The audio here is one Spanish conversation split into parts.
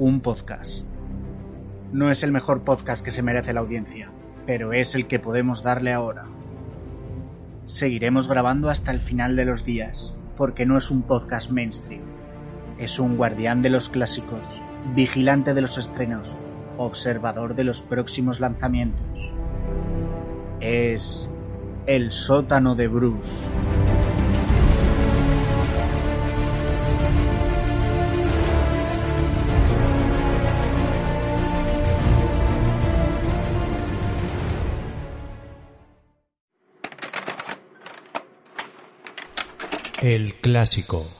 un podcast. No es el mejor podcast que se merece la audiencia, pero es el que podemos darle ahora. Seguiremos grabando hasta el final de los días, porque no es un podcast mainstream. Es un guardián de los clásicos, vigilante de los estrenos, observador de los próximos lanzamientos. Es el sótano de Bruce. El clásico.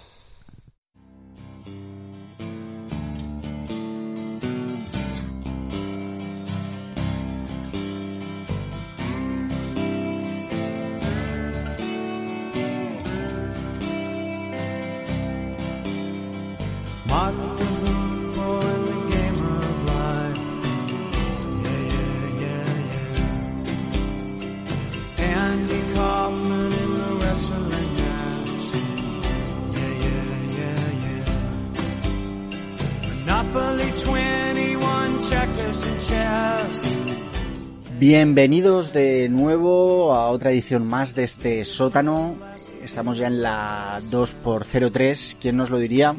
Bienvenidos de nuevo a otra edición más de este sótano. Estamos ya en la 2x03, ¿quién nos lo diría?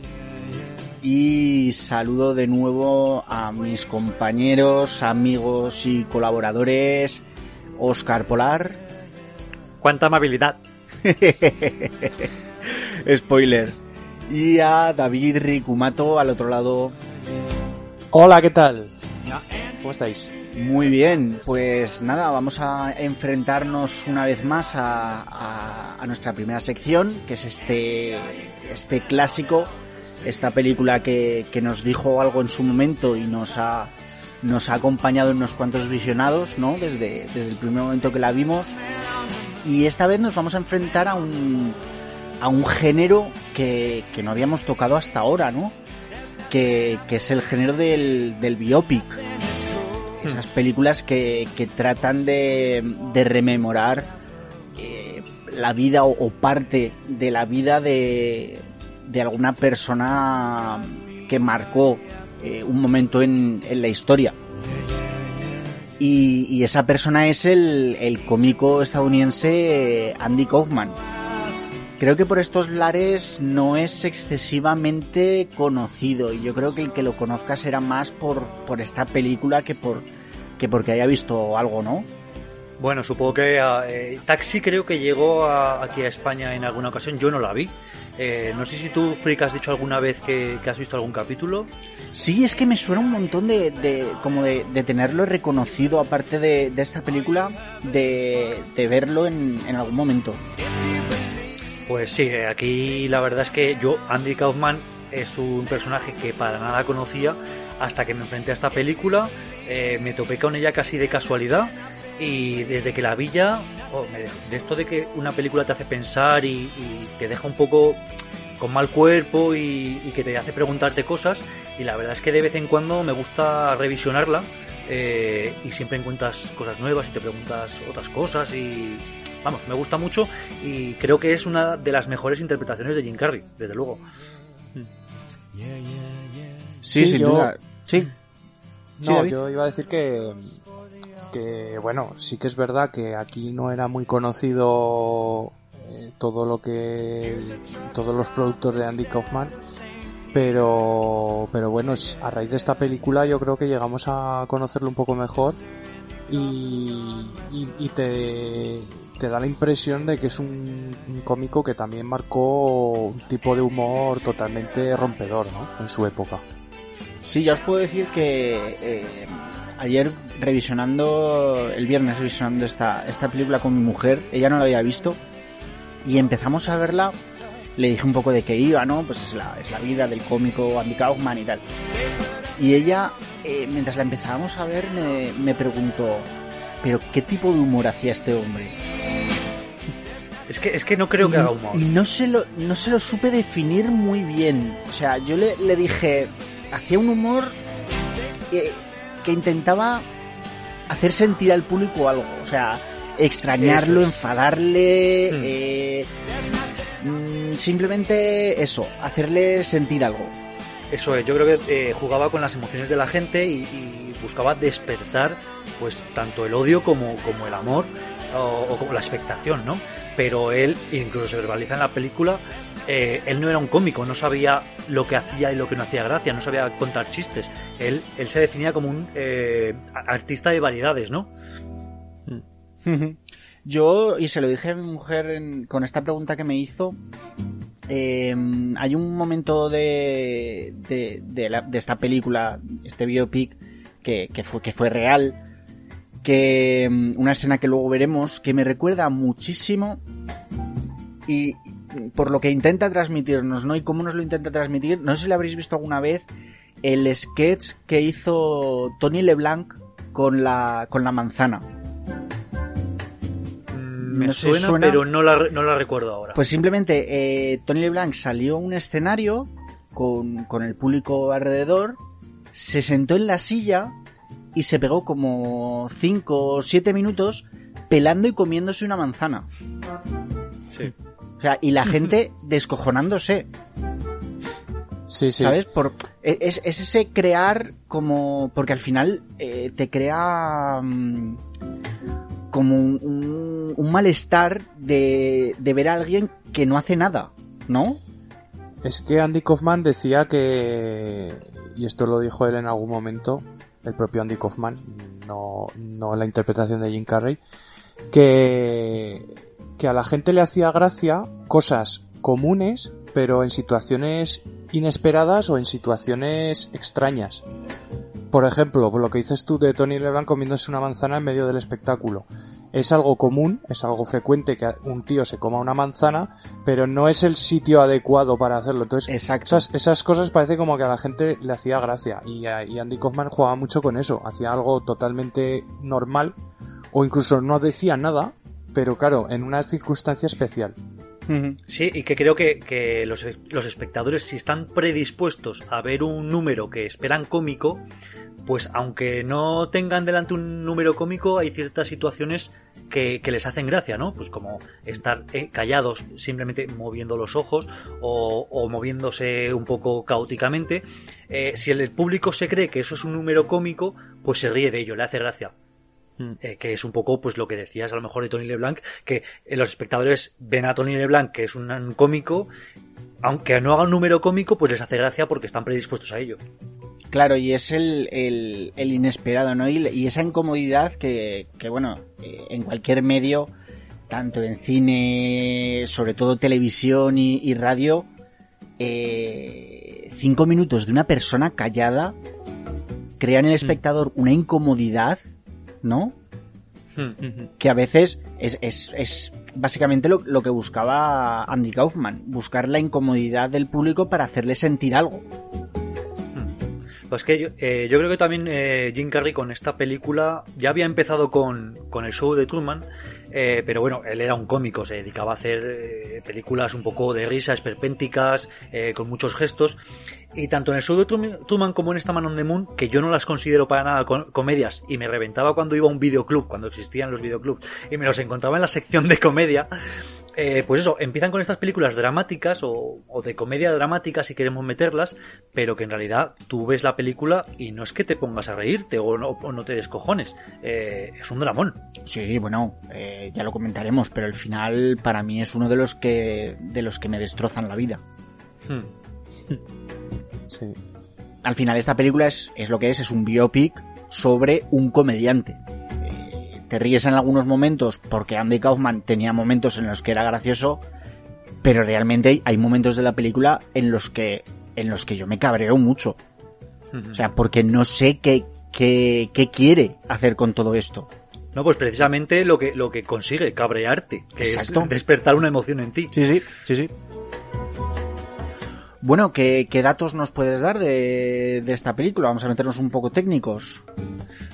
Y saludo de nuevo a mis compañeros, amigos y colaboradores. Oscar Polar. ¡Cuánta amabilidad! Spoiler. Y a David Ricumato al otro lado. Hola, ¿qué tal? ¿Cómo estáis? Muy bien, pues nada, vamos a enfrentarnos una vez más a, nuestra primera sección, que es este, este clásico, esta película que, nos dijo algo en su momento y nos ha, nos ha acompañado en unos cuantos visionados, ¿no? Desde, desde el primer momento que la vimos. Y esta vez nos vamos a enfrentar a un, a un género que, que no habíamos tocado hasta ahora, ¿no? Que, que es el género del, del biopic esas películas que, que tratan de, de rememorar eh, la vida o, parte de la vida de, de alguna persona que marcó eh, un momento en, en la historia. Y, y, esa persona es el, el cómico estadounidense eh, Andy Kaufman. Creo que por estos lares no es excesivamente conocido y yo creo que el que lo conozca será más por, por esta película que por que porque haya visto algo, ¿no? Bueno, supongo que eh, Taxi creo que llegó aquí a España en alguna ocasión, yo no la vi. Eh, no sé si tú, Frick, has dicho alguna vez que, has visto algún capítulo. Sí, es que me suena un montón de, como de, tenerlo reconocido, aparte de, esta película, de, verlo en, en algún momento. Pues sí, eh, aquí la verdad es que yo, Andy Kaufman, es un personaje que para nada conocía hasta que me enfrenté a esta película. Eh, me topé con ella casi de casualidad y desde que la vi ya, oh, de esto de que una película te hace pensar y, te deja un poco con mal cuerpo y, que te hace preguntarte cosas y la verdad es que de vez en cuando me gusta revisionarla eh, y siempre encuentras cosas nuevas y te preguntas otras cosas y vamos, me gusta mucho y creo que es una de las mejores interpretaciones de Jim Carrey, desde luego. Sí, sin duda. Sí. No, yo iba a decir que, que, bueno, sí que es verdad que aquí no era muy conocido eh, todo lo que, todos los productos de Andy Kaufman, pero, pero bueno, a raíz de esta película yo creo que llegamos a conocerlo un poco mejor y, y, te, te da la impresión de que es un, cómico que también marcó un tipo de humor totalmente rompedor, ¿no? En su época. Sí, ya os puedo decir que eh, ayer revisionando, el viernes revisionando esta, esta película con mi mujer, ella no la había visto y empezamos a verla, le dije un poco de qué iba, ¿no? Pues es la, es la vida del cómico Andy Kaufman y tal. Y ella, eh, mientras la empezábamos a ver, me, me preguntó, ¿pero qué tipo de humor hacía este hombre? Es que, es que no creo que haga humor. Y no se, lo, no se lo supe definir muy bien. O sea, yo le, le dije, hacía un humor que, intentaba hacer sentir al público algo, o sea, extrañarlo, enfadarle, hmm. eh, mm, simplemente eso, hacerle sentir algo. Eso es, yo creo que eh, jugaba con las emociones de la gente y, buscaba despertar pues tanto el odio como, como el amor o, como la expectación, ¿no? Pero él, incluso se verbaliza en la película, eh, él no era un cómico, no sabía lo que hacía y lo que no hacía gracia, no sabía contar chistes. Él, él se definía como un eh, artista de variedades, ¿no? Yo, y se lo dije a mi mujer con esta pregunta que me hizo, eh, hay un momento de, de, esta película, este biopic, que, que, fue, que fue real, que mm, una escena que luego veremos, que me recuerda muchísimo y por lo que intenta transmitirnos, ¿no? Y cómo nos lo intenta transmitir, no sé si lo habréis visto alguna vez, el sketch que hizo Tony LeBlanc con la, con la manzana me suena, pero no la, no la, recuerdo ahora. Pues simplemente eh, Tony LeBlanc salió a un escenario con, con el público alrededor, se sentó en la silla y se pegó como 5 o 7 minutos pelando y comiéndose una manzana. Sí. O sea, y la gente descojonándose. Sí, sí. ¿Sabes? Por, e, es, es ese crear como. Porque al final eh, te crea. Mm, como un, malestar de, ver a alguien que no hace nada, ¿no? Es que Andy Kaufman decía que, y esto lo dijo él en algún momento, el propio Andy Kaufman, no, no la interpretación de Jim Carrey, que, que a la gente le hacía gracia cosas comunes, pero en situaciones inesperadas o en situaciones extrañas. Por ejemplo, lo que dices tú de Tony LeBlanc comiéndose una manzana en medio del espectáculo. Es algo común, es algo frecuente que un tío se coma una manzana, pero no es el sitio adecuado para hacerlo. Entonces, Esas, esas cosas parece como que a la gente le hacía gracia. Y, y Andy Kaufman jugaba mucho con eso. Hacía algo totalmente normal, o incluso no decía nada, pero claro, en una circunstancia especial. Sí, y que creo que, que los, los, espectadores, si están predispuestos a ver un número que esperan cómico, pues aunque no tengan delante un número cómico, hay ciertas situaciones que, les hacen gracia, ¿no? Pues como estar eh, callados, simplemente moviendo los ojos o, moviéndose un poco caóticamente. Eh, si el público se cree que eso es un número cómico, pues se ríe de ello, le hace gracia. Mm. Eh, que es un poco pues lo que decías a lo mejor de Tony LeBlanc, que los espectadores ven a Tony LeBlanc que es un, cómico, aunque no haga un número cómico, pues les hace gracia porque están predispuestos a ello. Claro, y es el, el, inesperado, ¿no? Y, esa incomodidad que, que bueno, eh, en cualquier medio, tanto en cine, sobre todo televisión y, radio, eh, cinco minutos de una persona callada crean en el espectador una incomodidad ¿no? Hmm. Que a veces es, es, es básicamente lo, lo, que buscaba Andy Kaufman, buscar la incomodidad del público para hacerle sentir algo. Hmm. Pues que yo, eh, yo creo que también eh, Jim Carrey con esta película ya había empezado con, con el show de Truman eh, pero bueno, él era un cómico, se dedicaba a hacer eh, películas un poco de risa, esperpénticas, eh, con muchos gestos. Y tanto en el show de Truman como en esta Man on the Moon, que yo no las considero para nada comedias, y me reventaba cuando iba a un videoclub, cuando existían los videoclubs, y me los encontraba en la sección de comedia, eh, pues eso, empiezan con estas películas dramáticas o, de comedia dramática si queremos meterlas, pero que en realidad tú ves la película y no es que te pongas a reírte o no, no te descojones, eh, es un dramón. Sí, bueno, eh, ya lo comentaremos, pero el final para mí es uno de los que, de los que me destrozan la vida. Hmm. Sí. Al final esta película es, es lo que es, es un biopic sobre un comediante te ríes en algunos momentos porque Andy Kaufman tenía momentos en los que era gracioso, pero realmente hay momentos de la película en los que en los que yo me cabreo mucho. O sea, porque no sé qué, qué, qué quiere hacer con todo esto. No, pues precisamente lo que, lo que consigue, cabrearte, que es despertar una emoción en ti. Sí, sí, sí, sí. Bueno, ¿qué, datos nos puedes dar de, esta película? Vamos a meternos un poco técnicos.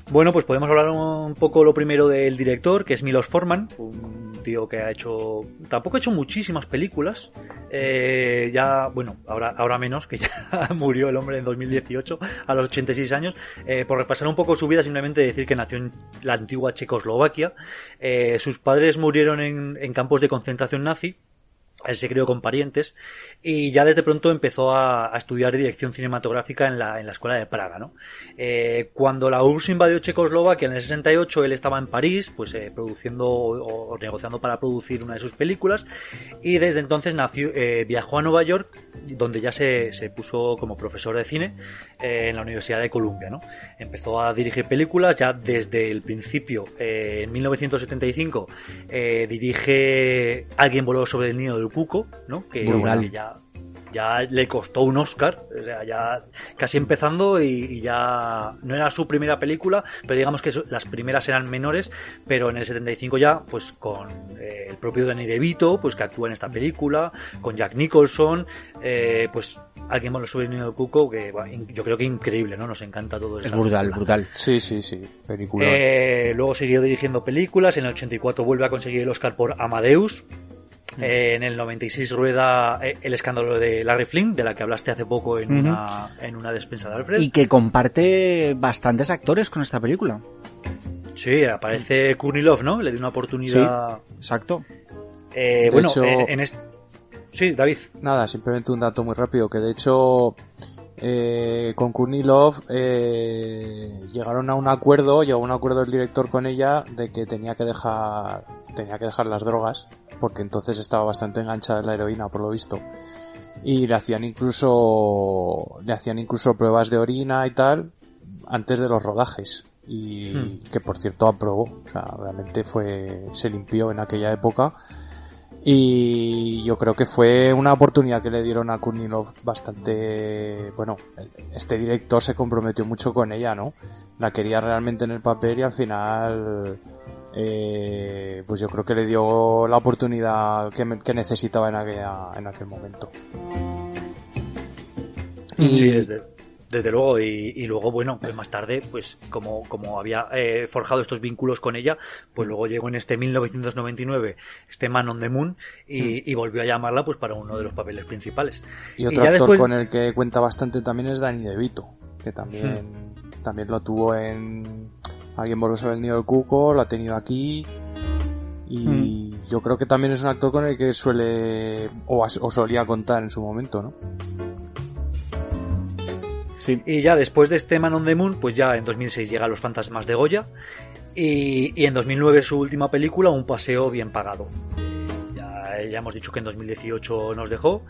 Bueno, pues podemos hablar un poco lo primero del director, que es Milos Forman, un tío que ha hecho, tampoco ha hecho muchísimas películas, eh, ya, bueno, ahora, ahora menos, que ya murió el hombre en 2018 a los 86 años, eh, por repasar un poco su vida, simplemente decir que nació en la antigua Checoslovaquia, eh, sus padres murieron en, en campos de concentración nazi, él se crió con parientes y ya desde pronto empezó a, estudiar dirección cinematográfica en la, en la escuela de Praga, ¿no? Eh, cuando la URSS invadió Checoslovaquia en el 68, él estaba en París, pues eh, produciendo o, negociando para producir una de sus películas y desde entonces nació, eh, viajó a Nueva York, donde ya se, se puso como profesor de cine en la Universidad de Columbia, ¿no? Empezó a dirigir películas ya desde el principio, en 1975 dirige Alguien voló sobre el nido del cuco, ¿no? Que ya ya le costó un Oscar, o sea, ya casi empezando y, ya no era su primera película, pero digamos que las primeras eran menores, pero en el 75 ya, pues con eh, el propio Danny DeVito, pues que actúa en esta película, con Jack Nicholson, eh, pues alguien más lo sube el cuco, que yo creo que increíble, ¿no? Nos encanta todo eso. Es brutal, brutal. Sí, sí, sí, película. Eh, luego siguió dirigiendo películas, en el 84 vuelve a conseguir el Oscar por Amadeus, eh, en el 96 rueda eh, El escándalo de Larry Flynn, de la que hablaste hace poco en, una, en una despensa de Alfred. Y que comparte bastantes actores con esta película. Sí, aparece Courtney Love, ¿no? Le dio una oportunidad. Sí, exacto. Eh, bueno, en, este... Sí, David. Nada, simplemente un dato muy rápido, que de hecho con Courtney Love llegaron a un acuerdo, llegó a un acuerdo el director con ella de que tenía que dejar tenía que dejar las drogas, porque entonces estaba bastante enganchada en la heroína, por lo visto. Y le hacían incluso, le hacían incluso pruebas de orina y tal, antes de los rodajes. Y hmm. que por cierto aprobó, o sea, realmente fue, se limpió en aquella época. Y yo creo que fue una oportunidad que le dieron a Kurnilov bastante, bueno, este director se comprometió mucho con ella, ¿no? La quería realmente en el papel y al final eh, pues yo creo que le dio la oportunidad que, necesitaba en, en aquel momento. Y desde, luego, y, luego, bueno, pues más tarde, pues como, como había eh, forjado estos vínculos con ella, pues luego llegó en este 1999 este Man on the Moon y, mm. volvió a llamarla pues para uno de los papeles principales. Y otro actor con el que cuenta bastante también es Danny DeVito, que también, hmm. también lo tuvo en Alguien volvió el nido del cuco, lo ha tenido aquí. Y mm. yo creo que también es un actor con el que suele o, solía contar en su momento, ¿no? Sí. Y ya después de este Man on the Moon, pues ya en 2006 llega Los Fantasmas de Goya. Y, y en 2009 su última película, Un Paseo Bien Pagado. Ya, hemos dicho que en 2018 nos dejó.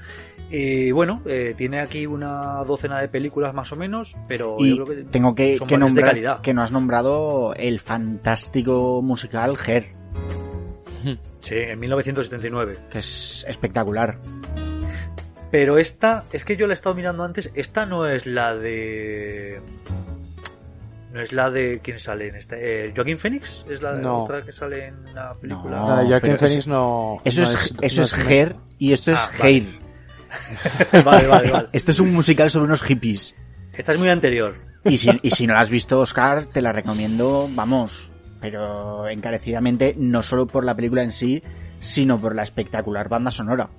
Y bueno, eh, tiene aquí una docena de películas más o menos, pero yo creo que tengo que, que nombrar que no has nombrado el fantástico musical Her. Sí, en 1979. Que es espectacular. Pero esta, es que yo la he estado mirando antes, esta no es la de... No es la de quién sale en esta. Eh, Joaquín Phoenix es la de otra que sale en la película. No, Joaquín Phoenix no. Eso es, eso es, Her y esto es ah, vale, vale, vale. Esto es un musical sobre unos hippies. Esta es muy anterior. Y si, y si no la has visto, Oscar, te la recomiendo, vamos, pero encarecidamente, no solo por la película en sí, sino por la espectacular banda sonora.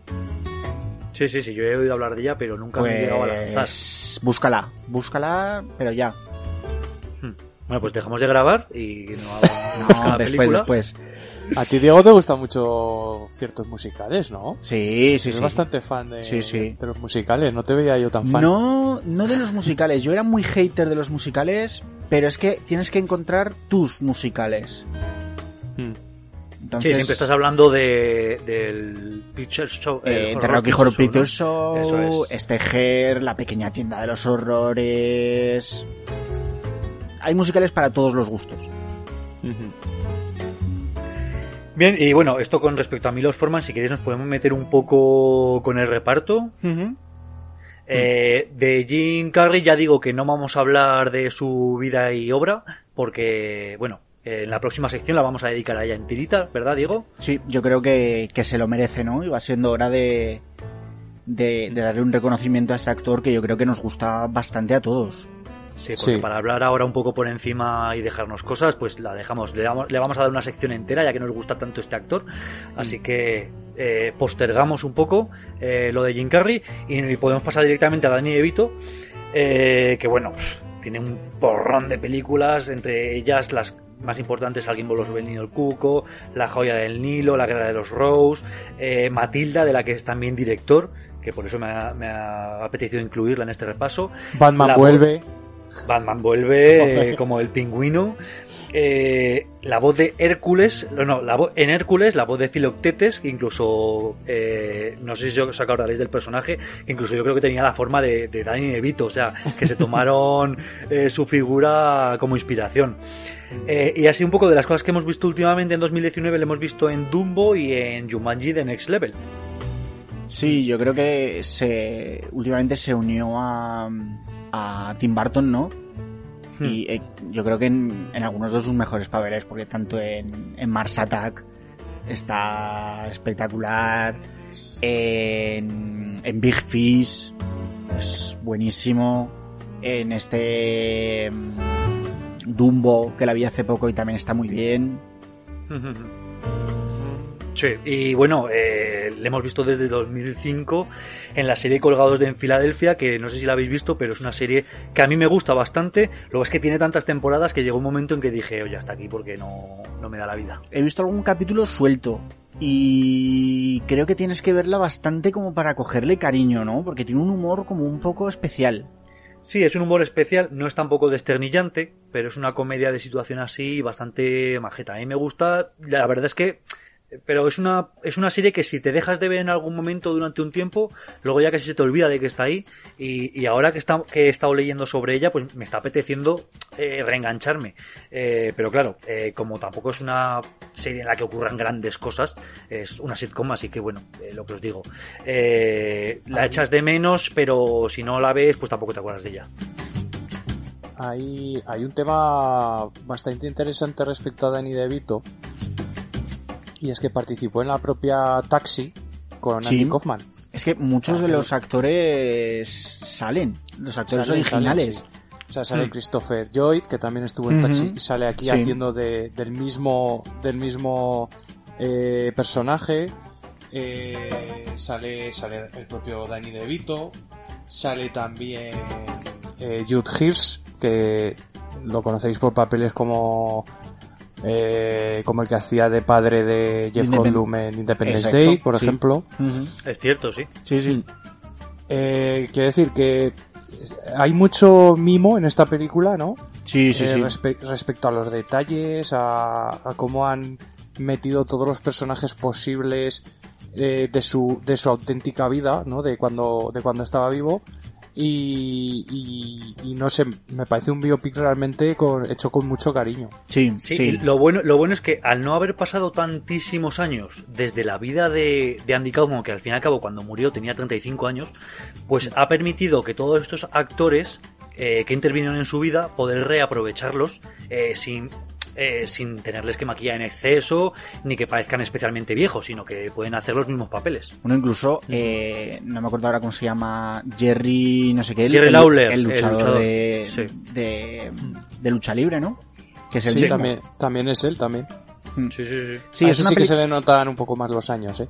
Sí, sí, sí, yo he oído hablar de ella, pero nunca me he llegado a lanzar. Pues, búscala, búscala, pero ya. Bueno, pues dejamos de grabar y no, no después, después. A ti, Diego, te gustan mucho ciertos musicales, ¿no? Sí, sí, Eres sí. bastante fan de, de, los musicales, no te veía yo tan fan. No, no de los musicales. Yo era muy hater de los musicales, pero es que tienes que encontrar tus musicales. Hmm. Sí, siempre estás hablando de, del Picture Show. Eh, de Rocky Horror Picture Show, este Her, La Pequeña Tienda de los Horrores. Hay musicales para todos los gustos. Bien, y bueno, esto con respecto a Milos Forman, si queréis nos podemos meter un poco con el reparto. Eh, de Jim Carrey ya digo que no vamos a hablar de su vida y obra, porque, bueno, en la próxima sección la vamos a dedicar a ella en tirita, ¿verdad, Diego? Sí, yo creo que, se lo merece, ¿no? Y va siendo hora de, de, de darle un reconocimiento a este actor que yo creo que nos gusta bastante a todos. Sí, porque para hablar ahora un poco por encima y dejarnos cosas, pues la dejamos, le, vamos a dar una sección entera ya que nos gusta tanto este actor. Así mm. que eh, postergamos un poco eh, lo de Jim Carrey y, podemos pasar directamente a Danny DeVito, eh, que bueno, tiene un porrón de películas, entre ellas las más importantes, Alguien voló sobre el Nilo el Cuco, La joya del Nilo, La guerra de los Rose, eh, Matilda, de la que es también director, que por eso me ha, apetecido incluirla en este repaso. Batman vuelve. Batman vuelve como el pingüino. Eh, la voz de Hércules, no, la voz, en Hércules, la voz de Filoctetes, que incluso, eh, no sé si os acordaréis del personaje, incluso yo creo que tenía la forma de, de Danny DeVito, o sea, que se tomaron eh, su figura como inspiración. y así un poco de las cosas que hemos visto últimamente en 2019, lo hemos visto en Dumbo y en Jumanji The Next Level. Sí, yo creo que se últimamente se unió a, a Tim Burton, ¿no? Hmm. Y eh, yo creo que en, algunos de sus mejores papeles, porque tanto en, en Mars Attack está espectacular, en, en Big Fish es buenísimo, en este mm, Dumbo que la vi hace poco y también está muy bien. Sí, y bueno, eh, le hemos visto desde 2005 en la serie Colgados de en Filadelfia, que no sé si la habéis visto, pero es una serie que a mí me gusta bastante. Lo es que tiene tantas temporadas que llegó un momento en que dije, oye, hasta aquí porque no, no me da la vida. He visto algún capítulo suelto y creo que tienes que verla bastante como para cogerle cariño, ¿no? Porque tiene un humor como un poco especial. Sí, es un humor especial, no es tampoco desternillante, pero es una comedia de situación así bastante majeta. A mí me gusta, la verdad es que pero es una, es una serie que si te dejas de ver en algún momento durante un tiempo, luego ya casi se te olvida de que está ahí. Y, ahora que, está, que he estado leyendo sobre ella, pues me está apeteciendo eh, reengancharme. Eh, pero claro, eh, como tampoco es una serie en la que ocurran grandes cosas, es una sitcom, así que bueno, lo que os digo. la echas de menos, pero si no la ves, pues tampoco te acuerdas de ella. Hay, hay un tema bastante interesante respecto a Danny DeVito y es que participó en la propia Taxi con Andy Kaufman. Es que muchos de los actores salen, los actores originales. O sea, sale mm. Christopher Lloyd, que también estuvo en Taxi, y sale aquí haciendo de, del mismo, del mismo eh, personaje. Eh, sale, sale el propio Danny DeVito. Sale también eh, Jude Hirsch, que lo conocéis por papeles como eh, como el que hacía de padre de Jeff Goldblum en Independence Day, por ejemplo. Es cierto, sí. Sí, sí. Eh, quiero decir que hay mucho mimo en esta película, ¿no? Sí, sí, eh, sí. respecto a los detalles, a, cómo han metido todos los personajes posibles de su de su auténtica vida, ¿no? De cuando de cuando estaba vivo y, no sé, me parece un biopic realmente hecho con mucho cariño. Sí, sí, Lo bueno, lo bueno es que al no haber pasado tantísimos años desde la vida de, Andy Kaufman, que al fin y al cabo cuando murió tenía 35 años, pues ha permitido que todos estos actores eh, que intervinieron en su vida poder reaprovecharlos eh, sin eh, sin tenerles que maquillar en exceso ni que parezcan especialmente viejos, sino que pueden hacer los mismos papeles. Bueno, incluso, eh, no me acuerdo ahora cómo se llama, Jerry, no sé qué, Jerry el, Lawler, el luchador, De, de, lucha libre, ¿no? Que es el sí, También, también es él, también. Mm. Sí, sí, sí. Sí, es sí que se le notan un poco más los años, ¿eh?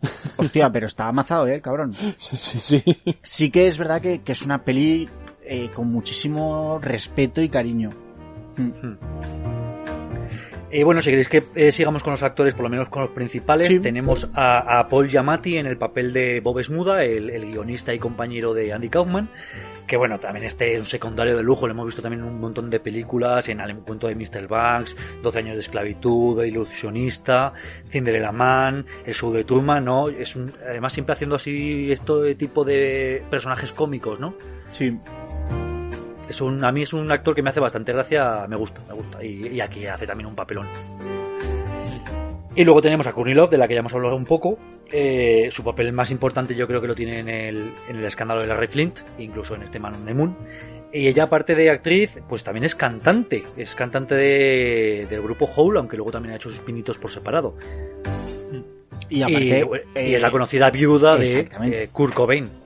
Hostia, pero está amazado, ¿eh, cabrón? Sí, sí, sí. Sí que es verdad que, que es una peli eh, con muchísimo respeto y cariño. Mm. Y bueno, si queréis que eh, sigamos con los actores, por lo menos con los principales, tenemos a, Paul Giamatti en el papel de Bob Smuda, el, guionista y compañero de Andy Kaufman, que bueno, también este es un secundario de lujo, lo hemos visto también en un montón de películas, en el cuento de Mr. Banks, 12 años de esclavitud, El ilusionista, Cinderella Man, El show de Truman, ¿no? Es un, además siempre haciendo así este tipo de personajes cómicos, ¿no? Sí es un, a mí es un actor que me hace bastante gracia, me gusta, me gusta. Y, aquí hace también un papelón. Y luego tenemos a Courtney Love, de la que ya hemos hablado un poco. Eh, su papel más importante yo creo que lo tiene en el, en el escándalo de la Red Flint, incluso en este Man on the Moon. Y ella, aparte de actriz, pues también es cantante. Es cantante del grupo Hole, aunque luego también ha hecho sus pinitos por separado. Y, aparte, y, es la eh, conocida viuda de eh, Kurt Cobain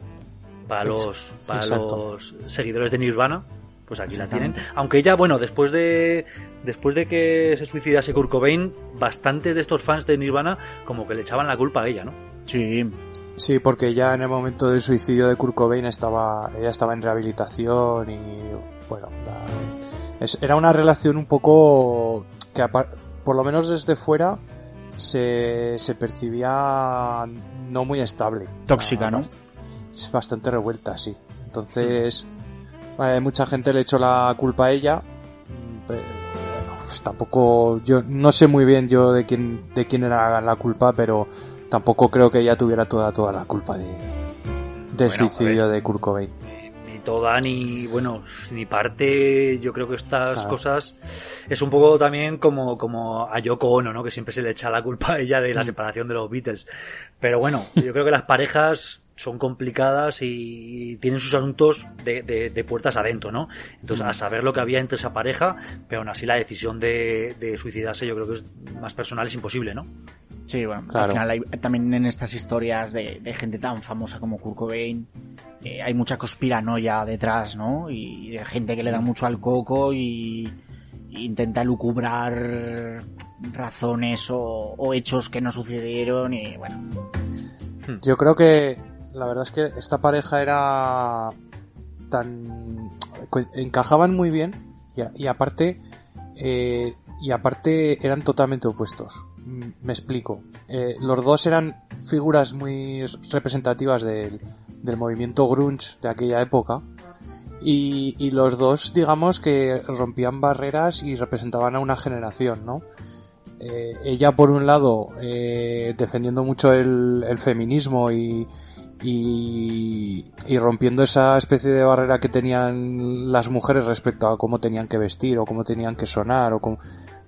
para los, para los seguidores de Nirvana pues aquí la tienen. Aunque ella, bueno, después de después de que se suicidase Kurt Cobain, bastantes de estos fans de Nirvana como que le echaban la culpa a ella, ¿no? Sí. Sí, porque ya en el momento del suicidio de Kurt Cobain estaba ella estaba en rehabilitación y bueno, era una relación un poco que por lo menos desde fuera se, se percibía no muy estable. Tóxica, ¿no? Es bastante revuelta, sí. Entonces, mucha gente le echó la culpa a ella. Pero, bueno, pues tampoco, yo no sé muy bien yo de quién, de quién era la culpa, pero tampoco creo que ella tuviera toda, toda la culpa de, del suicidio de Kurt Cobain Ni toda ni bueno ni parte yo creo que estas cosas es un poco también como como a Yoko Ono no que siempre se le echa la culpa a ella de la mm. separación de los Beatles pero bueno yo creo que las parejas son complicadas y tienen sus asuntos de, puertas adentro, ¿no? Entonces, a mm. saber lo que había entre esa pareja, pero aún así la decisión de, de suicidarse yo creo que es más personal, es imposible, ¿no? Sí, bueno, al final hay, también en estas historias de, gente tan famosa como Kurt Cobain, eh, hay mucha conspiranoia detrás, ¿no? Y de gente que le da mucho al coco y, intenta lucubrar razones o, hechos que no sucedieron y bueno. Hmm. Yo creo que la verdad es que esta pareja era tan encajaban muy bien y, aparte eh, y aparte eran totalmente opuestos me explico. Eh, los dos eran figuras muy representativas del, movimiento grunge de aquella época. Y, los dos, digamos, que rompían barreras y representaban a una generación, ¿no? Eh, ella, por un lado, eh, defendiendo mucho el, feminismo y, y, y, rompiendo esa especie de barrera que tenían las mujeres respecto a cómo tenían que vestir o cómo tenían que sonar o cómo...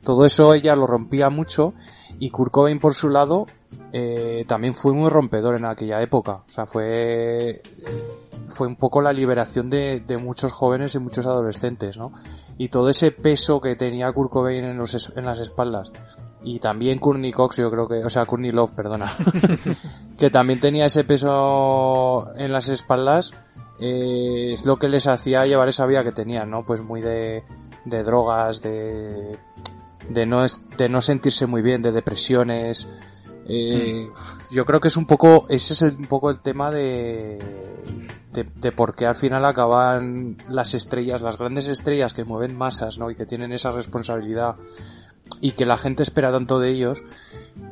todo eso ella lo rompía mucho y Kurt Cobain, por su lado, eh, también fue muy rompedor en aquella época. O sea, fue, fue un poco la liberación de, muchos jóvenes y muchos adolescentes, ¿no? Y todo ese peso que tenía Kurt Cobain en las espaldas. Y también Courtney Cox, yo creo que, o sea, Courtney Love, perdona. que también tenía ese peso en las espaldas. Eh, es lo que les hacía llevar esa vida que tenían, ¿no? Pues muy de, de drogas, de de no, de no sentirse muy bien, de depresiones. Eh, hmm. Yo creo que es un poco, ese es un poco el tema de, de, por qué al final acaban las estrellas, las grandes estrellas que mueven masas, ¿no? Y que tienen esa responsabilidad y que la gente espera tanto de ellos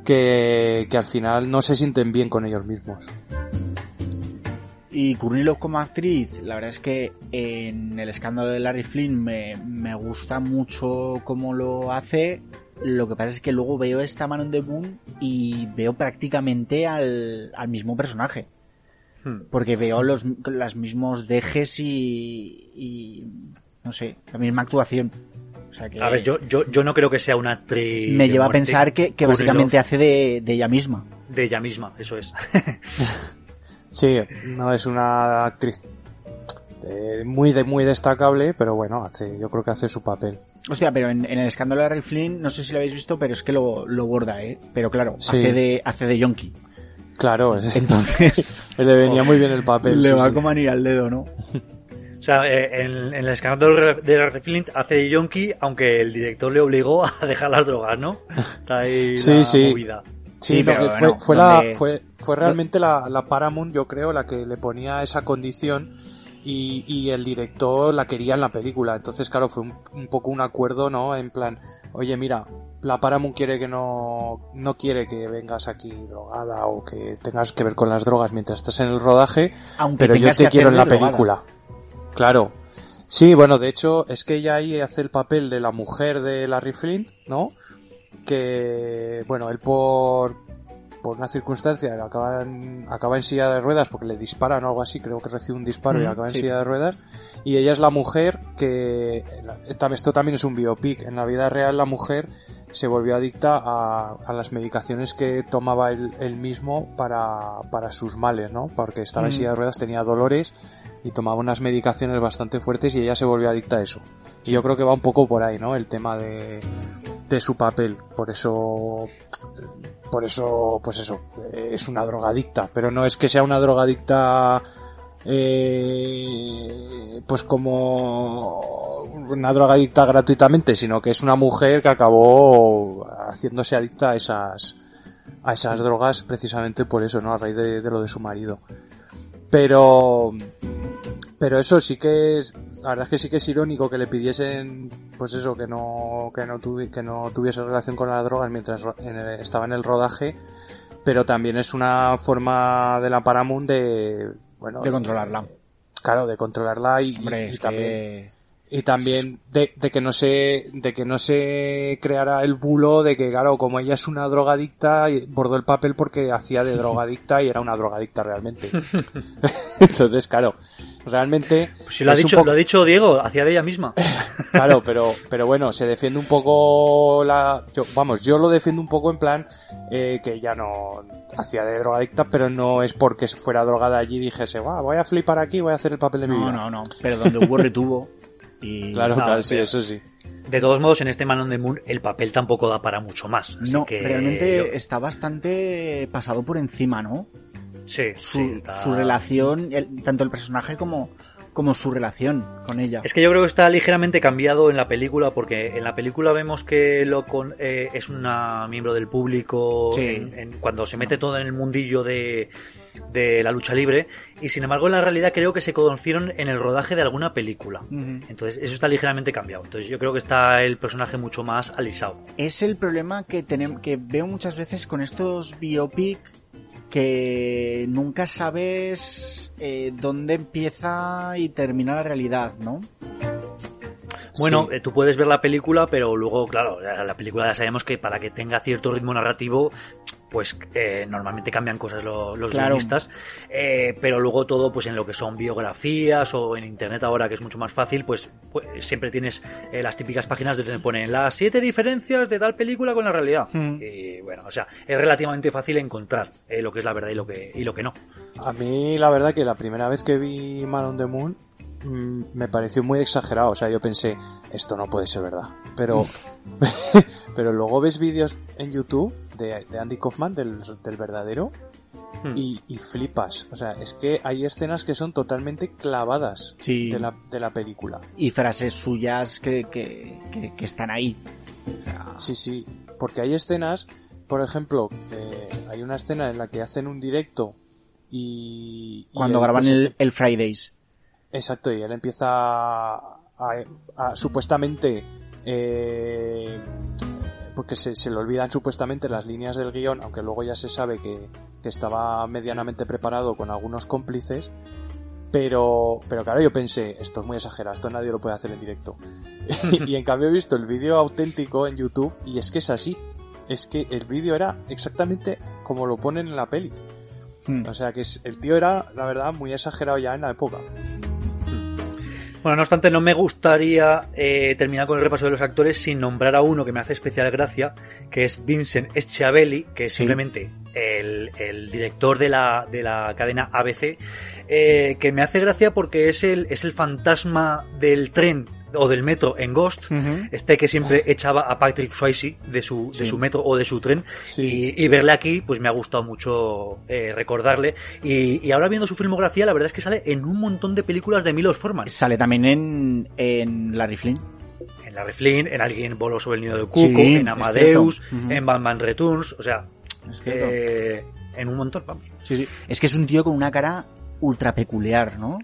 que, que al final no se sienten bien con ellos mismos. Y Kurnilov como actriz, la verdad es que en el escándalo de Larry Flynn me, me gusta mucho cómo lo hace. Lo que pasa es que luego veo esta mano de Boom y veo prácticamente al, al mismo personaje. Hmm. Porque veo los, los mismos dejes y, y, no sé, la misma actuación. O sea que a ver, yo, yo, yo no creo que sea una actriz. Me lleva a pensar que, que básicamente hace de, de ella misma. De ella misma, eso es. Sí, no es una actriz eh, muy de, muy destacable, pero bueno, hace, yo creo que hace su papel. Hostia, pero en, el escándalo de Ray Flynn, no sé si lo habéis visto, pero es que lo, lo borda, ¿eh? Pero claro, hace de hace de Yonki. Claro, entonces le venía muy bien el papel. Le va como anillo al dedo, ¿no? O sea, eh, en, el escándalo de Ray Flynn hace de Yonki, aunque el director le obligó a dejar las drogas, ¿no? sí, sí. Sí, fue, fue, la, fue, fue realmente la, la, Paramount, yo creo, la que le ponía esa condición y, y el director la quería en la película. Entonces, claro, fue un, poco un acuerdo, ¿no? En plan, oye, mira, la Paramount quiere que no, no quiere que vengas aquí drogada o que tengas que ver con las drogas mientras estás en el rodaje, pero yo te quiero en la película. Claro. Sí, bueno, de hecho, es que ella ahí hace el papel de la mujer de Larry Flint, ¿no? que, bueno, él por, por una circunstancia acaba en, acaba en silla de ruedas porque le disparan o algo así, creo que recibe un disparo y acaba en silla de ruedas. Y ella es la mujer que, esto también es un biopic, en la vida real la mujer se volvió adicta a, a las medicaciones que tomaba él, mismo para, para, sus males, ¿no? Porque estaba en silla de ruedas, tenía dolores y tomaba unas medicaciones bastante fuertes y ella se volvió adicta a eso. Y yo creo que va un poco por ahí, ¿no? El tema de, de su papel. Por eso, por eso, pues eso, es una drogadicta. Pero no es que sea una drogadicta, eh, pues como una drogadicta gratuitamente, sino que es una mujer que acabó haciéndose adicta a esas, a esas drogas precisamente por eso, ¿no? A raíz de, de lo de su marido. Pero, pero eso sí que es, la verdad es que sí que es irónico que le pidiesen, pues eso, que no, que no, que no tuviese relación con las drogas mientras estaba en el rodaje, pero también es una forma de la Paramount de, bueno, de controlarla. claro, de controlarla y, también y también de, de, que no se de que no se creara el bulo de que claro como ella es una drogadicta bordó el papel porque hacía de drogadicta y era una drogadicta realmente entonces claro realmente pues si lo ha dicho lo ha dicho Diego hacía de ella misma claro pero pero bueno se defiende un poco la vamos yo lo defiendo un poco en plan eh, que ella no hacía de drogadicta pero no es porque fuera drogada allí y dijese voy a flipar aquí voy a hacer el papel de mi no no no pero donde hubo retuvo claro, claro, sí, eso sí. De todos modos, en este Man on the Moon el papel tampoco da para mucho más. no, realmente está bastante pasado por encima, ¿no? Sí, su, su relación, tanto el personaje como, como su relación con ella. Es que yo creo que está ligeramente cambiado en la película porque en la película vemos que lo con, eh, es una miembro del público cuando se mete todo en el mundillo de, de la lucha libre y sin embargo en la realidad creo que se conocieron en el rodaje de alguna película. Entonces eso está ligeramente cambiado. Entonces yo creo que está el personaje mucho más alisado. Es el problema que tenemos que veo muchas veces con estos biopic que nunca sabes eh, dónde empieza y termina la realidad, ¿no? Bueno, eh, tú puedes ver la película, pero luego, claro, la película ya sabemos que para que tenga cierto ritmo narrativo pues eh, normalmente cambian cosas los, los guionistas, eh, pero luego todo pues en lo que son biografías o en internet ahora que es mucho más fácil, pues, pues siempre tienes eh, las típicas páginas donde te ponen las siete diferencias de tal película con la realidad. Hmm. Y bueno, o sea, es relativamente fácil encontrar lo que es la verdad y lo que, y lo que no. A mí la verdad que la primera vez que vi Man on the Moon mm, me pareció muy exagerado, o sea, yo pensé, esto no puede ser verdad. Pero, pero luego ves vídeos en YouTube de, Andy Kaufman, del, verdadero, hmm. y, flipas. O sea, es que hay escenas que son totalmente clavadas de, la, de la película. Y frases suyas que, que, están ahí. Sí, sí. Porque hay escenas, por ejemplo, hay una escena en la que hacen un directo y... Cuando graban el, el, Fridays. Exacto, y él empieza a, a supuestamente eh, porque se, le olvidan supuestamente las líneas del guion, aunque luego ya se sabe que, estaba medianamente preparado con algunos cómplices. Pero, pero claro, yo pensé, esto es muy exagerado, esto nadie lo puede hacer en directo. y en cambio he visto el vídeo auténtico en YouTube y es que es así. Es que el vídeo era exactamente como lo ponen en la peli. Hmm. O sea que el tío era, la verdad, muy exagerado ya en la época. Bueno, no obstante, no me gustaría eh, terminar con el repaso de los actores sin nombrar a uno que me hace especial gracia, que es Vincent Schiavelli, que es simplemente el, director de la, de la cadena ABC, eh, que me hace gracia porque es el, es el fantasma del tren o del metro en Ghost, este que siempre echaba a Patrick Swayze de su, de su metro o de su tren, y, verle aquí, pues me ha gustado mucho eh, recordarle. Y, ahora viendo su filmografía, la verdad es que sale en un montón de películas de Milos Forman. Sale también en, en Larry Flynn. En Larry Flynn, en Alguien voló sobre el nido de Cuco, en Amadeus, en Batman Returns, o sea, en un montón, vamos. Sí, sí. Es que es un tío con una cara ultra peculiar, ¿no?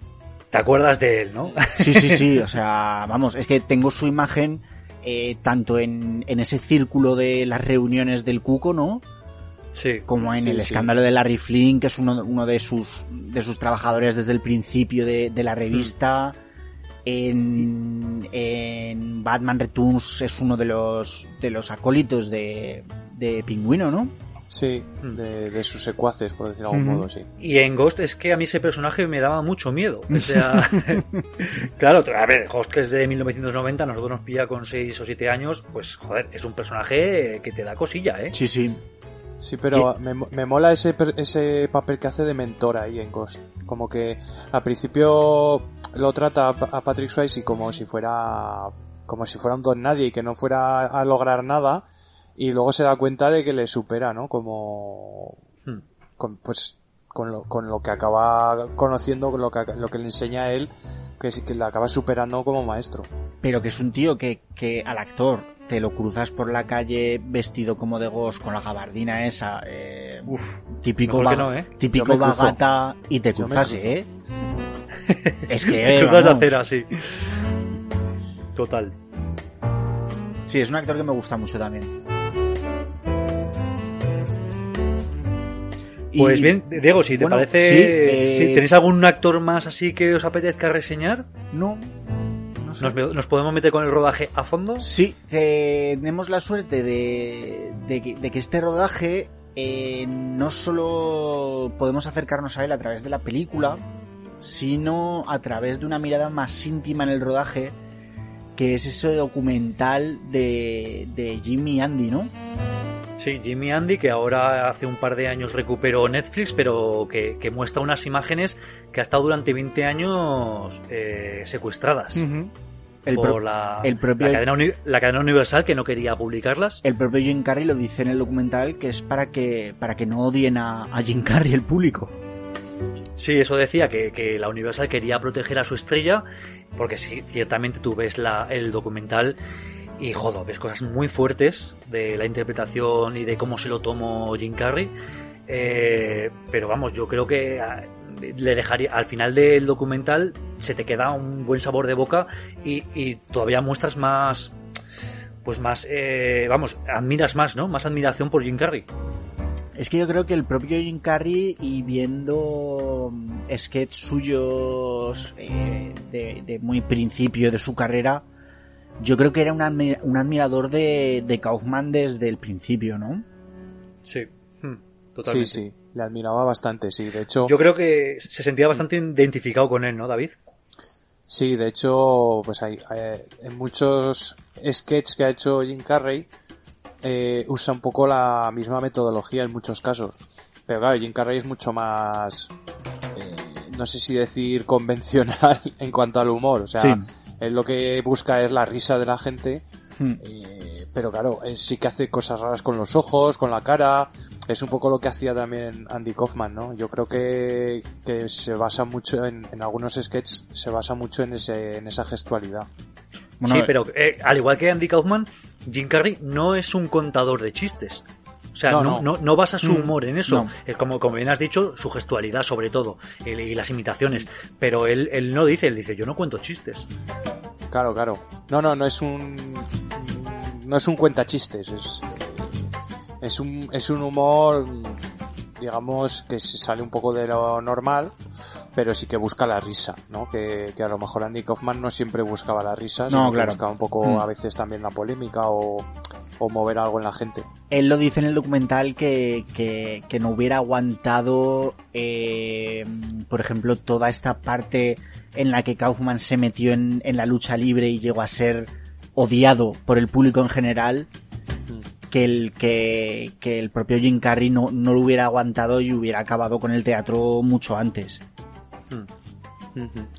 ¿Te acuerdas de él, no? Sí, sí, sí. O sea, vamos, es que tengo su imagen eh, tanto en, en, ese círculo de las reuniones del Cuco, ¿no? Sí. Como en el escándalo de Larry Flynn, que es uno, uno de sus de sus trabajadores desde el principio de, de la revista. En, en, Batman Returns es uno de los de los acólitos de, de Pingüino, ¿no? Sí, hmm. de, sus secuaces, por decirlo de algún modo, sí. Y en Ghost es que a mí ese personaje me daba mucho miedo. O sea, claro, a ver, Ghost que es de 1990, nosotros nos pilla con 6 o 7 años, pues joder, es un personaje que te da cosilla, ¿eh? Sí, sí. Sí, pero Me, me, mola ese, ese papel que hace de mentor ahí en Ghost. Como que al principio lo trata a Patrick Swayze como si fuera como si fuera un don nadie y que no fuera a lograr nada y luego se da cuenta de que le supera, ¿no? Como, hmm. con, pues, con lo, con lo que acaba conociendo, lo que, lo que le enseña a él, que, que le acaba superando como maestro. Pero que es un tío que, que al actor te lo cruzas por la calle vestido como de Ghost con la gabardina esa, eh, Uf, típico, ¿eh? típico bagata y te cruzas, ¿eh? es que... Eh, cruzas a hacer así. Total. Sí, es un actor que me gusta mucho también. Pues bien, Diego, si te parece, eh, ¿tenéis algún actor más así que os apetezca reseñar? No. ¿Nos, podemos meter con el rodaje a fondo? Sí, tenemos la suerte de, que, este rodaje eh, no solo podemos acercarnos a él a través de la película, sino a través de una mirada más íntima en el rodaje, que es ese documental de, de Jimmy Andy, ¿no? Sí, Jimmy Andy, que ahora hace un par de años recuperó Netflix, pero que, muestra unas imágenes que ha estado durante 20 años eh, secuestradas. El por la, propio, la, cadena, Universal que no quería publicarlas. El propio Jim Carrey lo dice en el documental que es para que, para que no odien a, Jim Carrey el público. Sí, eso decía, que, la Universal quería proteger a su estrella, porque sí, ciertamente tú ves la, el documental y joder, ves cosas muy fuertes de la interpretación y de cómo se lo tomó Jim Carrey. Eh, pero vamos, yo creo que ah, le dejaría al final del documental se te queda un buen sabor de boca y, todavía muestras más pues más eh, vamos admiras más no más admiración por Jim Carrey es que yo creo que el propio Jim Carrey y viendo mm, sketches suyos eh, de muy principio de su carrera yo creo que era un, admirador de, de, Kaufman desde el principio, ¿no? Sí, hmm, totalmente. Sí, sí, le admiraba bastante, sí. De hecho. Yo creo que se sentía bastante identificado con él, ¿no, David? Sí, de hecho, pues hay, en muchos sketches que ha hecho Jim Carrey eh, usa un poco la misma metodología en muchos casos. Pero claro, Jim Carrey es mucho más, eh, no sé si decir convencional en cuanto al humor. O sea, él lo que busca es la risa de la gente. Hmm. Eh, pero claro, sí que hace cosas raras con los ojos, con la cara. Es un poco lo que hacía también Andy Kaufman, ¿no? Yo creo que, que se basa mucho en, en algunos sketches, se basa mucho en, ese, en esa gestualidad. sí, pero eh, al igual que Andy Kaufman, Jim Carrey no es un contador de chistes. O sea, no, no, no, basa su mm. humor en eso. Es como, como bien has dicho, su gestualidad sobre todo y las imitaciones. Pero él, él no dice, él dice, yo no cuento chistes. Claro, claro. No, no, no es un. No es un cuenta chistes, es. Es un, es un humor, digamos, que se sale un poco de lo normal, pero sí que busca la risa, ¿no? Que, que a lo mejor Andy Kaufman no siempre buscaba la risa, sino que buscaba un poco mm. a veces también la polémica o, o, mover algo en la gente. Él lo dice en el documental que, que, que no hubiera aguantado, eh, por ejemplo, toda esta parte en la que Kaufman se metió en, en la lucha libre y llegó a ser odiado por el público en general. Que el que, que el propio Jim Carrey no, no lo hubiera aguantado y hubiera acabado con el teatro mucho antes.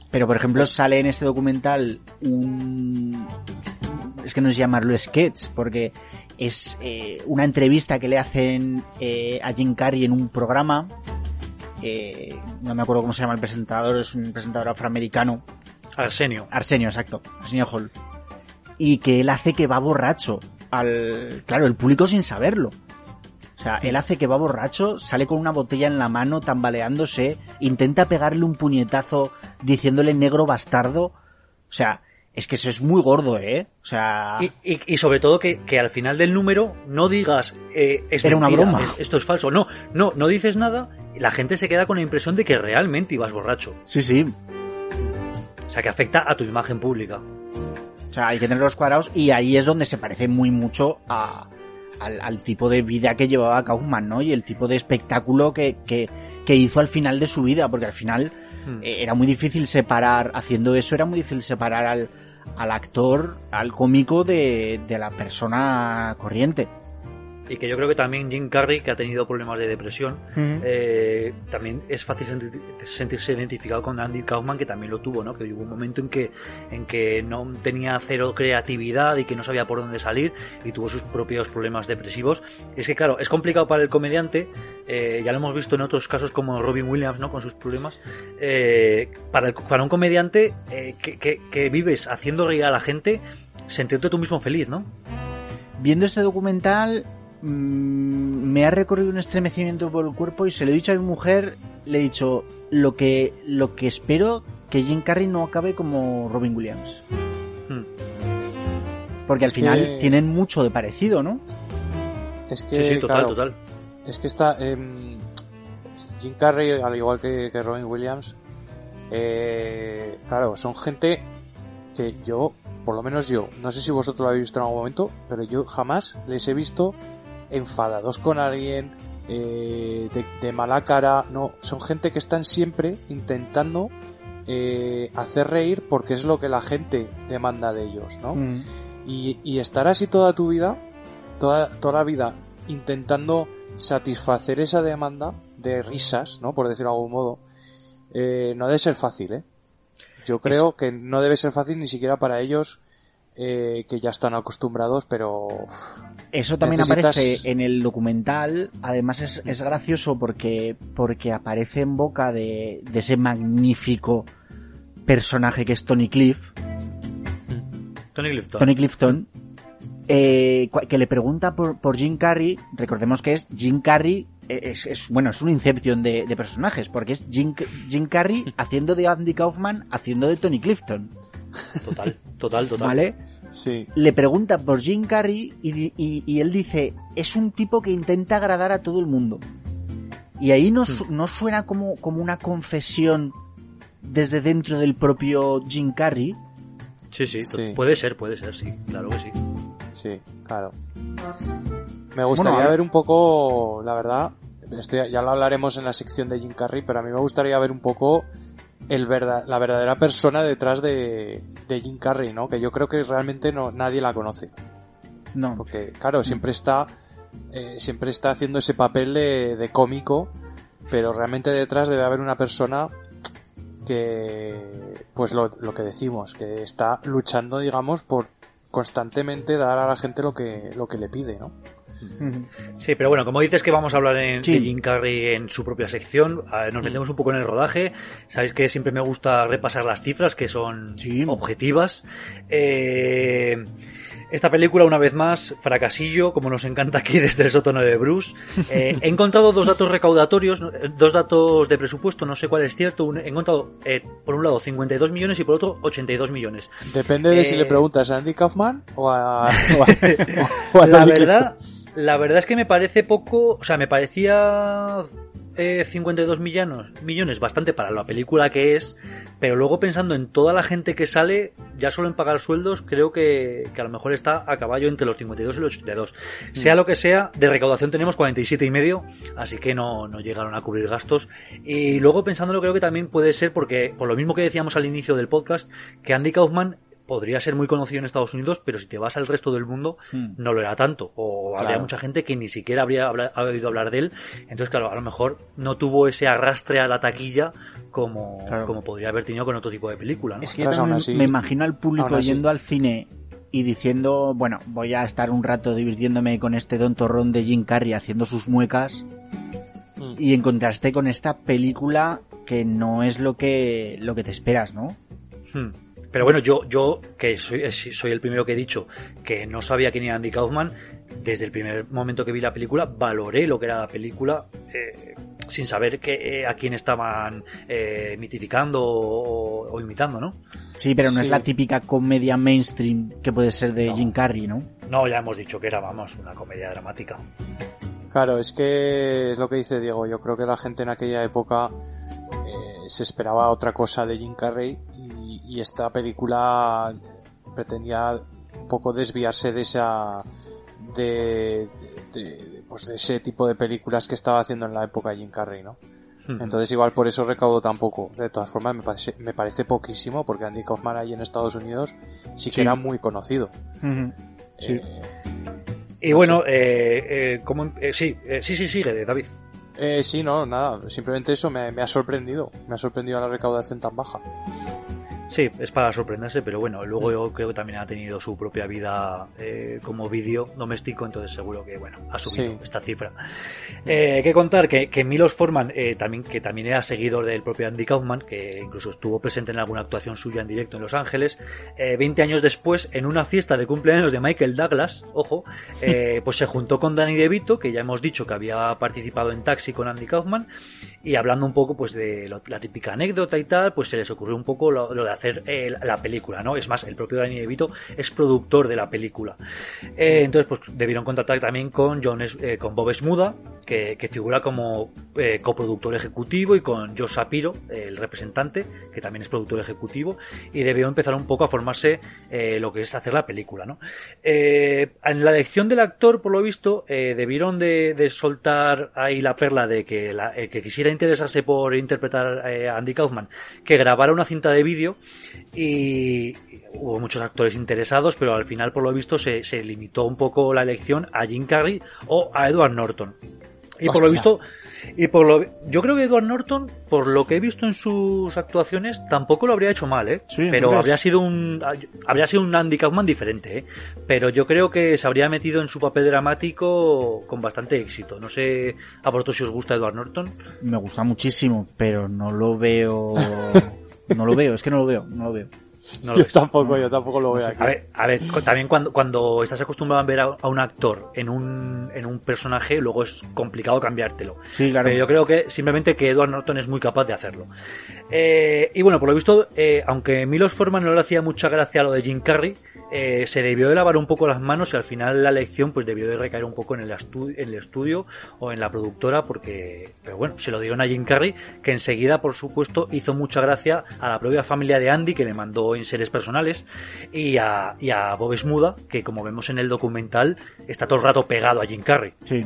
Pero por ejemplo sale en este documental un... Es que no es llamarlo sketch, porque es eh, una entrevista que le hacen eh, a Jim Carrey en un programa. Eh, no me acuerdo cómo se llama el presentador, es un presentador afroamericano. Arsenio. Arsenio, exacto. Arsenio Hall. Y que él hace que va borracho. Al, claro, el público sin saberlo. O sea, él hace que va borracho, sale con una botella en la mano, tambaleándose, intenta pegarle un puñetazo diciéndole negro bastardo. O sea, es que eso es muy gordo, ¿eh? O sea... Y, sobre todo que, al final del número no digas... Eh, es Era una broma. esto es falso. No, no, no dices nada. La gente se queda con la impresión de que realmente ibas borracho. Sí, sí. O sea, que afecta a tu imagen pública. O sea, hay que tener los cuadrados y ahí es donde se parece muy mucho a, al, tipo de vida que llevaba Kaufman, ¿no? Y el tipo de espectáculo que, que, hizo al final de su vida, porque al final hmm. eh, era muy difícil separar, haciendo eso era muy difícil separar al, al actor, al cómico de, de la persona corriente y que yo creo que también Jim Carrey, que ha tenido problemas de depresión, eh, también es fácil sentirse identificado con Andy Kaufman, que también lo tuvo, ¿no? Que hubo un momento en que, en que no tenía cero creatividad y que no sabía por dónde salir y tuvo sus propios problemas depresivos. es que, claro, es complicado para el comediante, eh, ya lo hemos visto en otros casos como Robin Williams, ¿no? Con sus problemas. Eh, para, para un comediante que, que, que vives haciendo reír a la gente, sentirte tú mismo feliz, ¿no? Viendo este documental, Mm, me ha recorrido un estremecimiento por el cuerpo y se lo he dicho a mi mujer, le he dicho lo que, lo que espero que Jim Carrey no acabe como Robin Williams. Hmm. Porque al final tienen mucho de parecido, ¿no? Es que, sí, total, total. Es que está. Eh, Jim Carrey, al igual que, que Robin Williams, eh, claro, son gente que yo, por lo menos yo, no sé si vosotros lo habéis visto en algún momento, pero yo jamás les he visto enfadados con alguien, eh, de, mala cara, no, son gente que están siempre intentando eh, hacer reír porque es lo que la gente demanda de ellos, ¿no? Mm. Y, y, estar así toda tu vida, toda, toda la vida, intentando satisfacer esa demanda de risas, ¿no? Por decirlo de algún modo, eh, no debe ser fácil, ¿eh? Yo creo que no debe ser fácil ni siquiera para ellos eh, que ya están acostumbrados, pero... Eso también aparece en el documental, además es, es, gracioso porque, porque aparece en boca de, de ese magnífico personaje que es Tony Cliff. Tony Clifton. Tony Clifton. Eh, que le pregunta por, por Jim Carrey, recordemos que es Jim Carrey es, bueno, es un inception de, personajes, porque es Jim, Jim, Carrey haciendo de Andy Kaufman, haciendo de Tony Clifton. Total, total, total. ¿Vale? Sí. Le pregunta por Jim Carrey y, él dice, es un tipo que intenta agradar a todo el mundo. Y ahí no, hmm. no suena como, como una confesión desde dentro del propio Jim Carrey. Sí, sí, puede ser, puede ser, sí, claro que sí. Sí, claro. Me gustaría ver un poco, la verdad, ya lo hablaremos en la sección de Jim Carrey, pero a mí me gustaría ver un poco el la verdadera persona detrás de, Jim Carrey, ¿no? Que yo creo que realmente no, nadie la conoce. No. Porque, claro, siempre está, eh, siempre está haciendo ese papel de, cómico, pero realmente detrás debe haber una persona que, pues lo, lo que decimos, que está luchando, digamos, por constantemente dar a la gente lo que, lo que le pide, ¿no? Sí, pero bueno, como dices que vamos a hablar en, de Jim Carrey en su propia sección, nos metemos un poco en el rodaje. Sabéis que siempre me gusta repasar las cifras, que son objetivas. Eh, esta película, una vez más, fracasillo, como nos encanta aquí desde el sótano de Bruce. Eh, he encontrado dos datos recaudatorios, dos datos de presupuesto, no sé cuál es cierto. he encontrado, eh, por un lado, 52 millones y por otro, 82 millones. Depende de si le preguntas a Andy Kaufman o a, La verdad, la verdad es que me parece poco, o sea, me parecía 52 eh, millones, millones, bastante para la película que es, pero luego pensando en toda la gente que sale, ya solo en pagar sueldos, creo que, a lo mejor está a caballo entre los 52 y los 82. Mm. Sea lo que sea, de recaudación tenemos 47 y medio, así que no, no llegaron a cubrir gastos. Y luego pensándolo, creo que también puede ser porque, por lo mismo que decíamos al inicio del podcast, que Andy Kaufman podría ser muy conocido en Estados Unidos, pero si te vas al resto del mundo, hmm. no lo era tanto. O habría mucha gente que ni siquiera habría, oído hablar de él. Entonces, claro, a lo mejor no tuvo ese arrastre a la taquilla como, como podría haber tenido con otro tipo de película. Es que me imagino al público yendo al cine y diciendo, bueno, voy a estar un rato divirtiéndome con este don torrón de Jim Carrey haciendo sus muecas hmm. y encontraste con esta película que no es lo que, lo que te esperas, ¿no? Hmm. Pero bueno, yo, yo que soy, soy el primero que he dicho que no sabía quién era Andy Kaufman, desde el primer momento que vi la película, valoré lo que era la película eh, sin saber que, eh, a quién estaban eh, mitificando o, imitando, ¿no? Sí, pero no es la típica comedia mainstream que puede ser de Jim Carrey, ¿no? No, ya hemos dicho que era, vamos, una comedia dramática. Claro, es que es lo que dice Diego. Yo creo que la gente en aquella época se esperaba otra cosa de Jim Carrey y, esta película pretendía un poco desviarse de esa de, pues de ese tipo de películas que estaba haciendo en la época Jim Carrey, ¿no? Hmm. Entonces igual por eso recaudo tan poco. De todas formas me parece, me parece poquísimo porque Andy Kaufman ahí en Estados Unidos sí que era muy conocido. Sí. Eh, y bueno, eh, eh, como, eh, sí, sí, sí, sigue, David. sí, no, nada, simplemente eso me, me ha sorprendido, me ha sorprendido la recaudación tan baja. Sí, es para sorprenderse, pero bueno, luego yo creo que también ha tenido su propia vida eh, como vídeo doméstico, entonces seguro que bueno, ha subido esta cifra. Eh, hay que contar que, que Milos Forman, eh, también, que también era seguidor del propio Andy Kaufman, que incluso estuvo presente en alguna actuación suya en directo en Los Ángeles, 20 años después, en una fiesta de cumpleaños de Michael Douglas, ojo, pues se juntó con Danny DeVito, que ya hemos dicho que había participado en Taxi con Andy Kaufman, y hablando un poco pues de la típica anécdota y tal, pues se les ocurrió un poco lo, lo de hacer eh, la película, ¿no? Es más, el propio Danny DeVito es productor de la película. Eh, entonces, pues debieron contactar también con, John, con Bob Smuda, que, figura como coproductor ejecutivo, y con Joe Sapiro, el representante, que también es productor ejecutivo, y debió empezar un poco a formarse lo que es hacer la película, ¿no? en la elección del actor, por lo visto, debieron de, soltar ahí la perla de que, la, que quisiera interesarse por interpretar a Andy Kaufman, que grabara una cinta de vídeo y hubo muchos actores interesados, pero al final, por lo visto, se, limitó un poco la elección a Jim Carrey o a Edward Norton. Y por lo visto, y por lo, yo creo que Edward Norton, por lo que he visto en sus actuaciones, tampoco lo habría hecho mal, ¿eh? pero habría sido un, habría sido un Andy Kaufman diferente, ¿eh? Pero yo creo que se habría metido en su papel dramático con bastante éxito. No sé a vosotros si os gusta Edward Norton. Me gusta muchísimo, pero no lo veo, no lo veo, es que no lo veo, no lo veo yo tampoco, yo tampoco lo veo aquí. A ver, a ver también cuando, cuando estás acostumbrado a ver a, un actor en un, en un personaje, luego es complicado cambiártelo. Sí, claro. Pero yo creo que simplemente que Edward Norton es muy capaz de hacerlo. Eh, y bueno, por lo visto, eh, aunque Milos Forman no le hacía mucha gracia a lo de Jim Carrey, eh, se debió de lavar un poco las manos y al final la elección pues debió de recaer un poco en el, en el estudio o en la productora porque, pero bueno, se lo dieron a Jim Carrey que enseguida, por supuesto, hizo mucha gracia a la propia familia de Andy que le mandó en seres personales y a, y a Bob Smuda que como vemos en el documental está todo el rato pegado a Jim Carrey. Sí.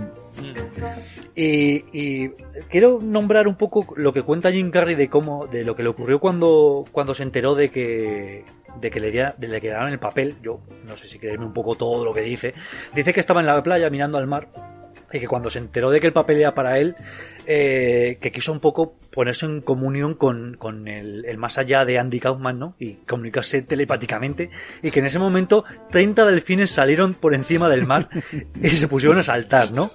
Y, quiero nombrar un poco lo que cuenta Jim Carrey de cómo, de lo que le ocurrió cuando, cuando se enteró de que, de que le, de le quedaron el papel. Yo no sé si creerme un poco todo lo que dice. Dice que estaba en la playa mirando al mar y que cuando se enteró de que el papel era para él, eh, que quiso un poco ponerse en comunión con, con el, el, más allá de Andy Kaufman, ¿no? Y comunicarse telepáticamente, y que en ese momento 30 delfines salieron por encima del mar y se pusieron a saltar, ¿no?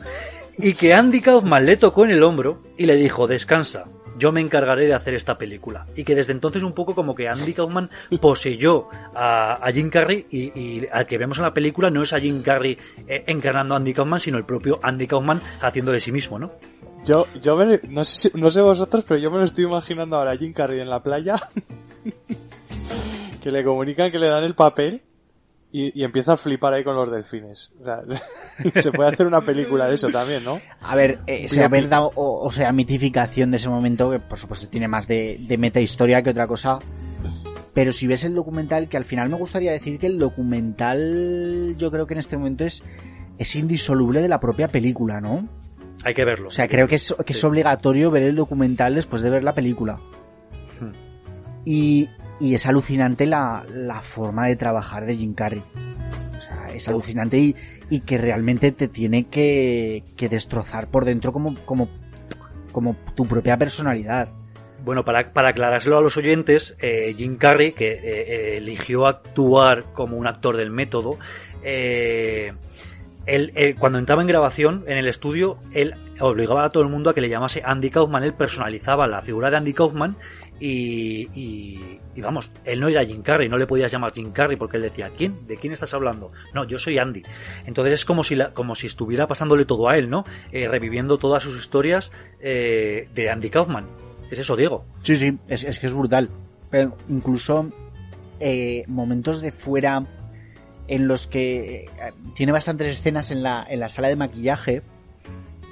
Y que Andy Kaufman le tocó en el hombro y le dijo, descansa, yo me encargaré de hacer esta película. Y que desde entonces un poco como que Andy Kaufman poseyó a, Jim Carrey y, al que vemos en la película no es a Jim Carrey eh, encarnando a Andy Kaufman, sino el propio Andy Kaufman haciendo de sí mismo, ¿no? Yo, yo no, sé, no sé vosotros, pero yo me lo estoy imaginando ahora a Jim Carrey en la playa, que le comunican que le dan el papel y, empieza a flipar ahí con los delfines. O sea, se puede hacer una película de eso también, ¿no? A ver, eh, sea verdad o, sea mitificación de ese momento, que por supuesto tiene más de, de meta historia que otra cosa. Pero si ves el documental, que al final me gustaría decir que el documental yo creo que en este momento es, es indisoluble de la propia película, ¿no? Hay que verlo. O sea, creo que es, que es obligatorio ver el documental después de ver la película. Hmm. Y, y es alucinante la, la, forma de trabajar de Jim Carrey. O sea, es alucinante y, y que realmente te tiene que, que destrozar por dentro como, como, como tu propia personalidad. Bueno, para, para aclarárselo a los oyentes, eh, Jim Carrey, que eh, eh, eligió actuar como un actor del método, él, cuando entraba en grabación en el estudio, él obligaba a todo el mundo a que le llamase Andy Kaufman, él personalizaba la figura de Andy Kaufman y, vamos, él no era Jim Carrey, no le podías llamar Jim Carrey porque él decía, ¿quién? ¿De quién estás hablando? No, yo soy Andy. Entonces es como si, como si estuviera pasándole todo a él, ¿no? Eh, reviviendo todas sus historias eh, de Andy Kaufman. Es eso, Diego. Sí, sí, es, que es brutal. Pero incluso eh, momentos de fuera en los que tiene bastantes escenas en la, en la sala de maquillaje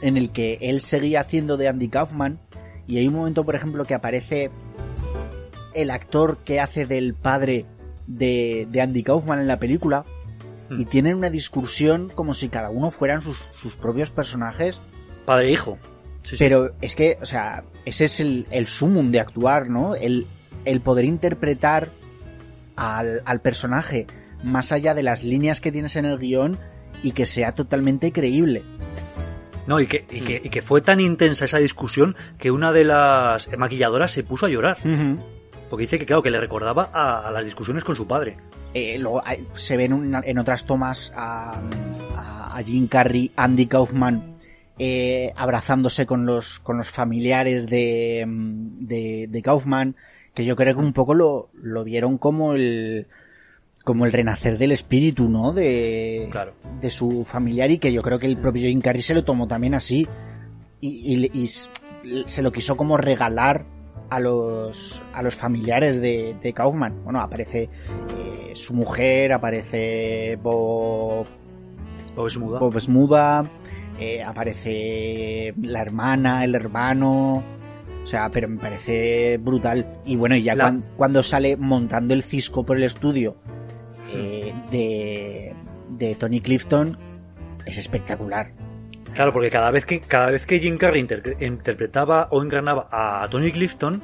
en el que él seguía haciendo de Andy Kaufman y hay un momento, por ejemplo, que aparece el actor que hace del padre de, Andy Kaufman en la película y hmm. tienen una discusión como si cada uno fueran sus, propios personajes. Padre e hijo. Pero es que, o sea, ese es el, el sumum de actuar, ¿no? El, el poder interpretar al, al, personaje más allá de las líneas que tienes en el guion y que sea totalmente creíble. No, y que, y, que, y que fue tan intensa esa discusión que una de las maquilladoras se puso a llorar. Porque dice que, claro, que le recordaba a, las discusiones con su padre. Eh, luego se ven en otras tomas a, a, Jim Carrey, Andy Kaufman eh, abrazándose con los, con los familiares de, de, de, Kaufman, que yo creo que un poco lo, lo vieron como el, como el renacer del espíritu, ¿no? De, de su familiar y que yo creo que el propio Jim Carrey se lo tomó también así y, y, se lo quiso como regalar a los, a los familiares de, Kaufman. Bueno, aparece eh, su mujer, aparece Bob, Bob Smuda, eh, aparece la hermana, el hermano. O sea, pero me parece brutal. Y bueno, ya cuando, sale montando el cisco por el estudio eh, de, de Tony Clifton, es espectacular. Claro, porque cada vez que, cada vez que Jim Carrey interpretaba o encarnaba a Tony Clifton,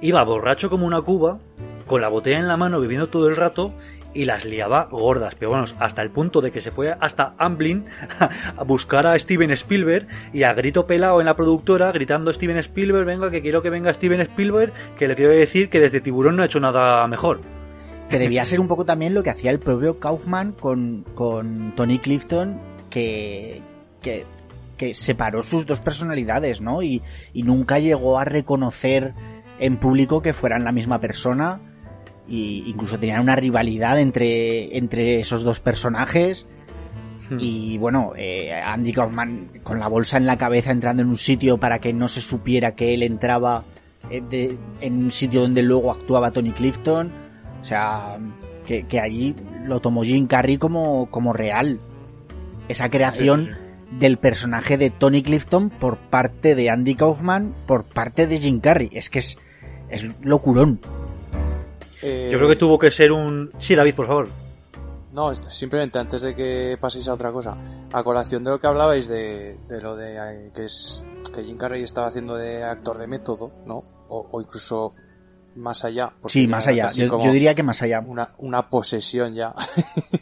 iba borracho como una cuba, con la botella en la mano, bebiendo todo el rato, y las liaba gordas, pero bueno, hasta el punto de que se fue hasta Amblin a buscar a Steven Spielberg y a grito pelado en la productora, gritando Steven Spielberg, venga, que quiero que venga Steven Spielberg, que le quiero decir que desde Tiburón no ha hecho nada mejor. Que debía ser un poco también lo que hacía el propio Kaufman con, con Tony Clifton, que, que que separó sus dos personalidades, ¿no? Y, nunca llegó a reconocer en público que fueran la misma persona. Y incluso tenían una rivalidad entre, entre esos dos personajes. Hmm. Y bueno, eh, Andy Kaufman con la bolsa en la cabeza entrando en un sitio para que no se supiera que él entraba eh, en un sitio donde luego actuaba Tony Clifton. O sea, que, que allí lo tomó Jim Carrey como, como real. Esa creación del personaje de Tony Clifton por parte de Andy Kaufman, por parte de Jim Carrey. Es que es, es locurón. Eh, Yo creo que tuvo que ser un... Sí, David, por favor. No, simplemente antes de que paséis a otra cosa, a colación de lo que hablabais de, lo de eh, que es que Jim Carrey estaba haciendo de actor de método, ¿no? O, incluso más allá. Sí, más allá. Yo, yo, diría que más allá. Una, una posesión ya.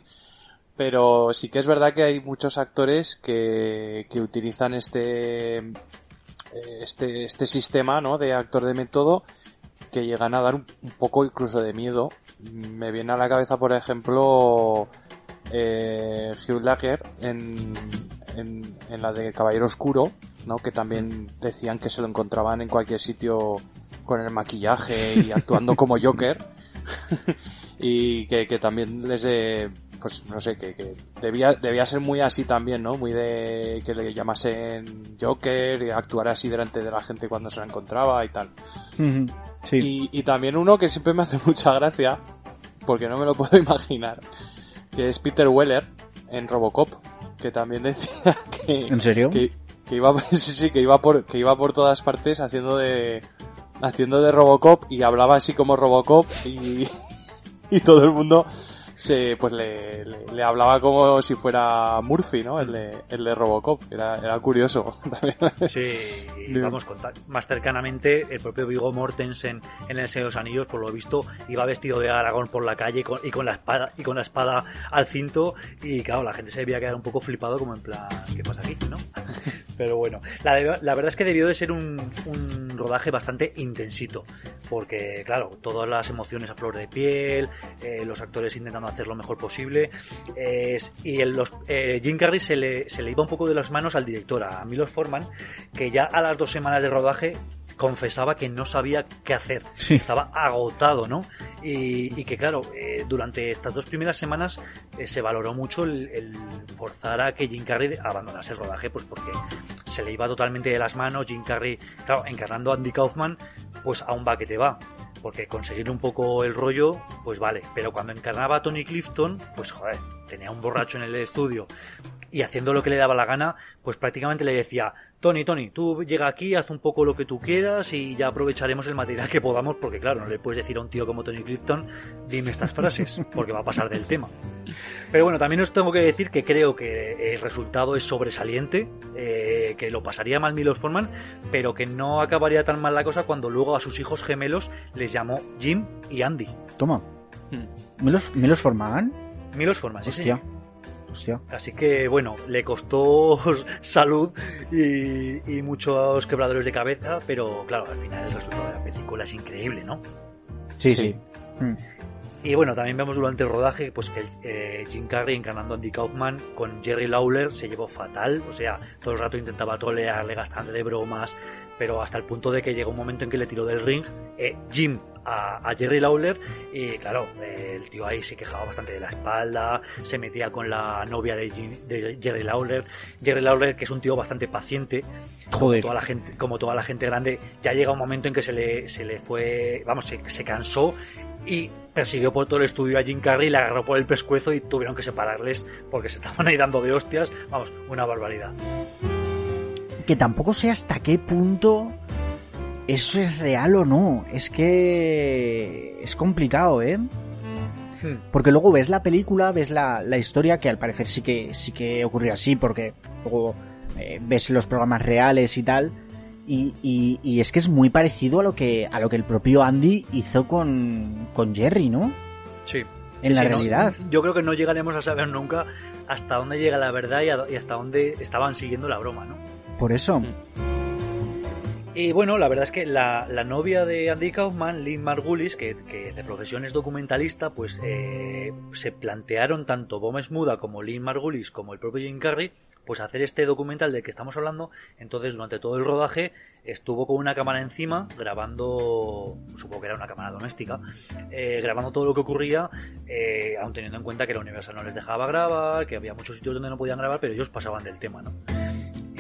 pero sí que es verdad que hay muchos actores que, que utilizan este, eh, este, este sistema, ¿no? De actor de método que llegan a dar un, poco incluso de miedo. Me viene a la cabeza, por ejemplo, eh, Hugh Lager en, en, en, la de Caballero Oscuro, ¿no? Que también decían que se lo encontraban en cualquier sitio con el maquillaje y actuando como Joker. y que, que también les de, pues no sé, que, que, debía, debía ser muy así también, ¿no? Muy de que le llamasen Joker y actuar así delante de la gente cuando se la encontraba y tal. sí. y, y también uno que siempre me hace mucha gracia, porque no me lo puedo imaginar, que es Peter Weller en Robocop, que también decía que... ¿En serio? Que, que iba, sí, sí, que iba por, que iba por todas partes haciendo de, haciendo de Robocop y hablaba así como Robocop y, y todo el mundo se, pues le, le, hablaba como si fuera Murphy, ¿no? El de, el de Robocop. Era, era curioso también. Sí, vamos, más cercanamente, el propio Vigo Mortensen en El Señor de los Anillos, por lo visto, iba vestido de Aragón por la calle y con, la espada y con la espada al cinto y claro, la gente se debía quedar un poco flipado como en plan, ¿qué pasa aquí? ¿no? Pero bueno, la, verdad es que debió de ser un, rodaje bastante intensito, porque claro, todas las emociones a flor de piel, eh, los actores intentando hacer lo mejor posible. y los, eh, Jim Carrey se le, se le iba un poco de las manos al director, a Milos Forman, que ya a las dos semanas de rodaje confesaba que no sabía qué hacer, estaba agotado, ¿no? Y, que claro, eh, durante estas dos primeras semanas eh, se valoró mucho el, forzar a que Jim Carrey abandonase el rodaje, pues porque se le iba totalmente de las manos, Jim Carrey, claro, encarnando a Andy Kaufman, pues aún va que te va porque conseguir un poco el rollo, pues vale, pero cuando encarnaba a Tony Clifton, pues joder, tenía un borracho en el estudio y haciendo lo que le daba la gana, pues prácticamente le decía, Tony, Tony, tú llega aquí, haz un poco lo que tú quieras y ya aprovecharemos el material que podamos, porque claro, no le puedes decir a un tío como Tony Clifton, dime estas frases, porque va a pasar del tema. Pero bueno, también os tengo que decir que creo que el resultado es sobresaliente, eh, que lo pasaría mal Milos Forman, pero que no acabaría tan mal la cosa cuando luego a sus hijos gemelos les llamó Jim y Andy. Toma. ¿Milos, Milos Forman? Milos Forman, sí, Hostia. Así que bueno, le costó salud y, muchos quebradores de cabeza, pero claro, al final el resultado de la película es increíble, ¿no? Sí, sí. Mm. Y bueno, también vemos durante el rodaje pues que eh, Jim Carrey encarnando a Andy Kaufman con Jerry Lawler se llevó fatal, o sea, todo el rato intentaba trolearle, gastándole bromas, pero hasta el punto de que llegó un momento en que le tiró del ring eh, Jim a, Jerry Lawler y claro, el tío ahí se quejaba bastante de la espalda, se metía con la novia de, Jerry Lawler, Jerry Lawler que es un tío bastante paciente, como toda la gente, como toda la gente grande, ya llega un momento en que se le, se le fue, vamos, se, se cansó y persiguió por todo el estudio a Jim Carrey, le agarró por el pescuezo y tuvieron que separarles porque se estaban ahí dando de hostias, vamos, una barbaridad. Que tampoco sé hasta qué punto eso es real o no. Es que es complicado, ¿eh? Hmm. Porque luego ves la película, ves la, historia, que al parecer sí que, sí que ocurrió así, porque luego eh, ves los programas reales y tal. Y, y, es que es muy parecido a lo que, a lo que el propio Andy hizo con, con Jerry, ¿no? Sí. En la realidad. yo creo que no llegaremos a saber nunca hasta dónde llega la verdad y, hasta dónde estaban siguiendo la broma, ¿no? Por eso. Hmm. Y bueno, la verdad es que la, novia de Andy Kaufman, Lynn Margulis, que, de profesión es documentalista, pues eh, se plantearon tanto Bomes Muda como Lynn Margulis como el propio Jim Carrey, pues hacer este documental del que estamos hablando. Entonces, durante todo el rodaje, estuvo con una cámara encima, grabando, supongo que era una cámara doméstica, eh, grabando todo lo que ocurría, eh, aun teniendo en cuenta que la Universal no les dejaba grabar, que había muchos sitios donde no podían grabar, pero ellos pasaban del tema, ¿no?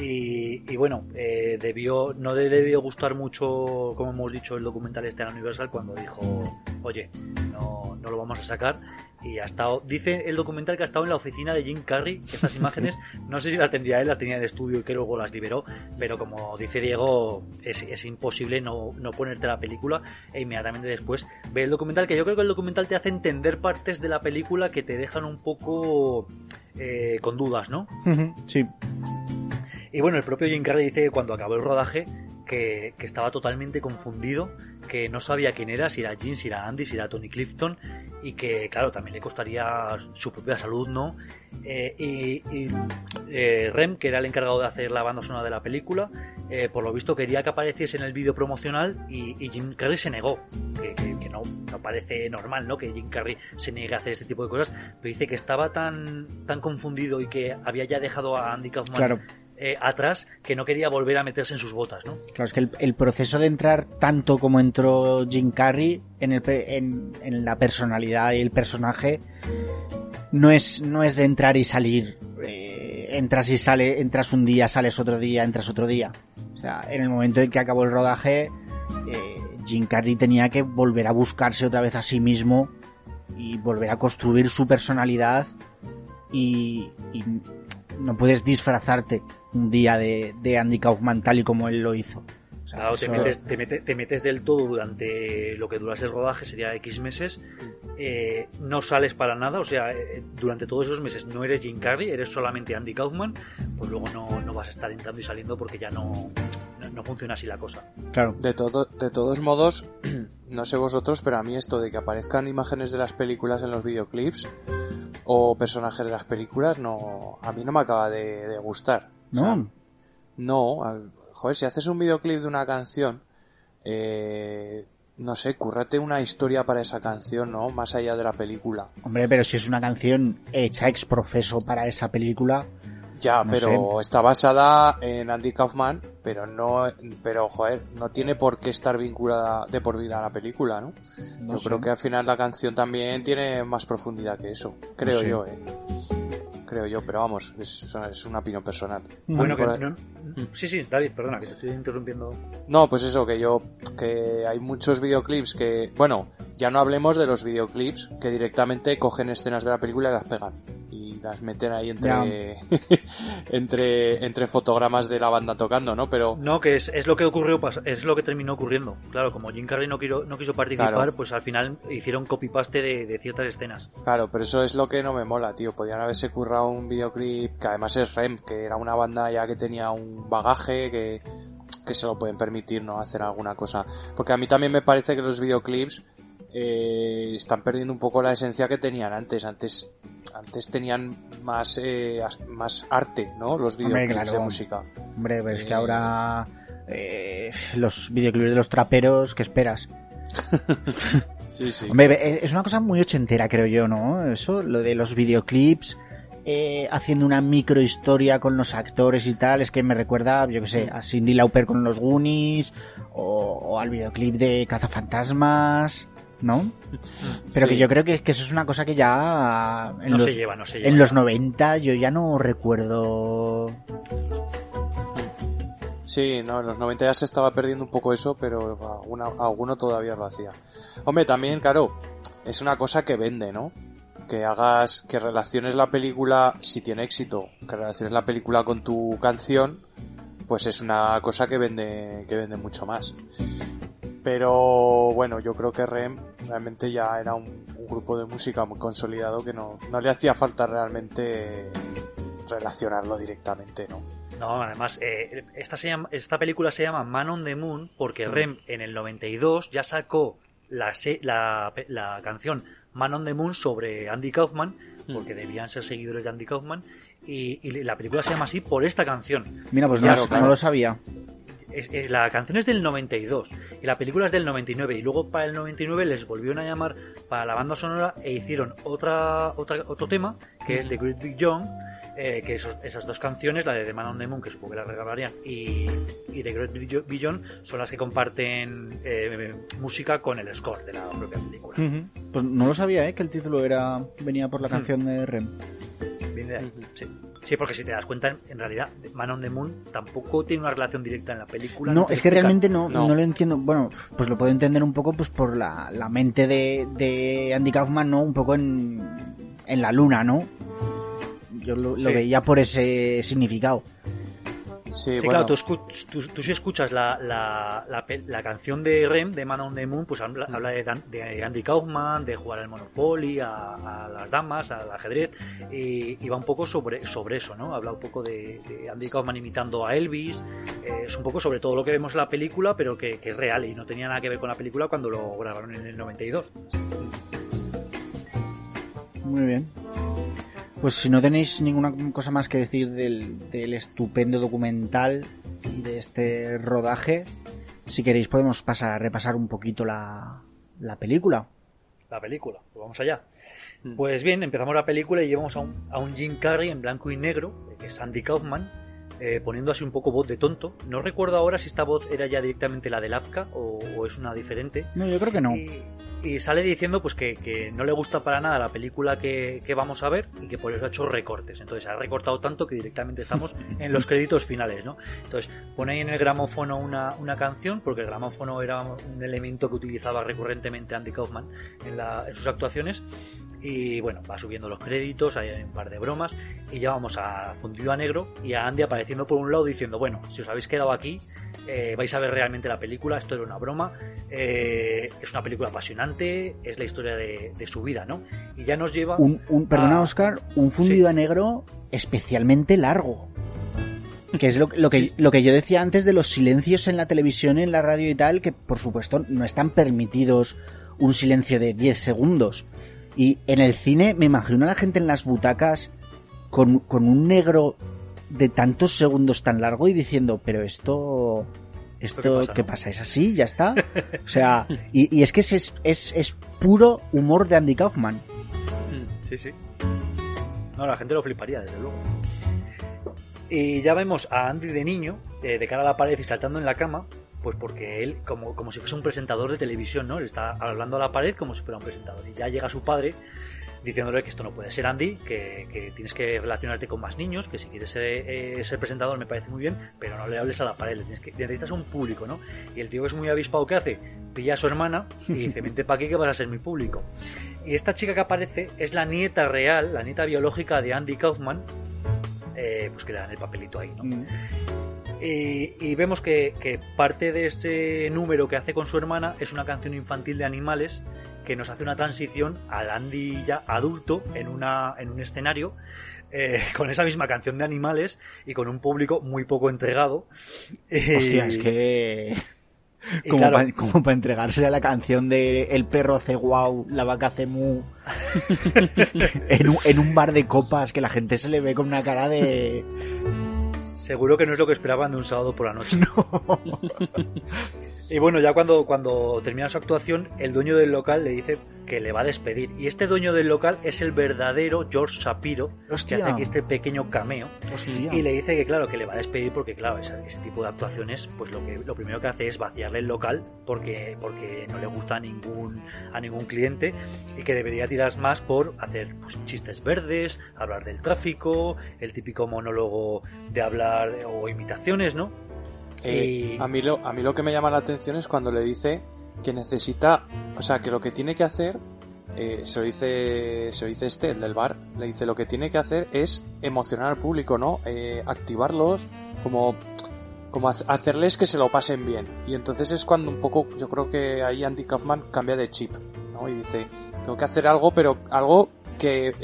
Y, bueno, eh, debió, no le debió gustar mucho, como hemos dicho, el documental este a Universal cuando dijo, oye, no, no lo vamos a sacar. Y ha estado, dice el documental que ha estado en la oficina de Jim Carrey, estas imágenes, no sé si las tendría él, las tenía en el estudio y que luego las liberó, pero como dice Diego, es, es imposible no, no ponerte la película e inmediatamente después ver el documental, que yo creo que el documental te hace entender partes de la película que te dejan un poco eh, con dudas, ¿no? Sí. Y bueno, el propio Jim Carrey dice que cuando acabó el rodaje que, estaba totalmente confundido, que no sabía quién era, si era Jim, si era Andy, si era Tony Clifton, y que, claro, también le costaría su propia salud, ¿no? Eh, y, eh, Rem, que era el encargado de hacer la banda sonora de la película, eh, por lo visto quería que apareciese en el vídeo promocional y, Jim Carrey se negó, que, no, no, parece normal, ¿no? Que Jim Carrey se niegue a hacer este tipo de cosas, pero dice que estaba tan, tan confundido y que había ya dejado a Andy Kaufman eh, atrás que no quería volver a meterse en sus botas, ¿no? Claro, es que el, proceso de entrar tanto como entró Jim Carrey en, la personalidad y el personaje no es, no es de entrar y salir. Eh, entras y sale, entras un día, sales otro día, entras otro día. O sea, en el momento en que acabó el rodaje, eh, Jim Carrey tenía que volver a buscarse otra vez a sí mismo y volver a construir su personalidad y no puedes disfrazarte un día de, de Andy Kaufman tal y como él lo hizo. claro, te, metes, te, metes, del todo durante lo que durase el rodaje, sería X meses, eh, no sales para nada, o sea, eh, durante todos esos meses no eres Jim Carrey, eres solamente Andy Kaufman, pues luego no, no vas a estar entrando y saliendo porque ya no, no, funciona así la cosa. Claro. De, todo, de todos modos, no sé vosotros, pero a mí esto de que aparezcan imágenes de las películas en los videoclips o personajes de las películas, no, a mí no me acaba de gustar. No. no, joder, si haces un videoclip de una canción, eh, no sé, currate una historia para esa canción, ¿no? Más allá de la película. Hombre, pero si es una canción hecha ex profeso para esa película. Ya, pero está basada en Andy Kaufman, pero no, pero joder, no tiene por qué estar vinculada de por vida a la película, ¿no? yo creo que al final la canción también tiene más profundidad que eso, creo yo, eh creo yo, pero vamos, es, una opinión personal. Bueno, que, sí, sí, David, perdona, que te estoy interrumpiendo. No, pues eso, que yo, que hay muchos videoclips que, bueno, ya no hablemos de los videoclips que directamente cogen escenas de la película y las pegan las meten ahí entre, entre, entre fotogramas de la banda tocando, ¿no? Pero... No, que es, es lo que ocurrió, es lo que terminó ocurriendo. Claro, como Jim Carrey no, quiso, no quiso participar, pues al final hicieron copy-paste de, de, ciertas escenas. Claro, pero eso es lo que no me mola, tío. Podrían haberse currado un videoclip que además es REM, que era una banda ya que tenía un bagaje que, que se lo pueden permitir, ¿no? Hacer alguna cosa. Porque a mí también me parece que los videoclips eh, están perdiendo un poco la esencia que tenían antes. Antes, antes tenían más, eh, más arte, ¿no? Los videoclips de música. Hombre, es que eh, ahora eh, los videoclips de los traperos, ¿qué esperas? sí, sí. Hombre, es una cosa muy ochentera, creo yo, ¿no? Eso, lo de los videoclips eh, haciendo una microhistoria con los actores y tal, es que me recuerda, yo que sé, a Cindy Lauper con los Goonies o, al videoclip de Cazafantasmas. ¿No? Pero que yo creo que, eso es una cosa que ya en, los, se lleva, no se en los 90 yo ya no recuerdo Sí, no, en los 90 ya se estaba perdiendo un poco eso, pero alguno todavía lo hacía. Hombre, también, claro, es una cosa que vende, ¿no? Que hagas, que relaciones la película, si tiene éxito, que relaciones la película con tu canción, pues es una cosa que vende, que vende mucho más. Pero bueno, yo creo que REM realmente ya era un, un grupo de música muy consolidado que no, no le hacía falta realmente relacionarlo directamente, ¿no? No, además, eh, esta, esta película se llama Man on the Moon porque mm. Rem en el 92 ya sacó la, la, canción Man on the Moon sobre Andy Kaufman, mm. porque debían ser seguidores de Andy Kaufman, y, la película se llama así por esta canción. Mira, pues no, no lo sabía. La canción es del 92 y la película es del 99 y luego para el 99 les volvieron a llamar para la banda sonora e hicieron otra, otra otro tema que es The Great Big John eh, que esas dos canciones, la de The Man on the Moon, que supongo que la regalarían, y, y The Great Beyond, son las que comparten eh, música con el score de la propia película. Pues no lo sabía, ¿eh? Que el título era venía por la canción de Rem. Viene de ahí, sí. Sí, porque si te das cuenta, en realidad, Man on the Moon tampoco tiene una relación directa en la película. No, es que realmente no, no, lo entiendo. Bueno, pues lo puedo entender un poco pues por la, la mente de, de Andy Kaufman, ¿no? Un poco en, en la luna, ¿no? Yo lo, veía por ese significado. Sí, claro, tú, tú, si escuchas la, la, la, canción de Rem, de Man on the Moon, pues habla, mm. de, Andy Kaufman, de jugar al Monopoly, a, las damas, al ajedrez, y, va un poco sobre, sobre eso, ¿no? Habla un poco de, Andy Kaufman imitando a Elvis, eh, es un poco sobre todo lo que vemos en la película, pero que, que, es real y no tenía nada que ver con la película cuando lo grabaron en el 92. Muy bien. Pues si no tenéis ninguna cosa más que decir del, estupendo documental y de este rodaje, si queréis podemos pasar a repasar un poquito la, película. La película, pues vamos allá. Mm. Pues bien, empezamos la película y llevamos a un, a un Jim Carrey en blanco y negro, que es Andy Kaufman, eh, poniendo así un poco voz de tonto. No recuerdo ahora si esta voz era ya directamente la del Afka o, es una diferente. No, yo creo que no y sale diciendo pues que, no le gusta para nada la película que, vamos a ver y que por eso ha hecho recortes. Entonces ha recortado tanto que directamente estamos en los créditos finales, ¿no? Entonces pone ahí en el gramófono una, una canción, porque el gramófono era un elemento que utilizaba recurrentemente Andy Kaufman en, en sus actuaciones. Y bueno, va subiendo los créditos, hay un par de bromas y ya vamos a fundido a negro y a Andy apareciendo por un lado diciendo, bueno, si os habéis quedado aquí, eh, vais a ver realmente la película, esto era una broma, eh, es una película apasionante, es la historia de, su vida, ¿no? Y ya nos lleva... Un, perdona, Oscar, un fundido a negro especialmente largo. Que es lo, que, lo que yo decía antes de los silencios en la televisión, en la radio y tal, que por supuesto no están permitidos un silencio de 10 segundos. Y en el cine me imagino a la gente en las butacas con, con un negro de tantos segundos tan largo y diciendo, pero esto, esto, ¿qué pasa? ¿Es así? ¿Ya está? O sea, y, es que es, es, es, puro humor de Andy Kaufman. Mm, sí, sí. No, la gente lo fliparía, desde luego. Y ya vemos a Andy de niño, eh, de cara a la pared y saltando en la cama, pues porque él, como, como si fuese un presentador de televisión, ¿no? Él está hablando a la pared como si fuera un presentador. Y ya llega su padre diciéndole que esto no puede ser Andy, que, tienes que relacionarte con más niños, que si quieres eh, ser, presentador me parece muy bien, pero no le hables a la pared, tienes que, necesitas un público, ¿no? Y el tío que es muy avispado, ¿qué hace? Pilla a su hermana y dice, vente para aquí que vas a ser mi público. Y esta chica que aparece es la nieta real, la nieta biológica de Andy Kaufman, eh, pues que le dan el papelito ahí, ¿no? Mm. Y, vemos que, que, parte de ese número que hace con su hermana es una canción infantil de animales que nos hace una transición al Andy ya adulto en, una, en un escenario eh, con esa misma canción de animales y con un público muy poco entregado. Hostia, es que... Como, para, entregarse a la canción de El perro hace guau, la vaca hace mu. en, un, en un bar de copas que la gente se le ve con una cara de. Seguro que no es lo que esperaban de un sábado por la noche. Y bueno, ya cuando, cuando termina su actuación, el dueño del local le dice que le va a despedir. Y este dueño del local es el verdadero George Shapiro, que hace aquí este pequeño cameo. Y le dice que claro, que le va a despedir porque claro, ese, tipo de actuaciones, pues lo que lo primero que hace es vaciarle el local porque, porque no le gusta a ningún, a ningún cliente y que debería tirar más por hacer pues, chistes verdes, hablar del tráfico, el típico monólogo de hablar o imitaciones, ¿no? Eh, a, mí lo, a mí lo que me llama la atención es cuando le dice que necesita, o sea, que lo que tiene que hacer, eh, se, lo dice, se lo dice este, el del bar, le dice lo que tiene que hacer es emocionar al público, ¿no? Eh, activarlos, como, como hacerles que se lo pasen bien. Y entonces es cuando un poco, yo creo que ahí Andy Kaufman cambia de chip, ¿no? Y dice, tengo que hacer algo, pero algo que,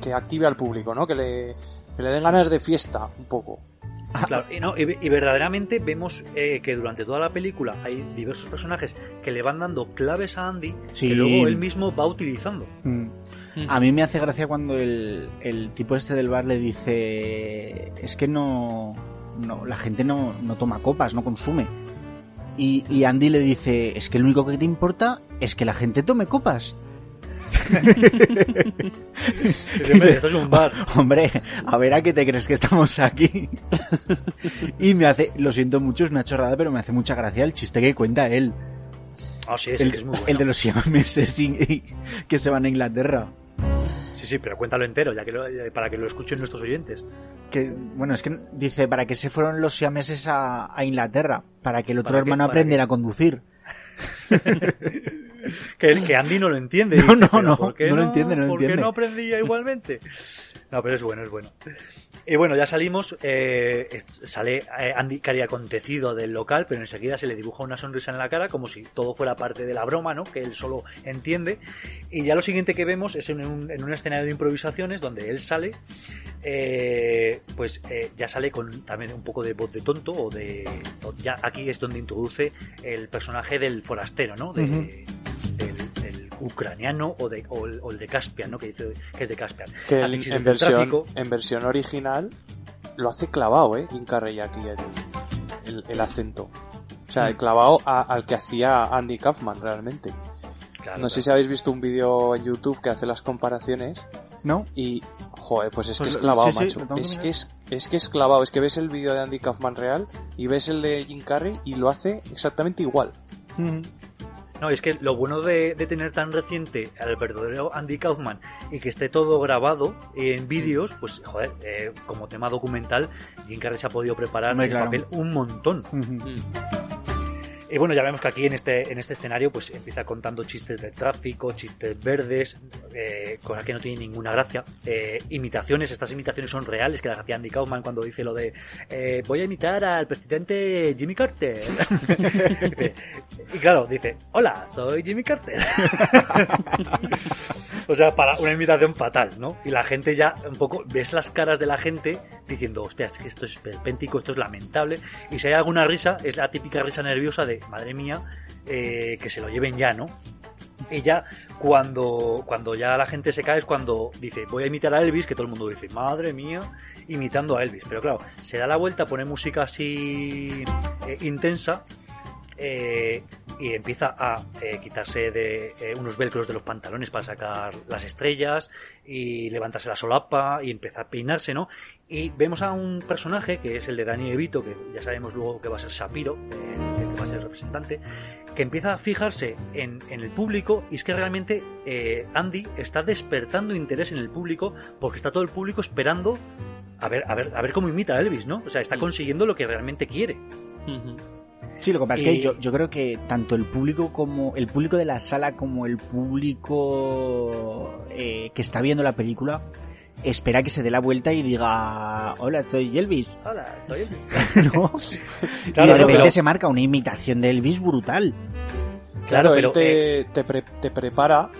que active al público, ¿no? Que le, que le den ganas de fiesta, un poco. Claro, y, no, y, verdaderamente vemos eh, que durante toda la película hay diversos personajes que le van dando claves a Andy que luego él mismo va utilizando. Mm. A mí me hace gracia cuando el, el, tipo este del bar le dice es que no, no la gente no, no toma copas, no consume. Y, y Andy le dice es que lo único que te importa es que la gente tome copas. Esto es un bar. Hombre, a ver a qué te crees que estamos aquí. y me hace, lo siento mucho, es una chorrada, pero me hace mucha gracia el chiste que cuenta él. Ah, sí, es, el, que es muy bueno. El de los siameses que se van a Inglaterra. Sí, sí, pero cuéntalo entero, ya que para que lo escuchen nuestros oyentes. Que, bueno, es que dice, ¿para qué se fueron los siameses a, Inglaterra? Para que el otro hermano aprendiera a conducir. que, que, Andy no lo entiende. No, no, no, no, lo entiende, no ¿Por qué no aprendía igualmente? No, pero es bueno, es bueno. Y bueno, ya salimos, eh, sale eh, Andy Cari acontecido del local, pero enseguida se le dibuja una sonrisa en la cara, como si todo fuera parte de la broma, ¿no? Que él solo entiende. Y ya lo siguiente que vemos es en un, en un escenario de improvisaciones donde él sale, eh, pues ya sale con también un poco de voz de tonto, o de. ya aquí es donde introduce el personaje del forastero, ¿no? De, del, ucraniano o, de, o, el, de Caspian, ¿no? Que, dice, que es de Caspian. Que en, versión, en versión original lo hace clavado, ¿eh? Jim Carrey aquí el, el, acento. O sea, mm. clavado al que hacía Andy Kaufman realmente. no sé si habéis visto un vídeo en YouTube que hace las comparaciones. ¿No? Y, joder, pues es que pues es clavado, macho. es, que es, es que es clavado. Es que ves el vídeo de Andy Kaufman real y ves el de Jim Carrey y lo hace exactamente igual. Mm. No, es que lo bueno de, tener tan reciente al verdadero Andy Kaufman y que esté todo grabado en vídeos, pues, joder, eh, como tema documental, Jim Carrey se ha podido preparar el papel un montón. Y bueno, ya vemos que aquí en este, en este escenario pues empieza contando chistes de tráfico, chistes verdes, eh, cosa que no tiene ninguna gracia. Eh, imitaciones, estas imitaciones son reales, que las hacía Andy Kaufman cuando dice lo de eh, voy a imitar al presidente Jimmy Carter. y claro, dice, hola, soy Jimmy Carter. o sea, para una imitación fatal, ¿no? Y la gente ya un poco, ves las caras de la gente diciendo, hostia, que esto es perpéntico, esto es lamentable. Y si hay alguna risa, es la típica risa nerviosa de madre mía, eh, que se lo lleven ya, ¿no? Y ya cuando, cuando ya la gente se cae es cuando dice, voy a imitar a Elvis, que todo el mundo dice, madre mía, imitando a Elvis. Pero claro, se da la vuelta, pone música así eh, intensa eh, y empieza a quitarse de unos velcros de los pantalones para sacar las estrellas y levantarse la solapa y empieza a peinarse, ¿no? Y vemos a un personaje que es el de Dani Evito, que ya sabemos luego que va a ser Shapiro, que va a ser representante, que empieza a fijarse en, el público y es que realmente eh, Andy está despertando interés en el público porque está todo el público esperando a ver, a ver, a ver cómo imita a Elvis, ¿no? O sea, está consiguiendo lo que realmente quiere. Sí, lo que pasa es que yo, yo, creo que tanto el público como el público de la sala como el público eh, que está viendo la película espera que se dé la vuelta y diga, hola, soy Elvis. Hola, soy Elvis. ¿No? y de repente se marca una imitación de Elvis brutal. Claro, él te, te, prepara,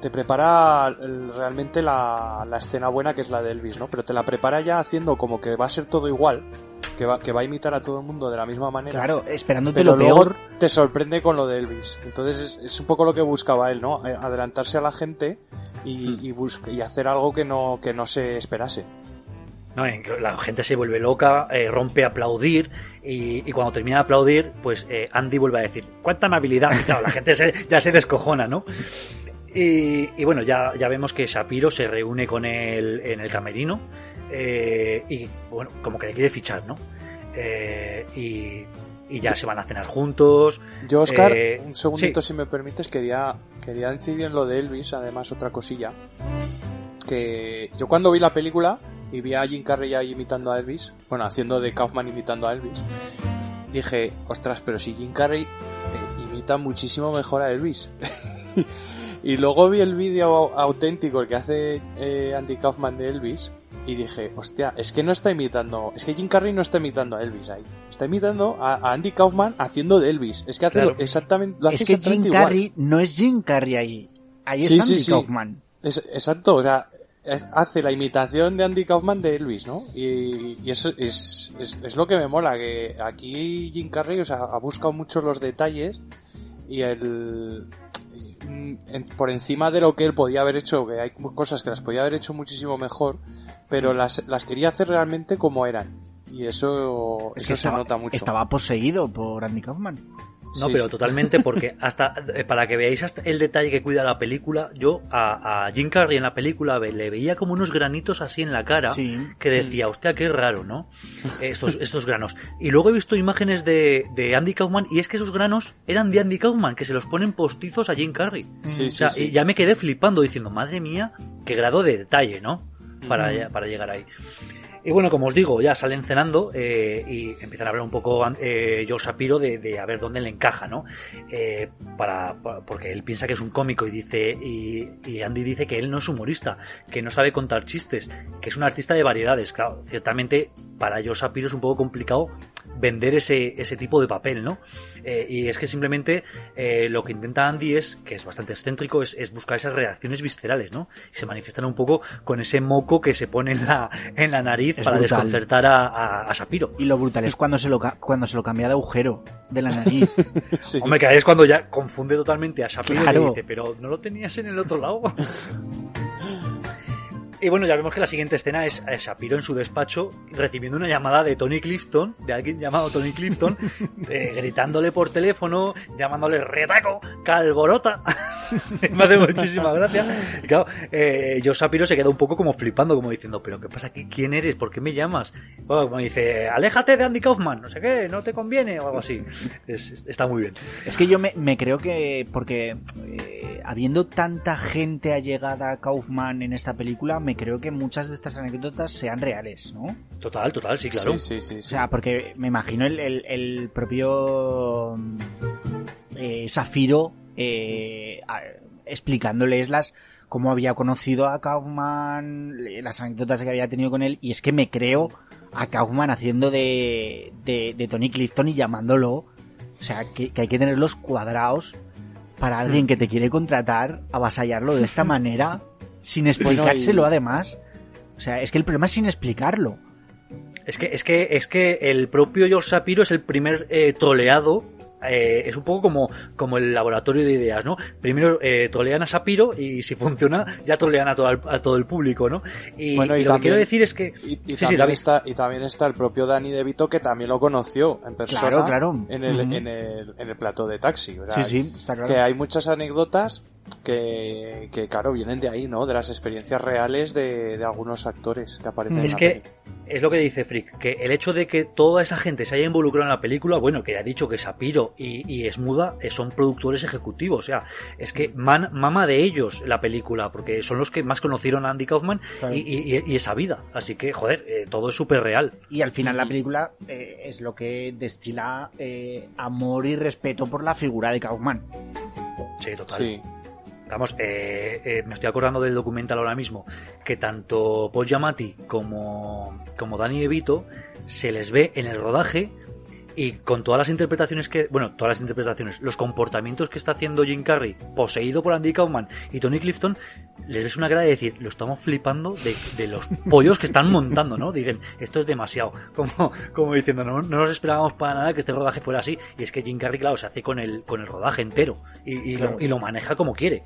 te prepara realmente la, la, escena buena que es la de Elvis, ¿no? Pero te la prepara ya haciendo como que va a ser todo igual, que va, que va a imitar a todo el mundo de la misma manera. Claro, esperándote lo peor. Te sorprende con lo de Elvis. Entonces es, un poco lo que buscaba él, ¿no? Adelantarse a la gente y, y, y hacer algo que no, que no se esperase. ¿No? La gente se vuelve loca, eh, rompe a aplaudir y, cuando termina de aplaudir, pues eh, Andy vuelve a decir, ¡cuánta amabilidad! Y claro, la gente ya se descojona, ¿no? Y, bueno, ya, ya vemos que Shapiro se reúne con él en el camerino eh, y bueno, como que le quiere fichar, ¿no? y, ya se van a cenar juntos. Yo, Oscar, un segundito si me permites, quería, quería incidir en lo de Elvis, además otra cosilla. Que yo cuando vi la película, y vi a Jim Carrey ahí imitando a Elvis, bueno, haciendo de Kaufman imitando a Elvis, dije, ostras, pero si Jim Carrey eh, imita muchísimo mejor a Elvis. y luego vi el vídeo auténtico, el que hace eh, Andy Kaufman de Elvis, y dije, hostia, es que no está imitando, es que Jim Carrey no está imitando a Elvis ahí, está imitando a, Andy Kaufman haciendo de Elvis, es que hace exactamente, lo es que Jim Carrey no es Jim Carrey ahí, ahí es Andy Kaufman. exacto, o sea, hace la imitación de Andy Kaufman de Elvis, ¿no? Y, eso es, es, lo que me mola, que aquí Jim Carrey o sea, ha buscado mucho los detalles y el por encima de lo que él podía haber hecho, que hay cosas que las podía haber hecho muchísimo mejor, pero las, las quería hacer realmente como eran. Y eso, eso se nota mucho. Estaba poseído por Andy Kaufman. No, pero totalmente, porque hasta eh, para que veáis hasta el detalle que cuida la película, yo a, Jim Carrey en la película le veía como unos granitos así en la cara que decía, hostia, qué raro, ¿no? Estos, estos granos. Y luego he visto imágenes de, de, Andy Kaufman y es que esos granos eran de Andy Kaufman, que se los ponen postizos a Jim Carrey. o sea, y ya me quedé flipando diciendo, madre mía, qué grado de detalle, ¿no? Para, para llegar ahí. Y bueno, como os digo, ya salen cenando eh, y empiezan a hablar un poco eh, George Shapiro de, a ver dónde le encaja, ¿no? Eh, para, porque él piensa que es un cómico y dice y, Andy dice que él no es humorista, que no sabe contar chistes, que es un artista de variedades. Claro, ciertamente para George Shapiro es un poco complicado vender ese, ese tipo de papel, ¿no? Eh, y es que simplemente eh, lo que intenta Andy es, que es bastante excéntrico, es, es, buscar esas reacciones viscerales, ¿no? Y se manifiestan un poco con ese moco que se pone en la, en la nariz para desconcertar a, a, Shapiro. Y lo brutal es cuando se lo, cuando se lo cambia de agujero de la nariz. Hombre, que es cuando ya confunde totalmente a Shapiro y dice, pero no lo tenías en el otro lado. Y bueno, ya vemos que la siguiente escena es Shapiro en su despacho recibiendo una llamada de Tony Clifton, de alguien llamado Tony Clifton, eh, gritándole por teléfono, llamándole retaco, calborota. Me hace muchísima gracia. Y claro, eh, yo Shapiro se queda un poco como flipando, como diciendo, ¿pero qué pasa aquí? ¿Quién eres? ¿Por qué me llamas? Bueno, como dice, aléjate de Andy Kaufman, no sé qué, no te conviene, o algo así. está muy bien. Es que yo me, creo que, porque eh, habiendo tanta gente allegada a Kaufman en esta película, creo que muchas de estas anécdotas sean reales, ¿no? Total, total, sí, claro. Sí, sí, sí, O sea, porque me imagino el, propio eh, Zafiro eh, explicándoles las cómo había conocido a Kaufman, las anécdotas que había tenido con él, y es que me creo a Kaufman haciendo de, de, Tony Clifton y llamándolo. O sea, que, que hay que tener los cuadrados para alguien mm. que te quiere contratar, avasallarlo de esta manera sin explicárselo además. O sea, es que el problema es sin explicarlo. Es que, es que, es que el propio George Shapiro es el primer eh, troleado eh, es un poco como, como el laboratorio de ideas, ¿no? Primero eh, trolean a Shapiro y si funciona ya trolean a todo el, a todo el público, ¿no? Y, lo que quiero decir es que... Y, también está, y también está el propio Danny DeVito que también lo conoció en persona claro, En, el, en, el, en el plato de taxi. sí, sí, está claro. Que hay muchas anécdotas que, que, claro, vienen de ahí, ¿no? De las experiencias reales de, de algunos actores que aparecen es en la que Es lo que dice Frick, que el hecho de que toda esa gente se haya involucrado en la película, bueno, que ha dicho que Sapiro y, y Esmuda eh, son productores ejecutivos, o sea, es que man, mama de ellos la película, porque son los que más conocieron a Andy Kaufman y, y, esa vida, así que, joder, eh, todo es súper real. Y al final la película eh, es lo que destila amor y respeto por la figura de Kaufman. Sí, total. Sí. Vamos, eh, eh, me estoy acordando del documental ahora mismo, que tanto Paul Giamatti como, como Danny Evito se les ve en el rodaje y con todas las interpretaciones que, bueno, todas las interpretaciones, los comportamientos que está haciendo Jim Carrey, poseído por Andy Kaufman y Tony Clifton, les ves una cara de decir, lo estamos flipando de, los pollos que están montando, ¿no? Dicen, esto es demasiado, como, como diciendo, no, no nos esperábamos para nada que este rodaje fuera así, y es que Jim Carrey, claro, se hace con el, con el rodaje entero y, y, lo, y lo maneja como quiere.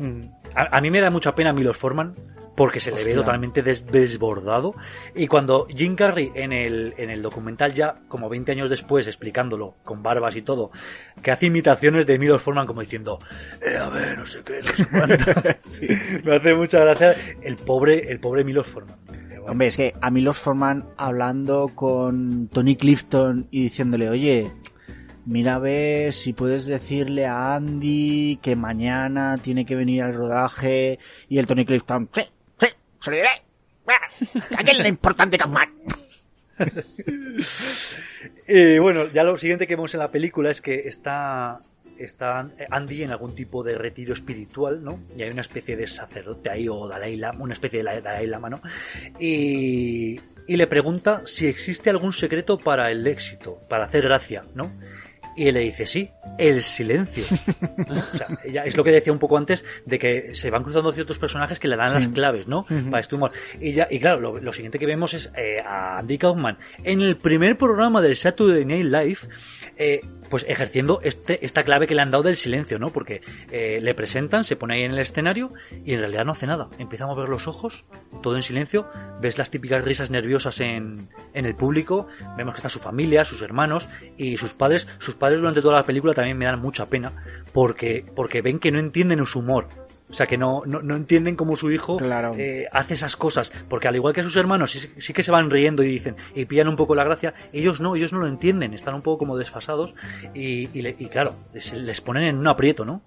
Mm. A, mí me da mucha pena Milos Forman porque se le ve totalmente desbordado. Y cuando Jim Carrey en el, en el documental ya, como 20 años después, explicándolo, con barbas y todo, que hace imitaciones de Milos Forman como diciendo, eh, a ver, no sé qué, no sé cuánto. Me hace mucha gracia el pobre, el pobre Milos Forman. Hombre, es que a Milos Forman hablando con Tony Clifton y diciéndole, oye, mira a ver si puedes decirle a Andy que mañana tiene que venir al rodaje y el Tony Clifton, sí, sí, se lo diré. Aquel es lo importante, Kaufman. eh, bueno, ya lo siguiente que vemos en la película es que está, está Andy en algún tipo de retiro espiritual, ¿no? Y hay una especie de sacerdote ahí o Dalai Lama, una especie de Dalai Lama, ¿no? Y, y le pregunta si existe algún secreto para el éxito, para hacer gracia, ¿no? Y él le dice, sí, el silencio. o sea, es lo que decía un poco antes de que se van cruzando ciertos personajes que le dan las claves, ¿no? Para este humor. Y, ya, y claro, lo, siguiente que vemos es eh, a Andy Kaufman en el primer programa del Saturday Night Live, eh, pues ejerciendo este, esta clave que le han dado del silencio, ¿no? Porque eh, le presentan, se pone ahí en el escenario y en realidad no hace nada. Empezamos a ver los ojos, todo en silencio, ves las típicas risas nerviosas en, en el público, vemos que está su familia, sus hermanos y sus padres. Sus padres durante toda la película también me dan mucha pena porque, porque ven que no entienden su humor. O sea, que no, no, entienden cómo su hijo eh, hace esas cosas. Porque al igual que sus hermanos, sí, que se van riendo y dicen, y pillan un poco la gracia, ellos no, ellos no lo entienden, están un poco como desfasados y, y, claro, les, ponen en un aprieto, ¿no?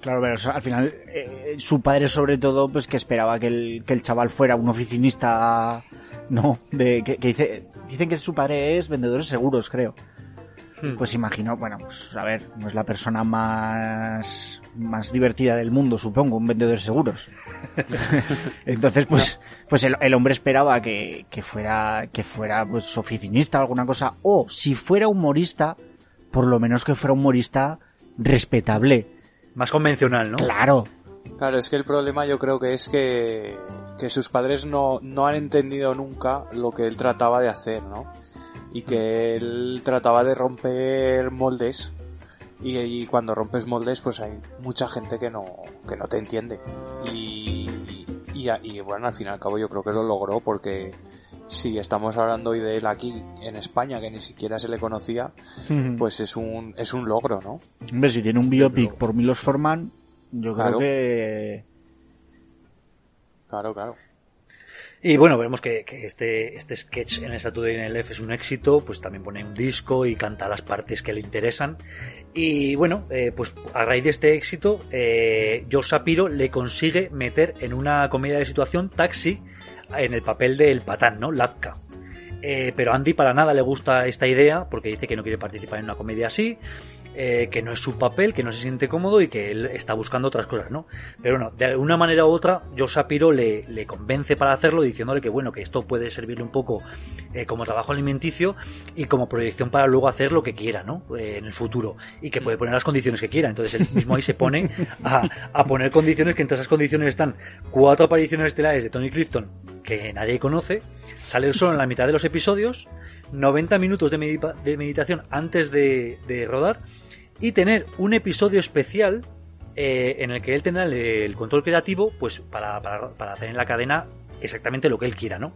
Claro, pero al final eh, su padre sobre todo, pues que esperaba que el, que el chaval fuera un oficinista, no, de que, que dice, dicen que su padre es vendedor de seguros, creo. Hmm. Pues imagino, bueno, pues a ver, no es la persona más, más divertida del mundo, supongo, un vendedor de seguros. Entonces, pues, pues el, hombre esperaba que, que, fuera, que fuera, pues, oficinista o alguna cosa, o si fuera humorista, por lo menos que fuera humorista respetable. Más convencional, ¿no? Claro. Claro, es que el problema yo creo que es que, que sus padres no, no han entendido nunca lo que él trataba de hacer, ¿no? y que él trataba de romper moldes y, cuando rompes moldes pues hay mucha gente que no que no te entiende. Y, y, bueno al fin y al cabo yo creo que lo logró porque si estamos hablando hoy de él aquí en España que ni siquiera se le conocía pues es un es un logro no hombre si tiene un biopic por Milos Forman yo creo que claro claro y bueno, vemos que, este, este sketch en el Saturday Night Live es un éxito, pues también pone un disco y canta las partes que le interesan. Y bueno, eh, pues a raíz de este éxito, eh, George Shapiro le consigue meter en una comedia de situación Taxi en el papel del patán, ¿no? Latka. Eh, pero Andy para nada le gusta esta idea porque dice que no quiere participar en una comedia así eh, que no es su papel, que no se siente cómodo y que él está buscando otras cosas, ¿no? Pero bueno, de una manera u otra, Joe Sapiro le, convence para hacerlo diciéndole que bueno, que esto puede servirle un poco eh, como trabajo alimenticio y como proyección para luego hacer lo que quiera, ¿no? Eh, en el futuro y que puede poner las condiciones que quiera. Entonces él mismo ahí se pone a, a poner condiciones que entre esas condiciones están cuatro apariciones estelares de Tony Clifton que nadie conoce, sale solo en la mitad de los episodios, 90 minutos de, meditación antes de, de rodar y tener un episodio especial eh, en el que él tendrá el, control creativo pues para, para, hacer en la cadena exactamente lo que él quiera, ¿no?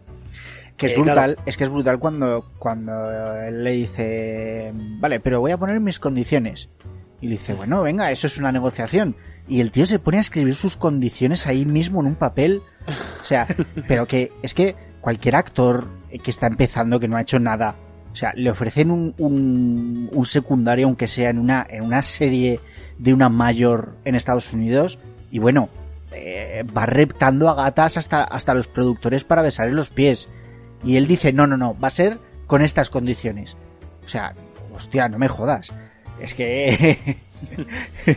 Que es eh, brutal, es que es brutal cuando, cuando él le dice, vale, pero voy a poner mis condiciones. Y le dice, bueno, venga, eso es una negociación. Y el tío se pone a escribir sus condiciones ahí mismo en un papel. O sea, pero que es que cualquier actor que está empezando, que no ha hecho nada, o sea, le ofrecen un, un, secundario, aunque sea en una, en una serie de una mayor en Estados Unidos, y bueno, eh, va reptando a gatas hasta, hasta los productores para besarle los pies. Y él dice, no, no, no, va a ser con estas condiciones. O sea, hostia, no me jodas. Es que...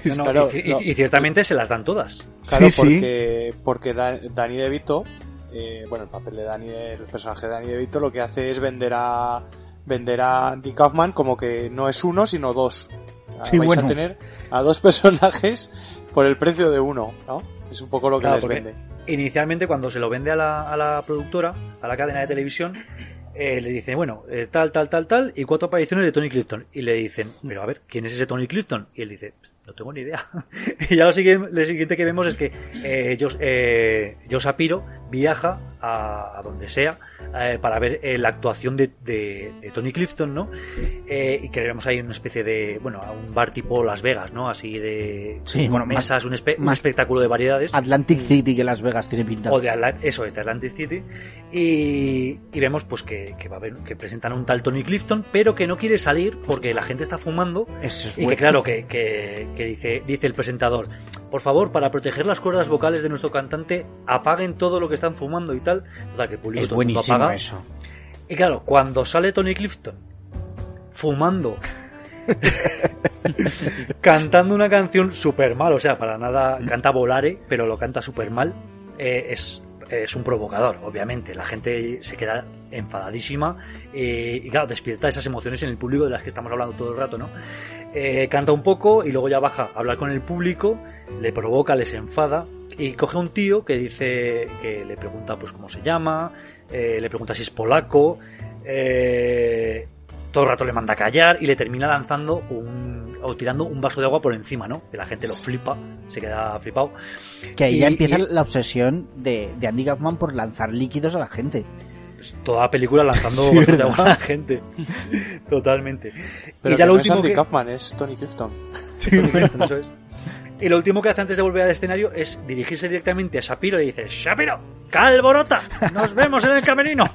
y, ciertamente se las dan todas. Claro, porque, porque Danny DeVito, eh, bueno, el papel de Danny, el personaje de Danny DeVito lo que hace es vender a vender a Andy Kaufman como que no es uno, sino dos. Sí, Vais a tener a dos personajes por el precio de uno, ¿no? Es un poco lo que les vende. Inicialmente, cuando se lo vende a la, a la productora, a la cadena de televisión, eh, le dicen, bueno, eh, tal, tal, tal, tal, y cuatro apariciones de Tony Clifton. Y le dicen, pero a ver, ¿quién es ese Tony Clifton? Y él dice, no tengo ni idea. y ya lo siguiente, lo siguiente que vemos es que eh, Joe, eh, Sapiro viaja a, donde sea eh, para ver eh, la actuación de, de, Tony Clifton, ¿no? Y que vemos ahí una especie de, bueno, un bar tipo Las Vegas, ¿no? Así de sí, bueno, mesas, un, un, espectáculo de variedades. Atlantic City que Las Vegas tiene pintado. O de eso, de Atlantic City. Y, y vemos pues que, que, va a haber, que presentan a un tal Tony Clifton, pero que no quiere salir porque la gente está fumando. Eso es y que claro, que, que, que dice, dice el presentador, por favor, para proteger las cuerdas vocales de nuestro cantante, apaguen todo lo que están fumando y tal. Total, que el público es buenísimo apaga. eso. Y claro, cuando sale Tony Clifton fumando, cantando una canción súper mal, o sea, para nada, canta Volare, pero lo canta súper mal, eh, es es un provocador, obviamente. La gente se queda enfadadísima eh, y, claro, despierta esas emociones en el público de las que estamos hablando todo el rato, ¿no? Eh, canta un poco y luego ya baja a hablar con el público, le provoca, les enfada y coge un tío que dice que le pregunta pues cómo se llama, eh, le pregunta si es polaco, todo el rato le manda a callar y le termina lanzando un o tirando un vaso de agua por encima, ¿no? Que la gente lo flipa, se queda flipado. Que ahí ya empieza la obsesión de, de, Andy Kaufman por lanzar líquidos a la gente. Pues toda la película lanzando vasos de agua a la gente. Totalmente. Pero y ya lo último es Andy Kaufman, es Tony Clifton. Tony Clifton, eso es. Y lo último que hace antes de volver al escenario es dirigirse directamente a Shapiro y dice, Shapiro, calborota, nos vemos en el camerino.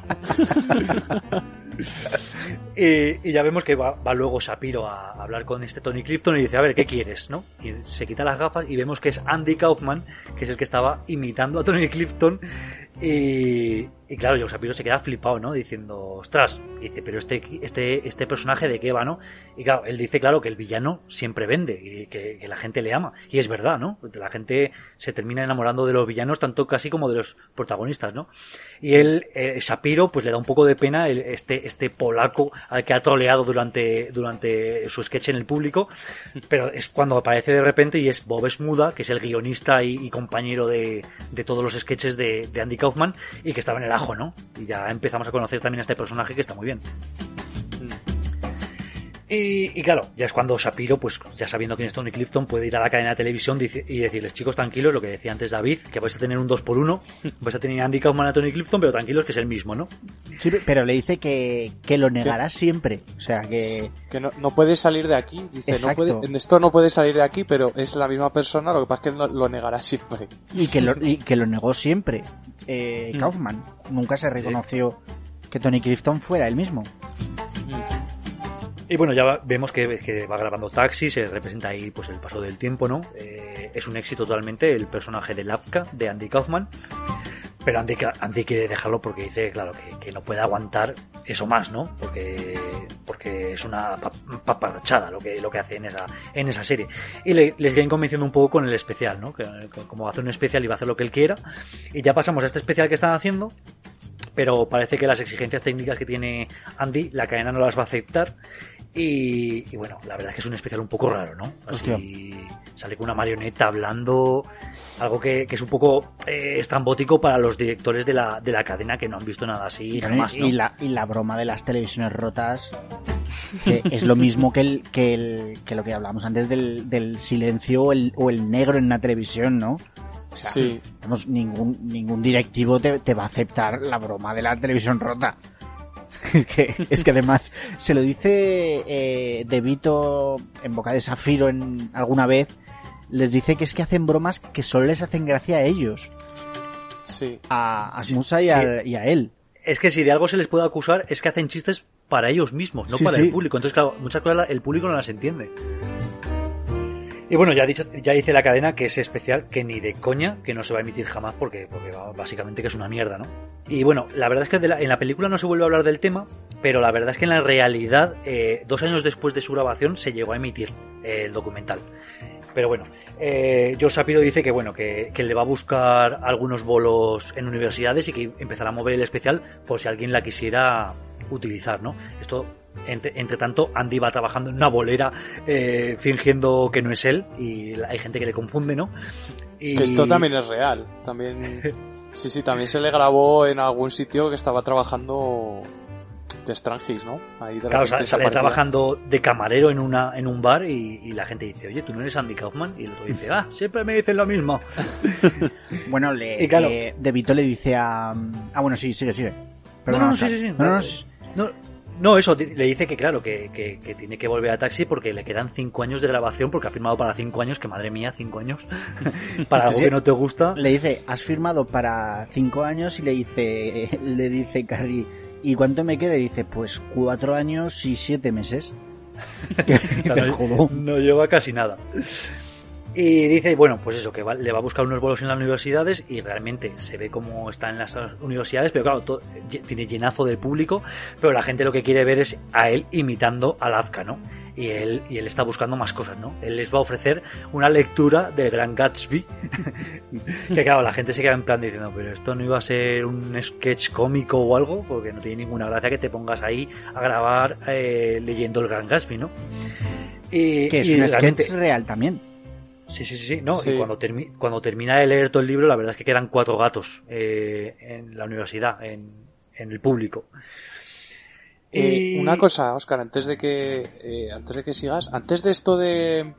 y, ya vemos que va, luego Shapiro a, hablar con este Tony Clifton y dice, a ver, ¿qué quieres? ¿no? Y se quita las gafas y vemos que es Andy Kaufman, que es el que estaba imitando a Tony Clifton. Y, claro, Joe Shapiro se queda flipado, ¿no? Diciendo, ostras, dice, pero este, este, este personaje de qué va, ¿no? Y claro, él dice, claro, que el villano siempre vende y que, la gente le ama. Y es verdad, ¿no? La gente se termina enamorando de los villanos tanto casi como de los protagonistas, ¿no? Y él, eh, Shapiro, pues le da un poco de pena este, este polaco al que ha troleado durante, durante su sketch en el público, pero es cuando aparece de repente y es Bob Smuda, que es el guionista y, compañero de, de, todos los sketches de, de Andy Kaufman y que estaba en el ¿no? Y ya empezamos a conocer también a este personaje que está muy bien. Y, claro, ya es cuando Shapiro, pues ya sabiendo quién es Tony Clifton, puede ir a la cadena de televisión y decirles, chicos, tranquilos, lo que decía antes David, que vais a tener un 2 por 1 vais a tener a Andy Kaufman a Tony Clifton, pero tranquilos que es el mismo, ¿no? Sí, pero le dice que, lo negará siempre. O sea, que... Que no, no puede salir de aquí. Dice, no puede, en esto no puede salir de aquí, pero es la misma persona, lo que pasa es que lo negará siempre. Y que lo, que lo negó siempre eh, mm. Kaufman. Nunca se reconoció que Tony Clifton fuera el mismo. Y bueno, ya vemos que, va grabando Taxi, se representa ahí pues el paso del tiempo, ¿no? Eh, es un éxito totalmente el personaje de Lafka, de Andy Kaufman. Pero Andy, Andy quiere dejarlo porque dice, claro, que, no puede aguantar eso más, ¿no? Porque, porque es una paparachada lo que, lo que hace en esa, en esa serie. Y le, les viene convenciendo un poco con el especial, ¿no? Que, como hace un especial y va a hacer lo que él quiera. Y ya pasamos a este especial que están haciendo, pero parece que las exigencias técnicas que tiene Andy, la cadena no las va a aceptar y, bueno, la verdad es que es un especial un poco raro, ¿no? Así sale con una marioneta hablando, algo que, es un poco eh, estrambótico para los directores de la, de la cadena que no han visto nada así jamás. Y, la, y la broma de las televisiones rotas, que es lo mismo que, el, que, el, que lo que hablamos antes del, del silencio o el, o el negro en la televisión, ¿no? O sea, sí. ningún, ningún directivo te, te va a aceptar la broma de la televisión rota. es que además se lo dice eh, De Vito en boca de Zafiro en alguna vez. Les dice que es que hacen bromas que solo les hacen gracia a ellos. Sí. A, a Smusa y, a, él. Es que si de algo se les puede acusar es que hacen chistes para ellos mismos, no para el público. Entonces, claro, muchas cosas el público no las entiende. Y bueno, ya, dicho, ya dice la cadena que es especial, que ni de coña, que no se va a emitir jamás porque, porque básicamente que es una mierda, ¿no? Y bueno, la verdad es que en la película no se vuelve a hablar del tema, pero la verdad es que en la realidad, eh, dos años después de su grabación, se llegó a emitir eh, el documental. Pero bueno, eh, Joe Sapiro dice que bueno, que, que, le va a buscar algunos bolos en universidades y que empezará a mover el especial por si alguien la quisiera utilizar, ¿no? Esto entre, tanto, Andy va trabajando en una bolera eh, fingiendo que no es él y hay gente que le confunde, ¿no? Y... esto también es real. También. Sí, sí, también se le grabó en algún sitio que estaba trabajando de Strangis, ¿no? Ahí claro, sale trabajando de camarero en una en un bar y, la gente dice, oye, ¿tú no eres Andy Kaufman? Y el otro dice, ah, siempre me dicen lo mismo. bueno, le, eh, De Vito le dice a... Ah, bueno, sí, sigue, sigue. no, no, sí, sí, sí. no, no, eso, le dice que claro, que, que, tiene que volver a Taxi porque le quedan cinco años de grabación, porque ha firmado para cinco años, que madre mía, cinco años, para algo que no te gusta. Le dice, has firmado para cinco años y le dice, le dice Carrie, ¿y cuánto me queda? Y dice, pues cuatro años y siete meses. no lleva casi nada. Y dice, bueno, pues eso, que le va a buscar unos bolos en las universidades y realmente se ve cómo está en las universidades, pero claro, tiene llenazo del público, pero la gente lo que quiere ver es a él imitando a Lazka, ¿no? Y él, y él está buscando más cosas, ¿no? Él les va a ofrecer una lectura del Gran Gatsby, que claro, la gente se queda en plan diciendo, pero esto no iba a ser un sketch cómico o algo, porque no tiene ninguna gracia que te pongas ahí a grabar eh, leyendo el Gran Gatsby, ¿no? Y, que es un sketch real también. Sí, sí, sí, no. Y cuando, cuando termina de leer todo el libro, la verdad es que quedan cuatro gatos eh, en la universidad, en, el público. Eh, y... Una cosa, Oscar, antes de que eh, antes de que sigas, antes de esto de,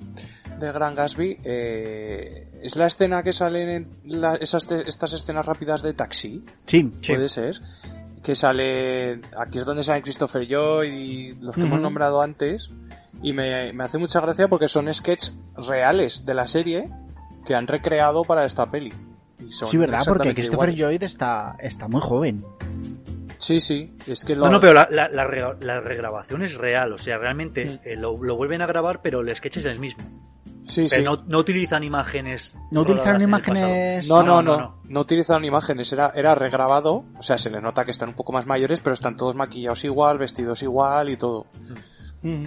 de Gran Gatsby, ¿es la escena que salen en esas, estas escenas rápidas de taxi? Sí, puede ser. Que sale, aquí es donde salen Christopher Joy y los que hemos nombrado antes y me, hace mucha gracia porque son sketches reales de la serie que han recreado para esta peli. sí, ¿verdad? Porque Christopher Lloyd está, está muy joven. Sí, sí, es que lo... No, no, pero la, la, regrabación es real, o sea, realmente mm. eh, lo, vuelven a grabar, pero el sketch es el mismo. Sí, sí. No, no, utilizan imágenes. No utilizaron imágenes. No no no, no no, utilizaron imágenes. Era, era regrabado. O sea, se les nota que están un poco más mayores, pero están todos maquillados igual, vestidos igual y todo. Mm.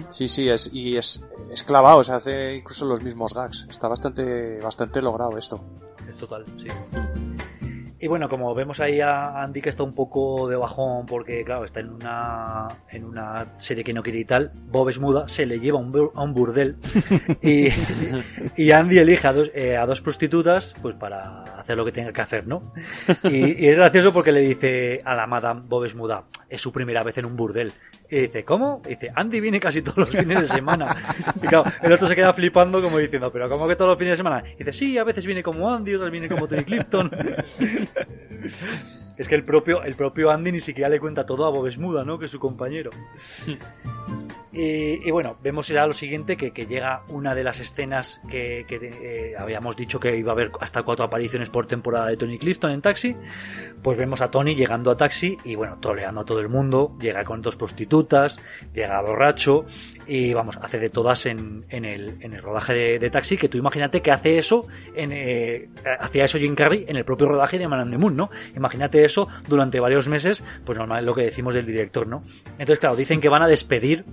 Sí, sí, es, y es, es clavado, se hace incluso los mismos gags. Está bastante, bastante logrado esto. Es total, sí. Y bueno, como vemos ahí a Andy que está un poco de bajón porque, claro, está en una, en una serie que no quiere y tal, Bob es muda, se le lleva a un burdel y, y Andy elige a dos, eh, a dos prostitutas pues para hacer lo que tenga que hacer, ¿no? Y, es gracioso porque le dice a la madame Bob es su primera vez en un burdel. Y dice, ¿cómo? Y dice, Andy viene casi todos los fines de semana. Y claro, el otro se queda flipando como diciendo, ¿pero cómo que todos los fines de semana? Y dice, sí, a veces viene como Andy, otras viene como Tony Clifton. es que el propio, el propio Andy ni siquiera le cuenta todo a Bob Esmuda, ¿no? Que es su compañero. Y, bueno, vemos ya lo siguiente, que, llega una de las escenas que, eh, habíamos dicho que iba a haber hasta cuatro apariciones por temporada de Tony Clifton en Taxi. Pues vemos a Tony llegando a Taxi y bueno, troleando a todo el mundo. Llega con dos prostitutas, llega borracho y vamos, hace de todas en, el, en el, rodaje de, Taxi, que tú imagínate que hace eso, en, eh, hacía eso Jim Carrey en el propio rodaje de Man and the Moon, ¿no? Imagínate eso durante varios meses, pues normal lo que decimos del director, ¿no? Entonces, claro, dicen que van a despedir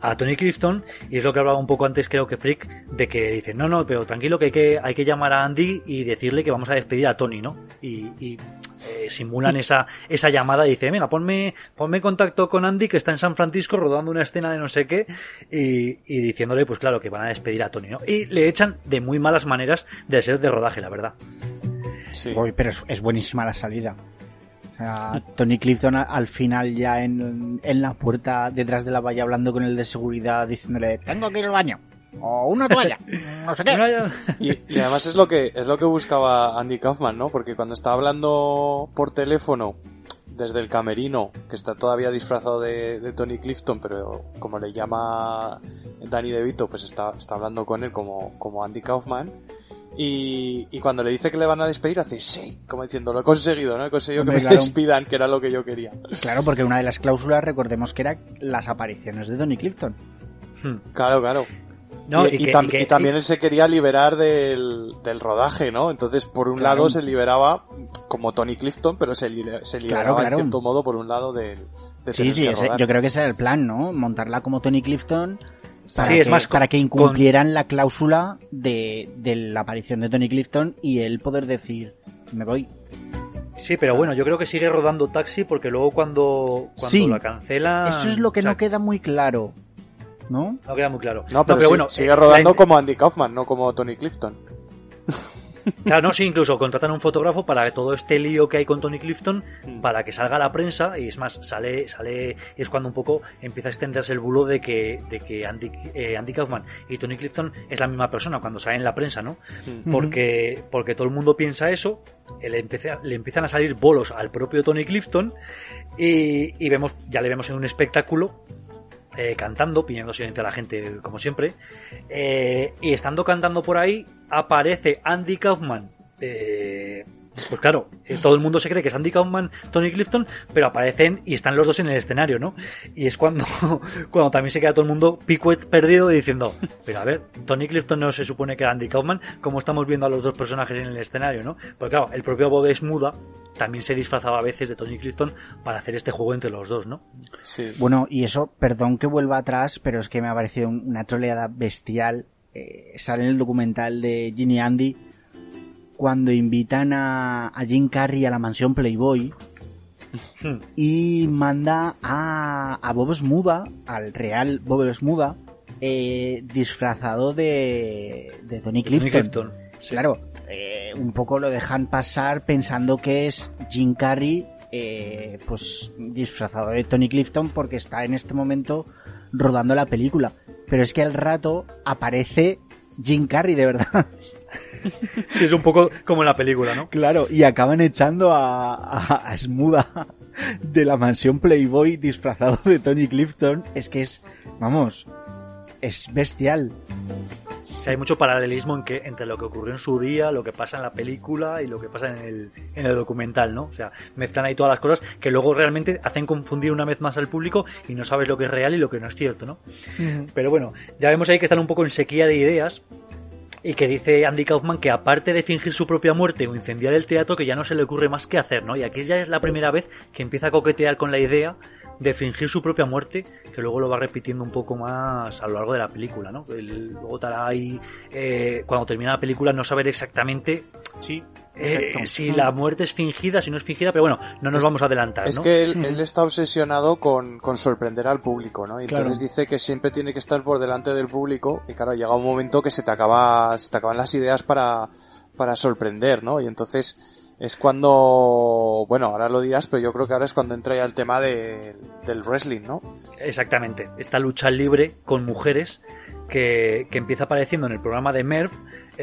a Tony Clifton y es lo que hablaba un poco antes creo que Frick de que dice no no pero tranquilo que hay que hay que llamar a Andy y decirle que vamos a despedir a Tony no y, eh, simulan esa esa llamada y dice venga ponme ponme contacto con Andy que está en San Francisco rodando una escena de no sé qué y, diciéndole pues claro que van a despedir a Tony no y le echan de muy malas maneras de ser de rodaje la verdad. Sí. pero es buenísima la salida Tony Clifton al final ya en, la puerta detrás de la valla hablando con el de seguridad diciéndole tengo que ir al baño o una toalla, no sé qué. Y, además es lo que es lo que buscaba Andy Kaufman, ¿no? Porque cuando está hablando por teléfono desde el camerino, que está todavía disfrazado de, Tony Clifton, pero como le llama Danny DeVito, pues está, está hablando con él como, como Andy Kaufman y, cuando le dice que le van a despedir, hace sí, como diciendo, lo he conseguido, ¿no? He conseguido que me despidan, que era lo que yo quería. Claro, porque una de las cláusulas, recordemos que era las apariciones de Donny Clifton. Hmm. Claro, claro. y, también él se quería liberar del, rodaje, ¿no? Entonces, por un lado se liberaba como Tony Clifton, pero se, se liberaba en cierto modo por un lado del... De sí, sí, yo creo que ese era el plan, ¿no? Montarla como Tony Clifton para, que, es más para que incumplieran la cláusula de, la aparición de Tony Clifton y él poder decir, me voy. Sí, pero bueno, yo creo que sigue rodando Taxi porque luego cuando, cuando la cancela... Eso es lo que no queda muy claro, ¿no? No queda muy claro. No, pero, bueno, sigue rodando como Andy Kaufman, no como Tony Clifton. Claro, no, sí, incluso contratan un fotógrafo para que todo este lío que hay con Tony Clifton, Mm. para que salga a la prensa, y es más, sale, sale, y es cuando un poco empieza a extenderse el bulo de que, de que Andy, eh, Andy Kaufman y Tony Clifton es la misma persona cuando sale en la prensa, ¿no? Mm. Porque, porque todo el mundo piensa eso, le, empieza- le empiezan a salir bolos al propio Tony Clifton, y, y vemos, ya le vemos en un espectáculo eh, cantando, pidiendo silencio a la gente, como siempre. Eh, y estando cantando por ahí, aparece Andy Kaufman. eh, pues claro, eh, todo el mundo se cree que es Andy Kaufman, Tony Clifton, pero aparecen y están los dos en el escenario, ¿no? Y es cuando, cuando también se queda todo el mundo picuet perdido diciendo, pero a ver, Tony Clifton no se supone que era Andy Kaufman, como estamos viendo a los dos personajes en el escenario, ¿no? Porque claro, el propio Bob Esmuda también se disfrazaba a veces de Tony Clifton para hacer este juego entre los dos, ¿no? Sí. Bueno, y eso, perdón que vuelva atrás, pero es que me ha parecido un- una troleada bestial. Eh, sale en el documental de Ginny Andy cuando invitan a, a Jim Carrey a la mansión Playboy y manda a, a Bob Smuda, al real Bob Smuda, eh, disfrazado de, de Tony Tony Clifton. Clifton. Sí. Claro, eh, un poco lo dejan pasar pensando que es Jim Carrey, eh, pues disfrazado de Tony Clifton porque está en este momento rodando la película. Pero es que al rato aparece Jim Carrey de verdad. Sí, es un poco como en la película, ¿no? claro, y acaban echando a, a, a Smuda de la mansión Playboy disfrazado de Tony Clifton. Es que es, vamos, es bestial. O sea, hay mucho paralelismo en que, entre lo que ocurrió en su día, lo que pasa en la película y lo que pasa en el, en el documental, ¿no? O sea, mezclan ahí todas las cosas que luego realmente hacen confundir una vez más al público y no sabes lo que es real y lo que no es cierto, ¿no? Pero bueno, ya vemos ahí que están un poco en sequía de ideas y que dice Andy Kaufman que aparte de fingir su propia muerte o incendiar el teatro, que ya no se le ocurre más que hacer, ¿no? Y aquí ya es la primera vez que empieza a coquetear con la idea de fingir su propia muerte, que luego lo va repitiendo un poco más a lo largo de la película, ¿no? El- luego estará ahí, eh, cuando termina la película, no saber exactamente Sí, eh, si la muerte es fingida, si no es fingida, pero bueno, no nos Es- vamos a adelantar, Es ¿no? que él, él está obsesionado con, con sorprender al público, ¿no? Y Claro. entonces dice que siempre tiene que estar por delante del público y claro, llega un momento que se te acaba, se te acaban las ideas para, para sorprender, ¿no? Y entonces es cuando, bueno, ahora lo dirás, pero yo creo que ahora es cuando entra ya el tema de- del wrestling, ¿no? Exactamente. Esta lucha libre con mujeres que, que empieza apareciendo en el programa de Merv,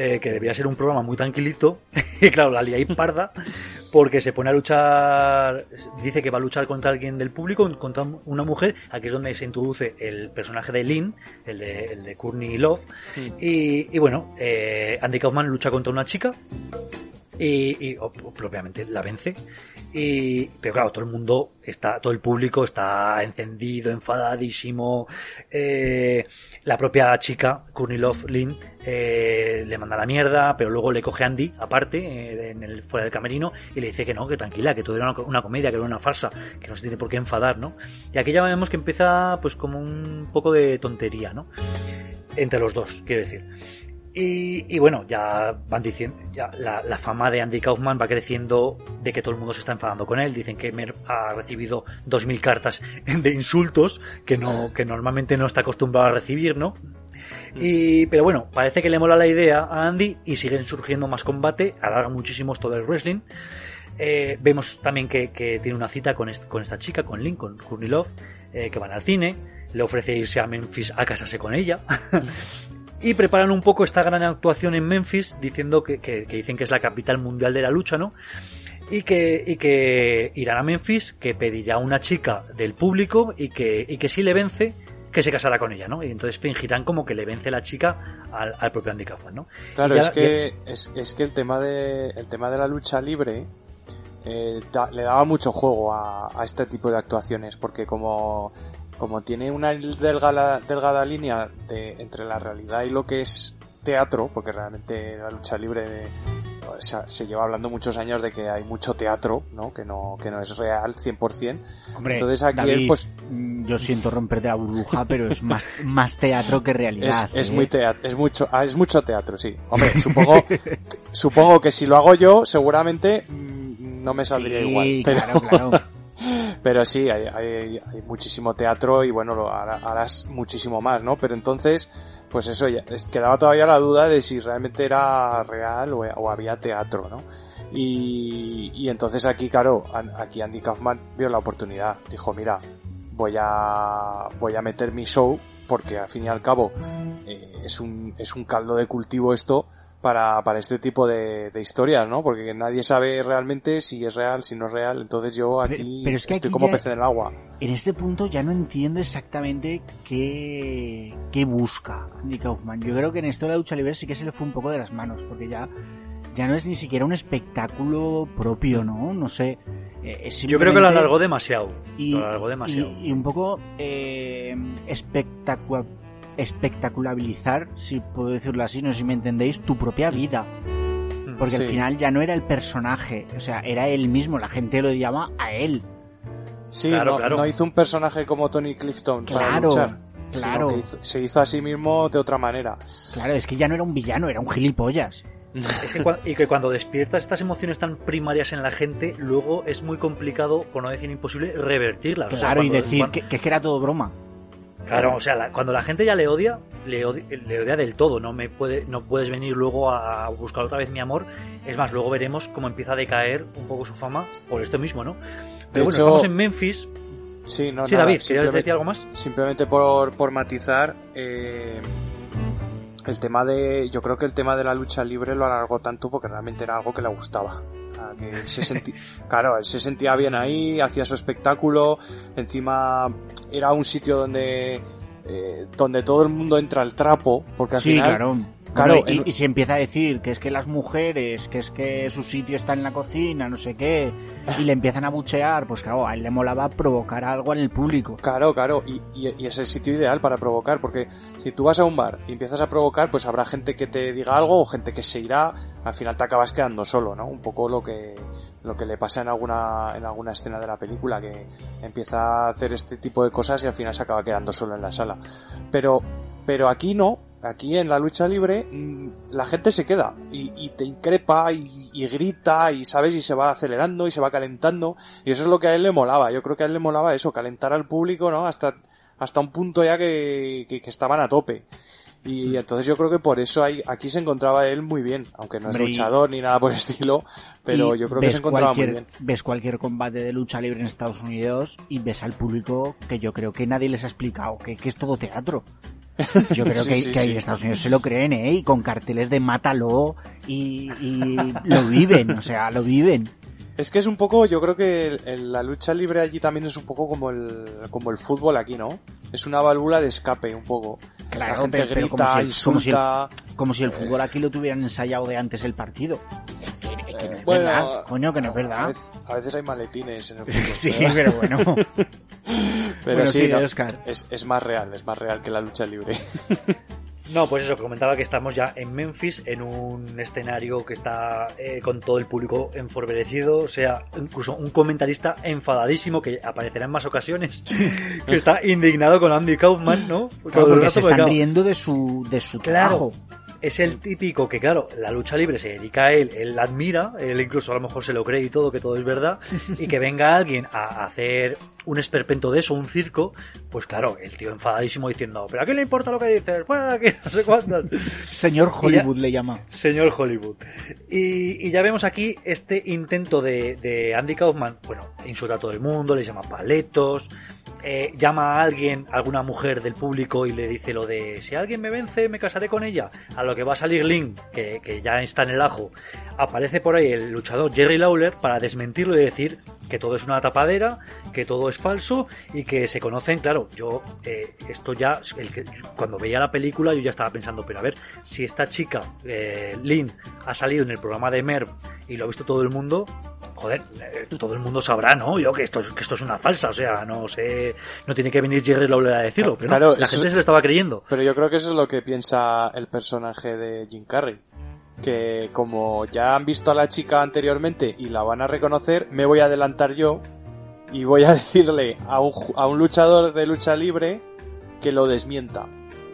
eh, que debía ser un programa muy tranquilito. y claro, la lía ahí parda, porque se pone a luchar, dice que va a luchar contra alguien del público, contra una mujer. Aquí es donde se introduce el personaje de Lynn, el de, el de Courtney Love. Y, y bueno, eh, Andy Kaufman lucha contra una chica y, y, o- o propiamente la vence. Y, pero claro, todo el mundo está, todo el público está encendido, enfadadísimo. Eh, la propia chica, Courtney Love Lynn, eh, le manda la mierda, pero luego le coge Andy aparte, eh, en el, fuera del camerino, y le dice que no, que tranquila, que todo era una, una comedia, que era una farsa, que no se tiene por qué enfadar, ¿no? Y aquí ya vemos que empieza pues como un poco de tontería, ¿no? Entre los dos, quiero decir. Y, y bueno, ya van diciendo, ya la, la fama de Andy Kaufman va creciendo de que todo el mundo se está enfadando con él. Dicen que Mer ha recibido 2.000 cartas de insultos que no que normalmente no está acostumbrado a recibir, ¿no? Y, pero bueno, parece que le mola la idea a Andy y siguen surgiendo más combate, alarga muchísimo esto del wrestling. Eh, vemos también que, que tiene una cita con, est- con esta chica, con Courtney Love, eh, que van al cine, le ofrece irse a Memphis a casarse con ella. y preparan un poco esta gran actuación en Memphis, diciendo que, que- que dicen que es la capital mundial de la lucha, ¿no? Y que, y que irán a Memphis, que pedirá una chica del público y que, y que si le vence, que se casará con ella, ¿no? Y entonces fingirán como que le vence la chica al, al propio Andy Kaufman, ¿no? Claro, ya- es que es, es que el tema de el tema de la lucha libre eh, da- le daba mucho juego a, a este tipo de actuaciones porque como como tiene una delgada, delgada línea de, entre la realidad y lo que es teatro, porque realmente la lucha libre o sea, se lleva hablando muchos años de que hay mucho teatro, ¿no? Que no, que no es real 100%. Hombre, Entonces aquí David, él, pues, mm, yo siento romperte la burbuja, pero es más, más teatro que realidad. es ¿eh? muy teatro, es mucho, ah, es mucho teatro, sí. Hombre, supongo, supongo que si lo hago yo, seguramente mm, no me saldría Sí, igual. Pero, claro, claro. Pero sí, hay, hay, hay muchísimo teatro y bueno, lo hará- harás muchísimo más, ¿no? Pero entonces, pues eso, ya, quedaba todavía la duda de si realmente era real o, había teatro, ¿no? Y, y, entonces aquí, claro, aquí Andy Kaufman vio la oportunidad. Dijo, mira, voy a, voy a meter mi show porque al fin y al cabo eh, es, un, es un caldo de cultivo esto para, para este tipo de, de, historias, ¿no? Porque nadie sabe realmente si es real, si no es real. Entonces yo aquí pero, es que estoy como pez en el agua. En este punto ya no entiendo exactamente qué, qué busca Andy Kaufman. Yo creo que en esto de la lucha libre sí que se le fue un poco de las manos, porque ya, ya no es ni siquiera un espectáculo propio, ¿no? No sé. Eh, yo creo que lo alargó demasiado. Y, lo alargó demasiado. Y, un poco eh, espectacular espectaculabilizar, si puedo decirlo así, no sé si me entendéis, tu propia vida. Mm, Porque al final ya no era el personaje, o sea, era él mismo, la gente lo llama a él. Sí, no, hizo un personaje como Tony Clifton para luchar. Claro. se hizo a sí mismo de otra manera. Claro, es que ya no era un villano, era un gilipollas. y que cuando despiertas estas emociones tan primarias en la gente, luego es muy complicado, por no decir imposible, revertirlas. Claro, y decir que, que, era todo broma. Claro, o sea, cuando la gente ya le odia, le odia, le odia, del todo, no me puede, no puedes venir luego a buscar otra vez mi amor. Es más, luego veremos cómo empieza a decaer un poco su fama por esto mismo, ¿no? Pero bueno, estamos en Memphis. Sí, no, sí David, ¿querías decir algo más? Simplemente por, por matizar, eh, el tema de, yo creo que el tema de la lucha libre lo alargó tanto porque realmente era algo que le gustaba que se sentía, claro, él se sentía bien ahí, hacía su espectáculo, encima era un sitio donde eh, donde todo el mundo entra al trapo, porque al final claro. Claro, y, se empieza a decir que es que las mujeres, que es que su sitio está en la cocina, no sé qué, y le empiezan a buchear, pues claro, a él le molaba provocar algo en el público. Claro, claro, y, y, es el sitio ideal para provocar, porque si tú vas a un bar y empiezas a provocar, pues habrá gente que te diga algo o gente que se irá, al final te acabas quedando solo, ¿no? Un poco lo que, lo que le pasa en alguna, en alguna escena de la película, que empieza a hacer este tipo de cosas y al final se acaba quedando solo en la sala. Pero, pero aquí no, Aquí en la lucha libre mm, la gente se queda y, te increpa y, grita y sabes y se va acelerando y se va calentando y eso es lo que a él le molaba. Yo creo que a él le molaba eso, calentar al público, ¿no? Hasta, hasta un punto ya que, estaban a tope. Y entonces yo creo que por eso hay, aquí se encontraba él muy bien, aunque no es luchador ni nada por el estilo, pero yo creo que se encontraba muy bien. Ves cualquier combate de lucha libre en Estados Unidos y ves al público que yo creo que nadie les ha explicado que, que es todo teatro. Yo creo que, que ahí en Estados Unidos se lo creen, ¿eh? Y con carteles de mátalo y, lo viven, o sea, lo viven. Es que es un poco, yo creo que la lucha libre allí también es un poco como el, como el fútbol aquí, ¿no? Es una válvula de escape, un poco. Claro, la gente grita, como si, insulta. Como si, el, fútbol aquí lo tuvieran ensayado de antes el partido. Que, no es verdad, coño, que no es verdad. A veces, hay maletines en el fútbol. sí, pero bueno. Pero sí, es, es, más real, es más real que la lucha libre. No, pues eso, comentaba que estamos ya en Memphis, en un escenario que está eh, con todo el público enforberecido, o sea, incluso un comentarista enfadadísimo que aparecerá en más ocasiones, que está indignado con Andy Kaufman, ¿no? Porque, se están riendo de su, de su trabajo. es el típico que, claro, la lucha libre se dedica a él, él la admira, él incluso a lo mejor se lo cree y todo, que todo es verdad, y que venga alguien a hacer un esperpento de eso, un circo, pues claro, el tío enfadadísimo diciendo, pero ¿a qué le importa lo que dices? Fuera de aquí, no sé cuántas. Señor Hollywood le llama. Señor Hollywood. Y, ya vemos aquí este intento de, de Andy Kaufman, bueno, insulta a todo el mundo, le llama paletos, eh, llama a alguien, alguna mujer del público y le dice lo de si alguien me vence me casaré con ella. A lo que va a salir Link, que, que ya está en el ajo, aparece por ahí el luchador Jerry Lawler para desmentirlo y decir que todo es una tapadera, que todo es falso y que se conocen, claro, yo eh, esto ya, el que, cuando veía la película yo ya estaba pensando, pero a ver, si esta chica, eh, Lynn, ha salido en el programa de Merv y lo ha visto todo el mundo, joder, eh, todo el mundo sabrá, ¿no? Yo que esto, que esto es una falsa, o sea, no sé, no tiene que venir Jerry Lawler a decirlo, pero claro, la gente se lo estaba creyendo. Pero yo creo que eso es lo que piensa el personaje de Jim Carrey que como ya han visto a la chica anteriormente y la van a reconocer, me voy a adelantar yo y voy a decirle a un, a un luchador de lucha libre que lo desmienta.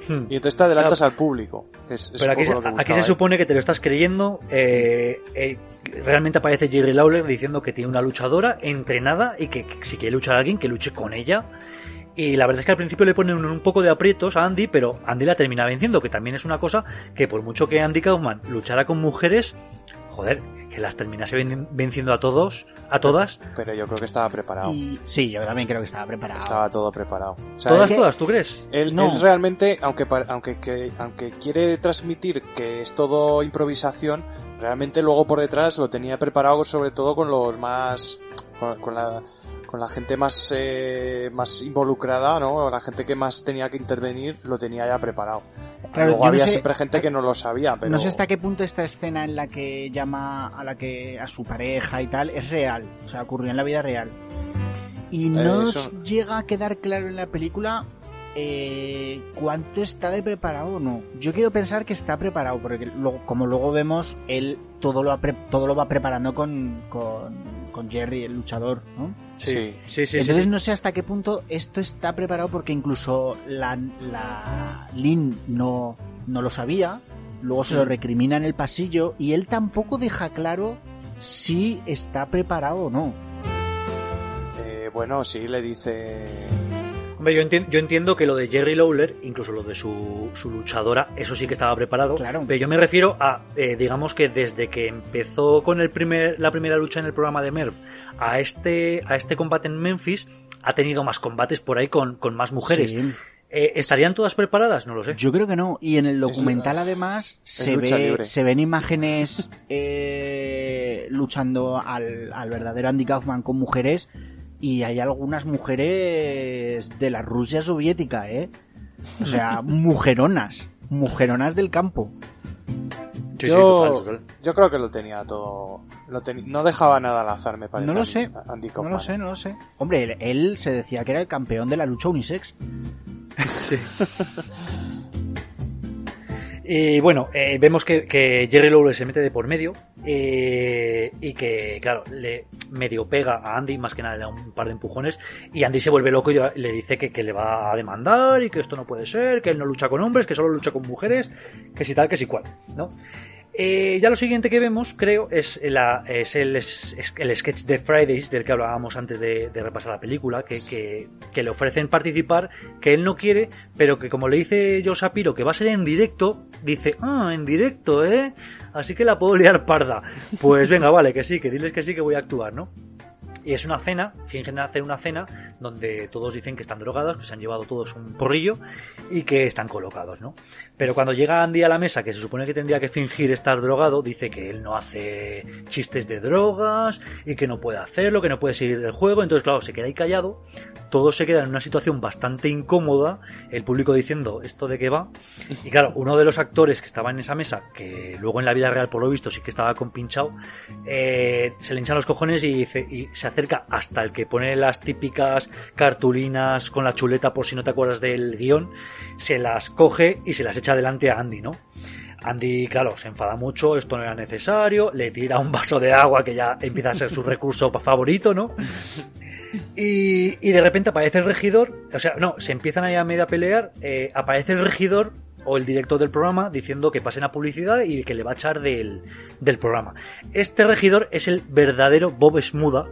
Hmm. Y entonces te adelantas al público. Pero aquí, se supone que te lo estás creyendo. Eh, eh, realmente aparece Jerry Lawler diciendo que tiene una luchadora entrenada y que, si quiere luchar a alguien, que luche con ella Y la verdad es que al principio le ponen un poco de aprietos a Andy, pero Andy la termina venciendo, que también es una cosa que por mucho que Andy Kaufman luchara con mujeres, joder, que las terminase venciendo a todos, a todas. Pero yo creo que estaba preparado. Sí, yo también creo que estaba preparado. Estaba todo preparado. todas, todas, ¿tú crees? Él, no. realmente, aunque, aunque, aunque quiere transmitir que es todo improvisación, realmente luego por detrás lo tenía preparado sobre todo con los más... con la con la gente más, eh, más involucrada, ¿no? La gente que más tenía que intervenir lo tenía ya preparado. Luego había siempre gente que no lo sabía, pero... No sé hasta qué punto esta escena en la que llama a la que a su pareja y tal es real, o sea, ocurrió en la vida real. Y no llega a quedar claro en la película eh, cuánto está de preparado o no. Yo quiero pensar que está preparado, porque como luego vemos, él todo lo, todo lo va preparando con, con con Jerry, el luchador, ¿no? Sí, sí, sí. Entonces no sé hasta qué punto esto está preparado porque incluso la, la Lynn no, no lo sabía, luego se lo mm. recrimina en el pasillo y él tampoco deja claro si está preparado o no. Eh, bueno, sí, le dice yo, entiendo que lo de Jerry Lawler, incluso lo de su, luchadora, eso sí que estaba preparado. Claro. Pero yo me refiero a, eh, digamos que desde que empezó con el primer, la primera lucha en el programa de Merv a este, a este combate en Memphis, ha tenido más combates por ahí con, más mujeres. Eh, ¿Estarían todas preparadas? No lo sé. Yo creo que no. Y en el documental, además, se, ve, se ven imágenes eh, luchando al, al verdadero Andy Kaufman con mujeres y hay algunas mujeres de la Rusia soviética, ¿eh? O sea, mujeronas, mujeronas del campo. yo, yo creo que lo tenía todo. Lo no dejaba nada al azar, me parece. No lo sé. no lo sé, no lo sé. Hombre, él, se decía que era el campeón de la lucha unisex. Sí. Y bueno, eh, vemos que, Jerry Lawler se mete de por medio eh, y que, claro, le medio pega a Andy, más que nada le da un par de empujones y Andy se vuelve loco y le dice que, que, le va a demandar y que esto no puede ser, que él no lucha con hombres, que solo lucha con mujeres, que si tal, que si cual, ¿no? Eh, ya lo siguiente que vemos, creo, es, la, es, el, el, sketch de Fridays del que hablábamos antes de, repasar la película, que, que, le ofrecen participar, que él no quiere, pero que como le dice Joe Sapiro que va a ser en directo, dice, ah, en directo, ¿eh? Así que la puedo liar parda. Pues venga, vale, que sí, que diles que sí que voy a actuar, ¿no? Y es una cena, fingen hacer una cena donde todos dicen que están drogados, que se han llevado todos un porrillo y que están colocados, ¿no? Pero cuando llega Andy a la mesa, que se supone que tendría que fingir estar drogado, dice que él no hace chistes de drogas y que no puede hacerlo, que no puede seguir el juego. Entonces, claro, se queda ahí callado. Todo se queda en una situación bastante incómoda. El público diciendo esto de qué va. Y claro, uno de los actores que estaba en esa mesa, que luego en la vida real por lo visto sí que estaba compinchado, eh, se le hinchan los cojones y, dice, y se acerca hasta el que pone las típicas cartulinas con la chuleta por si no te acuerdas del guion, se las coge y se las echa delante a Andy, ¿no? Andy, claro, se enfada mucho, esto no era necesario, le tira un vaso de agua que ya empieza a ser su recurso favorito, ¿no? Y, y de repente aparece el regidor, o sea, no, se empiezan ahí a media pelear, eh, aparece el regidor o el director del programa diciendo que pasen a publicidad y que le va a echar del, del programa. Este regidor es el verdadero Bob Smuda,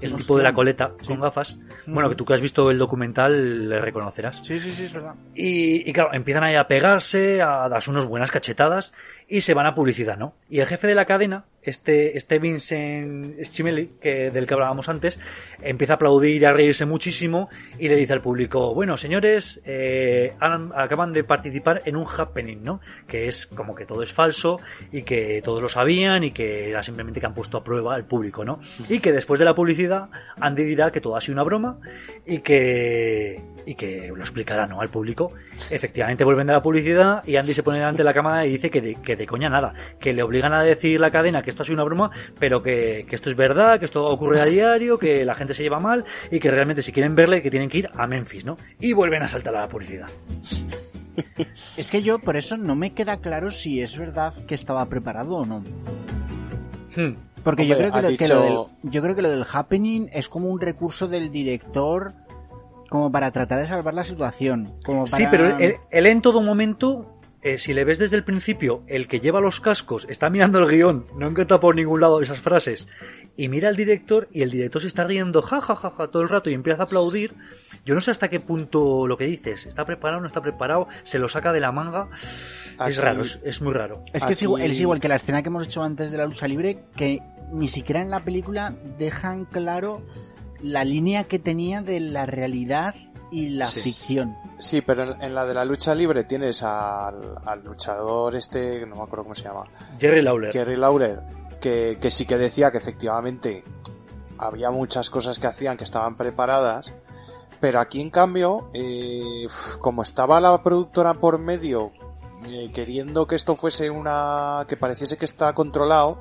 el tipo de la coleta con gafas. Bueno, que tú que has visto el documental le reconocerás. Sí, sí, sí, es verdad. Y, y claro, empiezan ahí a pegarse, a darse unas buenas cachetadas y se van a publicidad, ¿no? Y el jefe de la cadena, este, este Vincent Schimeli, que, del que hablábamos antes, empieza a aplaudir y a reírse muchísimo y le dice al público, bueno, señores, eh, acaban de participar en un happening, ¿no? Que es como que todo es falso y que todos lo sabían y que era simplemente que han puesto a prueba al público, ¿no? Y que después de la publicidad, Andy dirá que todo ha sido una broma y que, y que lo explicará, ¿no? Al público. Efectivamente vuelven de la publicidad y Andy se pone delante de la cámara y dice que de, que de coña nada, que le obligan a decir la cadena que esto ha sido una broma, pero que, esto es verdad, que esto ocurre a diario, que la gente se lleva mal y que realmente si quieren verle que tienen que ir a Memphis, ¿no? Y vuelven a saltar a la publicidad. Es que yo por eso no me queda claro si es verdad que estaba preparado o no. Hmm. Porque yo, creo que lo, del, yo creo que lo del happening es como un recurso del director como para tratar de salvar la situación. Como Sí, pero él, en todo momento eh, si le ves desde el principio, el que lleva los cascos está mirando el guion, no encuentra por ningún lado esas frases, y mira al director y el director se está riendo ja, ja, ja, ja todo el rato y empieza a aplaudir. Yo no sé hasta qué punto lo que dices, está preparado, no está preparado, se lo saca de la manga. es raro, es, muy raro. Es que es igual, que la escena que hemos hecho antes de la lucha libre, que ni siquiera en la película dejan claro la línea que tenía de la realidad y la ficción. Sí, pero en, la de la lucha libre tienes al, al, luchador este, no me acuerdo cómo se llama. Jerry Lawler. Jerry Lawler, que, que sí que decía que efectivamente había muchas cosas que hacían que estaban preparadas, pero aquí en cambio, eh, como estaba la productora por medio eh, queriendo que esto fuese una que pareciese que está controlado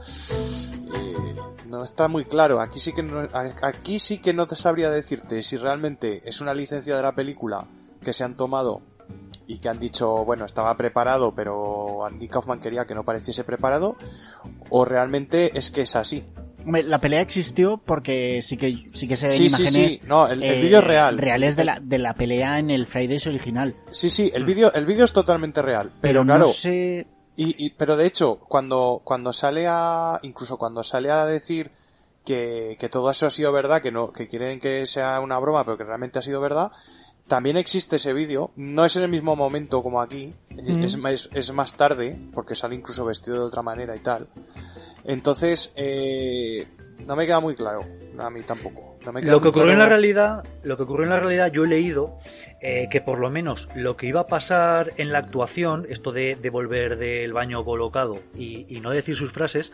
eh, no está muy claro aquí sí que no, aquí sí que no te sabría decirte si realmente es una licencia de la película que se han tomado y que han dicho bueno estaba preparado pero Andy Kaufman quería que no pareciese preparado o realmente es que es así la pelea existió porque sí que sí que se ven imágenes. Sí, sí. No, el, vídeo es eh, real. Reales de la, de la pelea en el Fridays original. Sí, sí, el vídeo el vídeo es totalmente real. Pero, claro. Y, pero de hecho, cuando, cuando sale a. incluso cuando sale a decir que, que todo eso ha sido verdad, que no, que quieren que sea una broma, pero que realmente ha sido verdad, también existe ese vídeo, no es en el mismo momento como aquí, es, es, es, más tarde, porque sale incluso vestido de otra manera y tal. Entonces, eh, no me queda muy claro, a mí tampoco. lo que ocurrió en la realidad, lo que ocurrió en la realidad, yo he leído eh, que por lo menos lo que iba a pasar en la actuación, esto de, de volver del baño colocado y, y, no decir sus frases,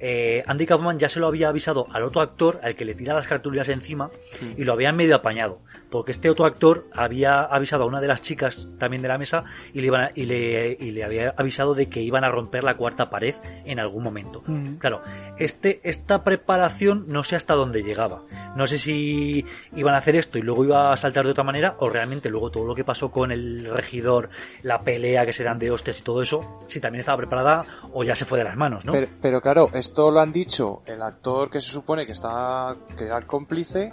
eh, Andy Kaufman ya se lo había avisado al otro actor, al que le tira las cartulinas encima, y lo habían medio apañado. Porque este otro actor había avisado a una de las chicas también de la mesa y le, iban y le, y le había avisado de que iban a romper la cuarta pared en algún momento. Claro, este, esta preparación no sé hasta dónde llegaba. No sé si iban a hacer esto y luego iba a saltar de otra manera, o realmente luego todo lo que pasó con el regidor, la pelea que serán de hostes y todo eso, si también estaba preparada o ya se fue de las manos, ¿no? Pero, pero claro, esto lo han dicho el actor que se supone que está que era cómplice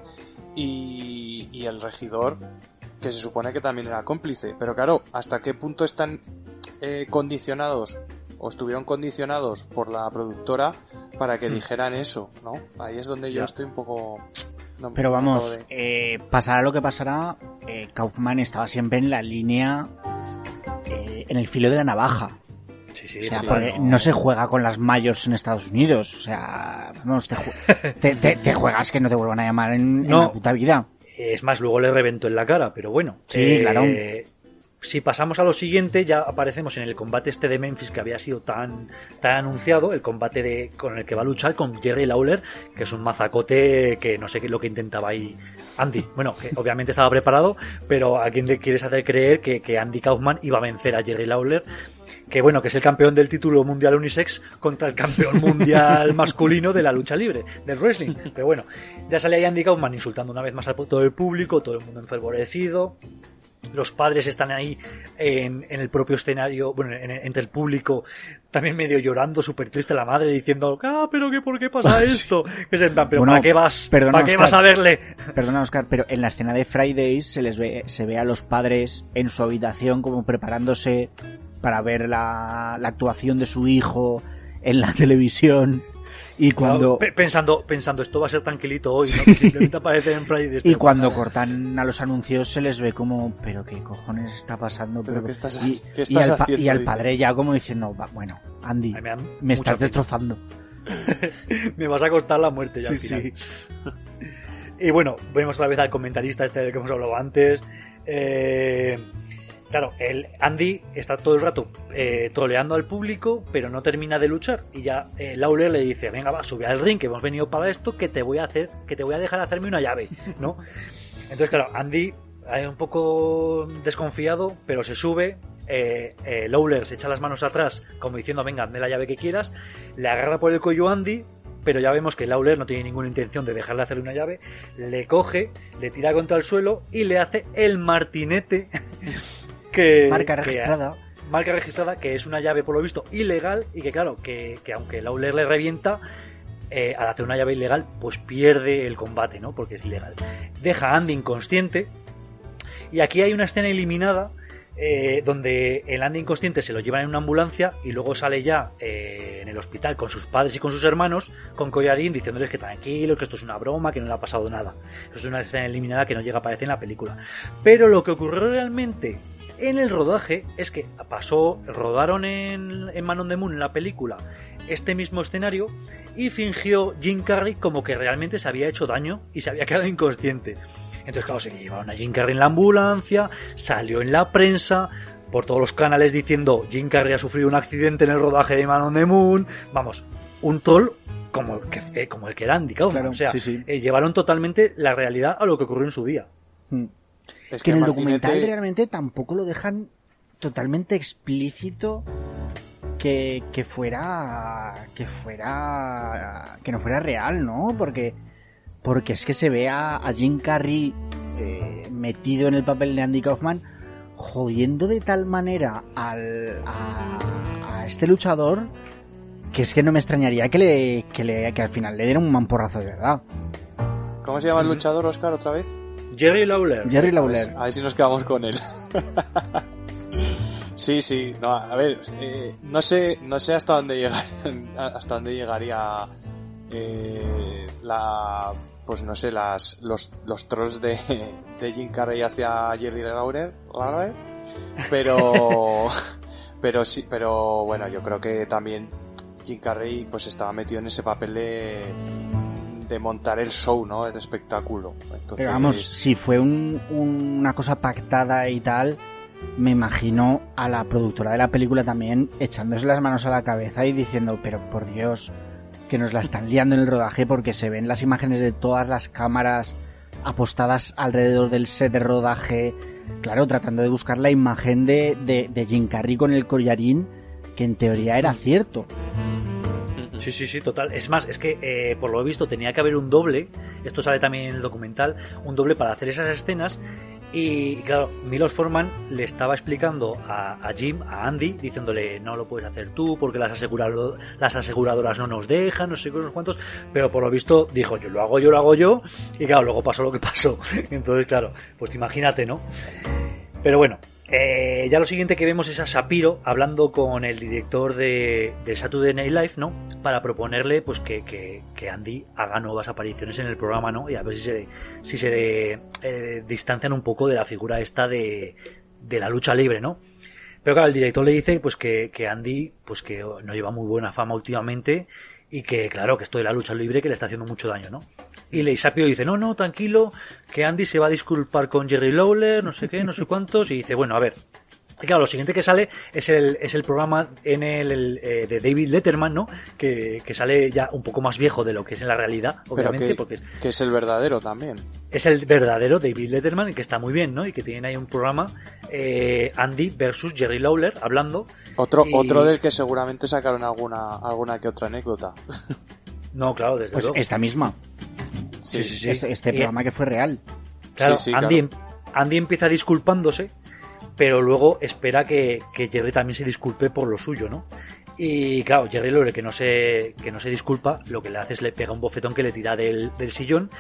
y, el regidor que se supone que también era cómplice. Pero claro, ¿hasta qué punto están eh, condicionados o estuvieron condicionados por la productora para que hmm. dijeran eso, ¿no? Ahí es donde yo estoy un poco... Pero vamos, eh, pasará lo que pasará, eh, Kaufman estaba siempre en la línea, en el filo de la navaja no se juega con las mayors en Estados Unidos. O sea, te, juegas que no te vuelvan a llamar en, la puta vida. Es más, luego le reventó en la cara, pero bueno. Sí, claro. Si pasamos a lo siguiente, ya aparecemos en el combate este de Memphis que había sido tan, tan anunciado, el combate de, con el que va a luchar con Jerry Lawler, que es un mazacote que no sé qué es lo que intentaba ahí Andy. Bueno, que obviamente estaba preparado, pero ¿a quién le quieres hacer creer que, que Andy Kaufman iba a vencer a Jerry Lawler? que bueno, que es el campeón del título mundial unisex contra el campeón mundial masculino de la lucha libre, del wrestling. Pero bueno, ya sale ahí Andy Kaufman insultando una vez más a todo el público, todo el mundo enfervorecido. Los padres están ahí en, el propio escenario, bueno, entre el público, también medio llorando, súper triste la madre, diciendo, ah, pero qué, ¿por qué pasa esto? Que pero ¿para qué vas? ¿Para qué vas a verle? Perdona, Oscar, pero en la escena de Fridays se les ve, se ve a los padres en su habitación como preparándose para ver la, actuación de su hijo en la televisión. Y cuando. pensando, pensando, esto va a ser tranquilito hoy, ¿no? simplemente aparece en Friday. Y cuando cortan a los anuncios se les ve como, pero qué cojones está pasando. Pero, ¿qué estás, y, haciendo? Y al padre ya como diciendo, bueno, Andy, me, estás destrozando. me vas a costar la muerte ya al final. y bueno, vemos otra vez al comentarista este del que hemos hablado antes. Eh, Claro, el Andy está todo el rato eh, troleando al público, pero no termina de luchar. Y ya eh, Lawler le dice, venga, va, sube al ring, que hemos venido para esto, que te voy a hacer, que te voy a dejar hacerme una llave, ¿no? Entonces, claro, Andy es un poco desconfiado, pero se sube. Eh, eh, Lawler se echa las manos atrás, como diciendo, venga, hazme la llave que quieras. Le agarra por el cuello a Andy, pero ya vemos que Lawler no tiene ninguna intención de dejarle hacerle una llave. Le coge, le tira contra el suelo y le hace el martinete marca registrada. marca registrada, que es una llave por lo visto ilegal y que claro, que, aunque Lawler le revienta, eh, al hacer una llave ilegal, pues pierde el combate, ¿no? Porque es ilegal. Deja a Andy inconsciente. Y aquí hay una escena eliminada eh, donde el Andy inconsciente se lo llevan en una ambulancia y luego sale ya eh, en el hospital con sus padres y con sus hermanos, con collarín, diciéndoles que tranquilos, que esto es una broma, que no le ha pasado nada. Eso es una escena eliminada que no llega a aparecer en la película. Pero lo que ocurrió realmente en el rodaje es que pasó, rodaron en, en Man on the Moon, en la película, este mismo escenario y fingió Jim Carrey como que realmente se había hecho daño y se había quedado inconsciente. Entonces, claro, se llevaron a Jim Carrey en la ambulancia, salió en la prensa, por todos los canales diciendo Jim Carrey ha sufrido un accidente en el rodaje de Man on the Moon. Vamos, un tol como el que, eh, como el que era Andy Kaufman. o sea, eh, llevaron totalmente la realidad a lo que ocurrió en su día. Hmm. Es que, en el documental realmente tampoco lo dejan totalmente explícito que, que fuera que fuera que no fuera real, ¿no? Porque porque es que se ve a, Jim Carrey eh, metido en el papel de Andy Kaufman jodiendo de tal manera al, a, este luchador que es que no me extrañaría que le, que le que al final le diera un mamporrazo de verdad. ¿Cómo se llama el luchador, Oscar, otra vez? Jerry Lawler. Jerry Lawler. A ver si nos quedamos con él. sí, sí, no, a ver, eh, no sé, no sé hasta dónde llegar, hasta dónde llegaría eh, la pues no sé, las, los, los trolls de, de Jim Carrey hacia Jerry Lawler, pero, pero sí, pero bueno, yo creo que también Jim Carrey pues estaba metido en ese papel de, de montar el show, ¿no? El espectáculo. Entonces... Pero vamos, si fue un, una cosa pactada y tal, me imagino a la productora de la película también echándose las manos a la cabeza y diciendo, pero por Dios, que nos la están liando en el rodaje porque se ven las imágenes de todas las cámaras apostadas alrededor del set de rodaje, claro, tratando de buscar la imagen de, de, Jim Carrey con el collarín, que en teoría era cierto. Sí, sí, sí, total. Es más, es que eh, por lo visto tenía que haber un doble, esto sale también en el documental, un doble para hacer esas escenas y claro, Milos Forman le estaba explicando a, Jim, a Andy, diciéndole no lo puedes hacer tú porque las, las aseguradoras no nos dejan, no sé qué, unos cuantos, pero por lo visto dijo yo lo hago yo, lo hago yo, y claro, luego pasó lo que pasó. Entonces, claro, pues imagínate, ¿no? Pero bueno, eh, ya lo siguiente que vemos es a Shapiro hablando con el director de, de Saturday Night Live, ¿no? Para proponerle pues que, que, Andy haga nuevas apariciones en el programa, ¿no? Y a ver si se, si se eh, distancian un poco de la figura esta de, de la lucha libre, ¿no? Pero claro, el director le dice pues que, que Andy pues que no lleva muy buena fama últimamente y que claro, que esto de la lucha libre que le está haciendo mucho daño, ¿no? Y Leisapio dice, no, no, tranquilo, que Andy se va a disculpar con Jerry Lawler, no sé qué, no sé cuántos, y dice, bueno, a ver, y claro, lo siguiente que sale es el, es el programa en el, eh, de David Letterman, ¿no? Que, que, sale ya un poco más viejo de lo que es en la realidad, obviamente. que, porque que es el verdadero también. Es el verdadero David Letterman, que está muy bien, ¿no? Y que tienen ahí un programa eh, Andy versus Jerry Lawler hablando. Otro, otro del que seguramente sacaron alguna, alguna que otra anécdota. No, claro, desde pues luego. esta misma. Sí, sí, sí. Este, programa que fue real. Claro, Andy, em, Andy empieza disculpándose, pero luego espera que, que, Jerry también se disculpe por lo suyo, ¿no? Y claro, Jerry Lawler que no se, que no se disculpa, lo que le hace es le pega un bofetón que le tira del, del sillón.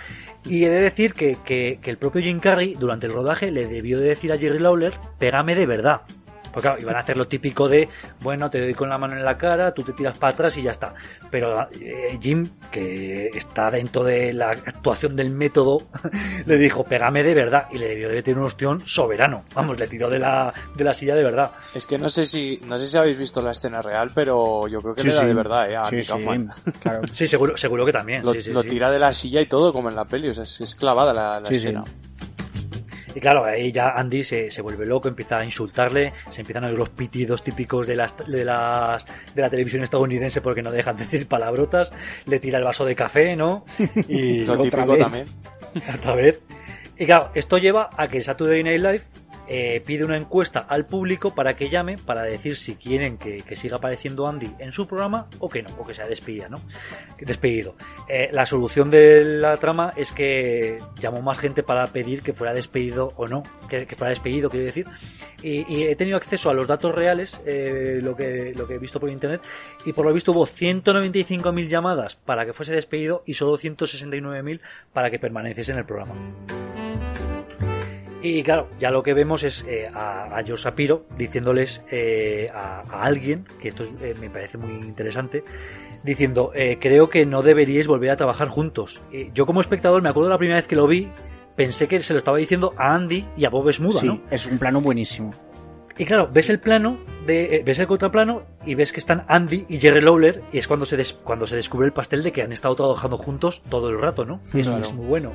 Y he de decir que, que, que, el propio Jim Carrey, durante el rodaje, le debió de decir a Jerry Lawler, pégame de verdad. Porque claro, iban a hacer lo típico de, bueno, te doy con la mano en la cara, tú te tiras para atrás y ya está. Pero eh, Jim, que está dentro de la actuación del método, le dijo, pégame de verdad. Y le debió de tener un ostión soberano. Vamos, le tiró de la, de la silla de verdad. Es que no sé si, no sé si habéis visto la escena real, pero yo creo que le da de verdad, eh, a sí, claro. sí, seguro, seguro que también. Lo, tira de la silla y todo, como en la peli, o sea, es, clavada la, la escena. Y claro, ahí ya Andy se, se, vuelve loco, empieza a insultarle, se empiezan a oír los pitidos típicos de las, de las de la televisión estadounidense porque no dejan de decir palabrotas, le tira el vaso de café, ¿no? Y lo típico también. Otra vez. Y claro, esto lleva a que Saturday Night Live eh, pide una encuesta al público para que llame para decir si quieren que, siga apareciendo Andy en su programa o que no, o que sea despedida, ¿no? Despedido. Eh, la solución de la trama es que llamó más gente para pedir que fuera despedido o no, que, fuera despedido, quiero decir. Y, he tenido acceso a los datos reales, eh, lo, que, lo que he visto por internet, y por lo visto hubo 195.000 llamadas para que fuese despedido y solo 169.000 para que permaneciese en el programa. Y claro, ya lo que vemos es eh, a, a Joe Sapiro diciéndoles eh, a, a, alguien, que esto es, eh, me parece muy interesante, diciendo, eh, creo que no deberíais volver a trabajar juntos. yo como espectador me acuerdo la primera vez que lo vi, pensé que se lo estaba diciendo a Andy y a Bob Smuda, sí, ¿no? es un plano buenísimo. Y claro, ves el plano, de, ves el contraplano y ves que están Andy y Jerry Lawler y es cuando se, des, cuando se descubre el pastel de que han estado trabajando juntos todo el rato, ¿no? Y eso claro. es muy bueno.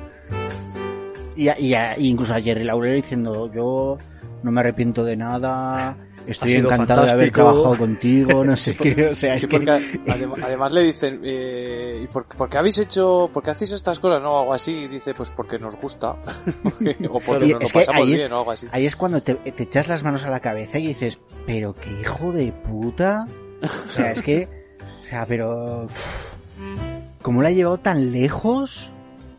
Y, a, y, a, incluso a Jerry Lawler diciendo, yo no me arrepiento de nada, estoy encantado fantástico. de haber trabajado contigo, no sé qué, o sea, sí, es porque que... además, además, le dicen, eh, ¿y por, por, qué habéis hecho, por qué hacéis estas cosas, no? Algo así, y dice, pues porque nos gusta, o porque y nos es lo pasamos ahí bien, es, o algo así. Ahí es cuando te, te, echas las manos a la cabeza y dices, pero qué hijo de puta, o sea, es que, o sea, pero, ¿cómo la ha llevado tan lejos?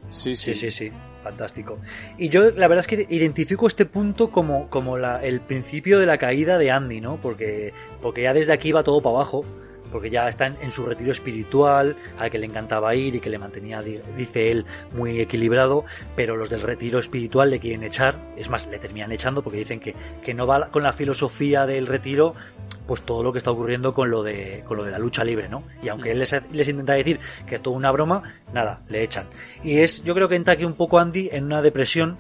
Sí, sí, sí, sí. Fantástico. Y yo la verdad es que identifico este punto como, como la, el principio de la caída de Andy, ¿no? Porque, porque ya desde aquí va todo para abajo, porque ya está en, en, su retiro espiritual, al que le encantaba ir y que le mantenía, dice él, muy equilibrado, pero los del retiro espiritual le quieren echar, es más, le terminan echando porque dicen que, que no va con la filosofía del retiro, pues todo lo que está ocurriendo con lo de, con lo de la lucha libre, ¿no? Y aunque él les, les intenta decir que es toda una broma, nada, le echan. Y es, yo creo que entra aquí un poco Andy en una depresión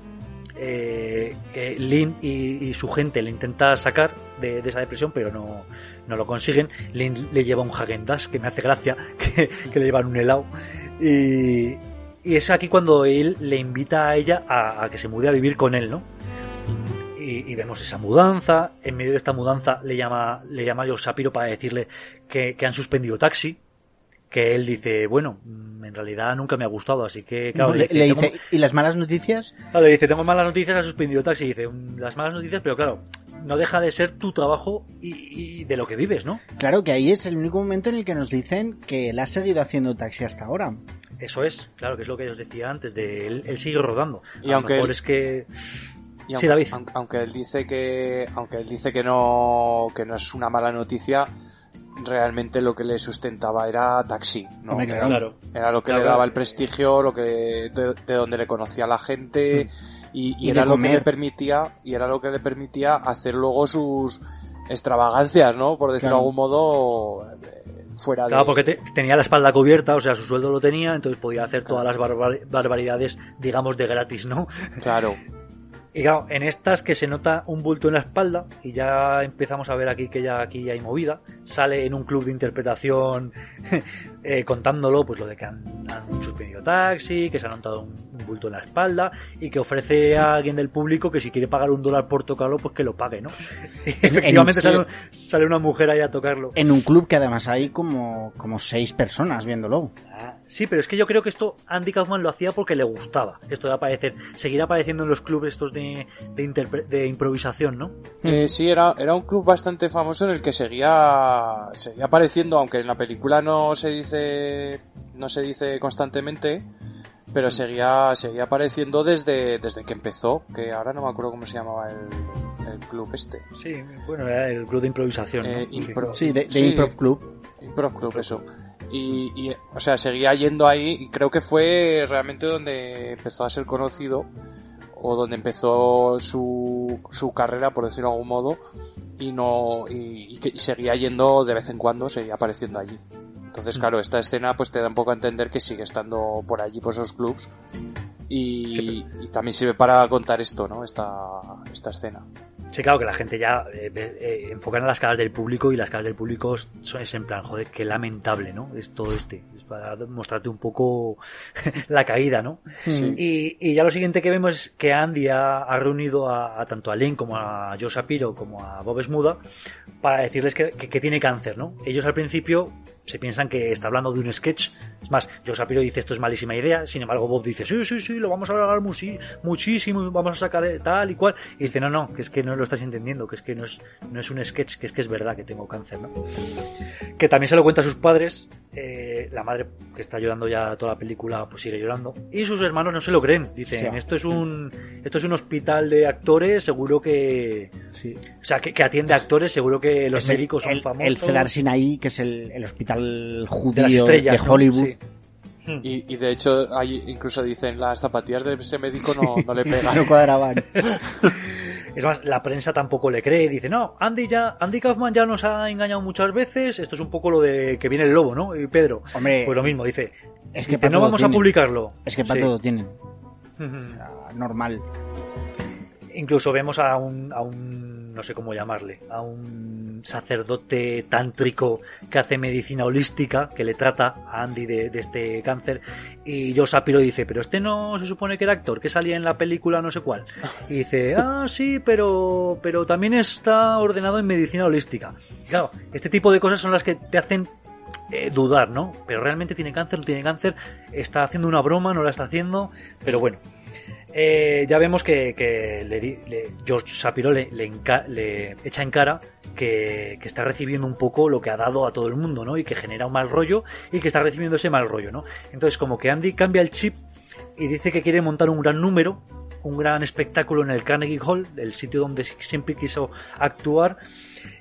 eh, que Lynn y, y, su gente le intenta sacar de, de, esa depresión, pero no, no lo consiguen. Le lleva un Hagen Dash, que me hace gracia, que, que le llevan un helado. Y, y, es aquí cuando él le invita a ella a, a que se mude a vivir con él, ¿no? Y, y, vemos esa mudanza. En medio de esta mudanza le llama, le llama a Joe Sapiro para decirle que, que han suspendido taxi que él dice, bueno, en realidad nunca me ha gustado, así que claro, no, le, le, dice, ¿y las malas noticias? Claro, le dice, tengo malas noticias, ha suspendido taxi, y dice, las malas noticias, pero claro, no deja de ser tu trabajo y, y, de lo que vives, ¿no? Claro, que ahí es el único momento en el que nos dicen que él ha seguido haciendo taxi hasta ahora. Eso es, claro, que es lo que os decía antes, de él, él sigue rodando. Y a aunque lo mejor él... es que... Y aunque, sí, David. aunque él dice que aunque él dice que no que no es una mala noticia, realmente lo que le sustentaba era taxi, ¿no? Hombre, era, claro. era, lo que claro, le daba claro. el prestigio, lo que de, de, donde le conocía la gente Mm. Y, y, Y era lo que le permitía y era lo que le permitía hacer luego sus extravagancias, ¿no? Por decirlo de Claro. algún modo fuera Claro, de porque te- tenía la espalda cubierta, o sea, su sueldo lo tenía, entonces podía hacer todas las barbar- barbaridades, digamos, de gratis, ¿no? claro. Y claro, en estas que se nota un bulto en la espalda, y ya empezamos a ver aquí que ya aquí hay movida, sale en un club de interpretación eh, contándolo, pues lo de que han, han suspendido taxi, que se han notado un, un, bulto en la espalda, y que ofrece a alguien del público que si quiere pagar un dólar por tocarlo, pues que lo pague, ¿no? Y efectivamente sale, sale, una mujer ahí a tocarlo. En un club que además hay como, como seis personas viéndolo. Ah, sí, pero es que yo creo que esto Andy Kaufman lo hacía porque le gustaba. Esto de aparecer, seguir apareciendo en los clubes estos de de, de, improvisación, ¿no? Eh, sí, era, era un club bastante famoso en el que seguía, seguía apareciendo, aunque en la película no se dice, no se dice constantemente, pero seguía, seguía apareciendo desde, desde que empezó, que ahora no me acuerdo cómo se llamaba el, el club este. Sí, bueno, era el club de improvisación. Eh, impro, sí, de, de sí, Improv Club. Improv Club, eso. Y, y, o sea, seguía yendo ahí y creo que fue realmente donde empezó a ser conocido o donde empezó su, su carrera, por decirlo de algún modo, y no y, y, que, seguía yendo de vez en cuando, seguía apareciendo allí. Entonces, claro, esta escena pues te da un poco a entender que sigue estando por allí, por esos clubs. Y, y también sirve para contar esto, ¿no? Esta, esta escena. Sí, claro, que la gente ya eh, eh, enfocan a las caras del público y las caras del público son es en plan, joder, qué lamentable, ¿no? Es todo este. Es para mostrarte un poco la caída, ¿no? Sí. Y, y, ya lo siguiente que vemos es que Andy ha, ha reunido a, a, tanto a Lynn como a Joe Sapiro como a Bob Smuda para decirles que, que, que tiene cáncer, ¿no? Ellos al principio se piensan que está hablando de un sketch. Es más, Joe Sapiro dice esto es malísima idea, sin embargo Bob dice sí, sí, sí, lo vamos a hablar muchísimo, vamos a sacar tal y cual. Y dice no, no, que es que no lo estás entendiendo, que es que no es, no es un sketch, que es que es verdad que tengo cáncer, ¿no? Que también se lo cuenta a sus padres, eh, la madre que está llorando ya toda la película pues sigue llorando y sus hermanos no se lo creen, dicen Hostia. esto es un esto es un hospital de actores, seguro que sí. o sea que, que atiende a actores, seguro que los es médicos el, son famosos. El Cedar Sinaí, que es el, el hospital judío de, estrellas, de Hollywood. ¿no? sí. Hmm. Y, de hecho, hay, incluso dicen, las zapatillas de ese médico no, no le pegan. no cuadraban. Es más, la prensa tampoco le cree. Dice, no, Andy ya, Andy Kaufman ya nos ha engañado muchas veces. Esto es un poco lo de que viene el lobo, ¿no? Y Pedro. Hombre. Pues lo mismo, dice. Es que no vamos a publicarlo. Es que para todo tienen. Normal. Incluso vemos a un, a un, no sé cómo llamarle, a un sacerdote tántrico que hace medicina holística, que le trata a Andy de, este cáncer, y Joe Sapiro dice, pero este no se supone que era actor, que salía en la película no sé cuál. Y dice, ah, sí, pero, pero también está ordenado en medicina holística. claro, este tipo de cosas son las que te hacen eh, dudar, ¿no? Pero realmente tiene cáncer, no tiene cáncer, está haciendo una broma, no la está haciendo, pero bueno. Eh, ya vemos que, le, George Shapiro le, echa en cara que, está recibiendo un poco lo que ha dado a todo el mundo, ¿no? Y que genera un mal rollo y que está recibiendo ese mal rollo, ¿no? Entonces, como que Andy cambia el chip y dice que quiere montar un gran número, un gran espectáculo en el Carnegie Hall, el sitio donde siempre quiso actuar,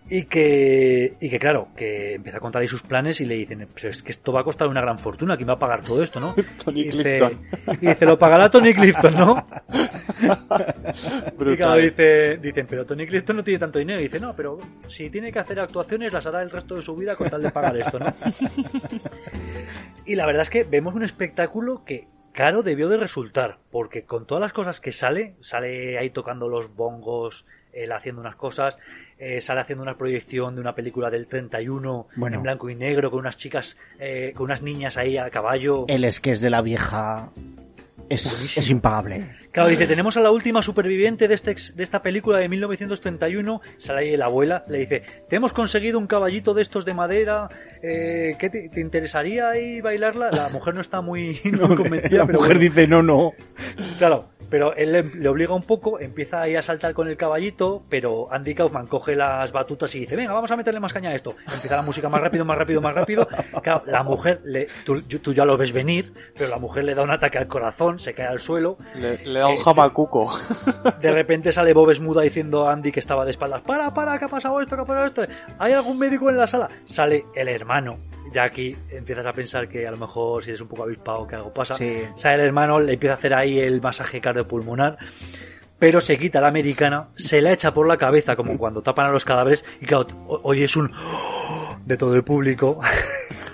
y que, y que claro, que empieza a contar ahí sus planes y le dicen, pero es que esto va a costar una gran fortuna, ¿quién va a pagar todo esto, no? Tony y Clifton. y dice, lo pagará Tony Clifton, ¿no? y claro, dice, dicen, pero Tony Clifton no tiene tanto dinero. Y dice, no, pero si tiene que hacer actuaciones, las hará el resto de su vida con tal de pagar esto, ¿no? y la verdad es que vemos un espectáculo que caro debió de resultar, porque con todas las cosas que sale, sale ahí tocando los bongos, él haciendo unas cosas, eh, sale haciendo una proyección de una película del 31 en blanco y negro con unas chicas, eh, con unas niñas ahí a caballo. El es de la vieja es, es, impagable. Claro, dice, tenemos a la última superviviente de, este, de esta película de 1931, sale ahí la abuela, le dice, te hemos conseguido un caballito de estos de madera, eh, ¿qué te, interesaría ahí bailarla? La mujer no está muy, convencida. La mujer dice, no, no. Claro, pero él le, obliga un poco, empieza ahí a saltar con el caballito, pero Andy Kaufman coge las batutas y dice, venga, vamos a meterle más caña a esto. Empieza la música más rápido, más rápido, más rápido. Claro, la mujer, le, tú, ya lo ves venir, pero la mujer le da un ataque al corazón, se cae al suelo. Le, da un eh, jamacuco. De repente sale Bob Esmuda diciendo a Andy que estaba de espaldas, para, para, ¿qué ha pasado esto? ¿Qué ha pasado esto? ¿Hay algún médico en la sala? Sale el hermano ya aquí empiezas a pensar que a lo mejor si eres un poco avispado que algo pasa. Sale el hermano, le empieza a hacer ahí el masaje cardiopulmonar, pero se quita la americana, se la echa por la cabeza como cuando tapan a los cadáveres y claro, hoy es un de todo el público.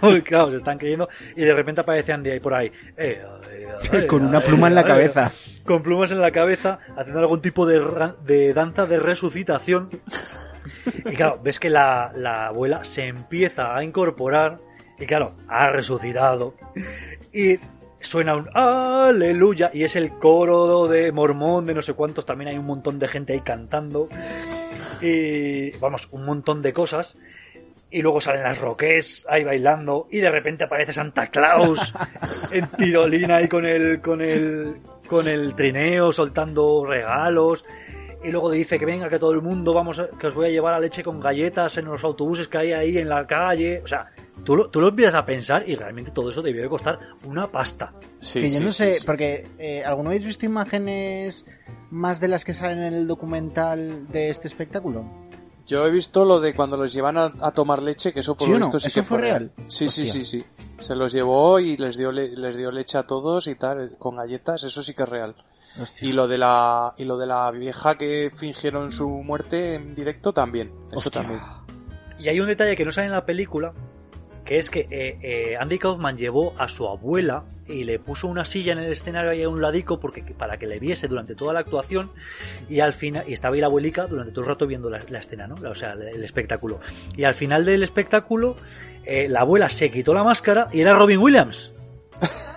claro, se están creyendo y de repente aparece Andy ahí por ahí. Eh, eh, eh, con una pluma en la cabeza. Con plumas en la cabeza, haciendo algún tipo de, de danza de resucitación. Y claro, ves que la, la abuela se empieza a incorporar y claro, ha resucitado. Y suena un aleluya y es el coro de mormón de no sé cuántos, también hay un montón de gente ahí cantando y vamos, un montón de cosas. Y luego salen las roques ahí bailando y de repente aparece Santa Claus en tirolina y con el con el con el trineo soltando regalos. Y luego dice que venga que todo el mundo vamos que os voy a llevar a leche con galletas en los autobuses que hay ahí en la calle. O sea tú lo, tú lo empiezas a pensar y realmente todo eso debió de costar una pasta sí, que yo no sé porque eh, alguno habéis visto imágenes más de las que salen en el documental de este espectáculo yo he visto lo de cuando los llevan a, tomar leche, que eso por lo visto sí que fue real. Sí, sí, sí, sí. Se los llevó y les dio, les dio leche a todos y tal, con galletas, eso sí que es real. Y lo de la y lo de la vieja que fingieron su muerte en directo también. Eso también. Y hay un detalle que no sale en la película, que es que eh, eh, Andy Kaufman llevó a su abuela y le puso una silla en el escenario ahí a un ladico porque para que le viese durante toda la actuación y al final y estaba ahí la abuelica durante todo el rato viendo la, escena, ¿no? O sea, el, espectáculo. Y al final del espectáculo eh, la abuela se quitó la máscara y era Robin Williams.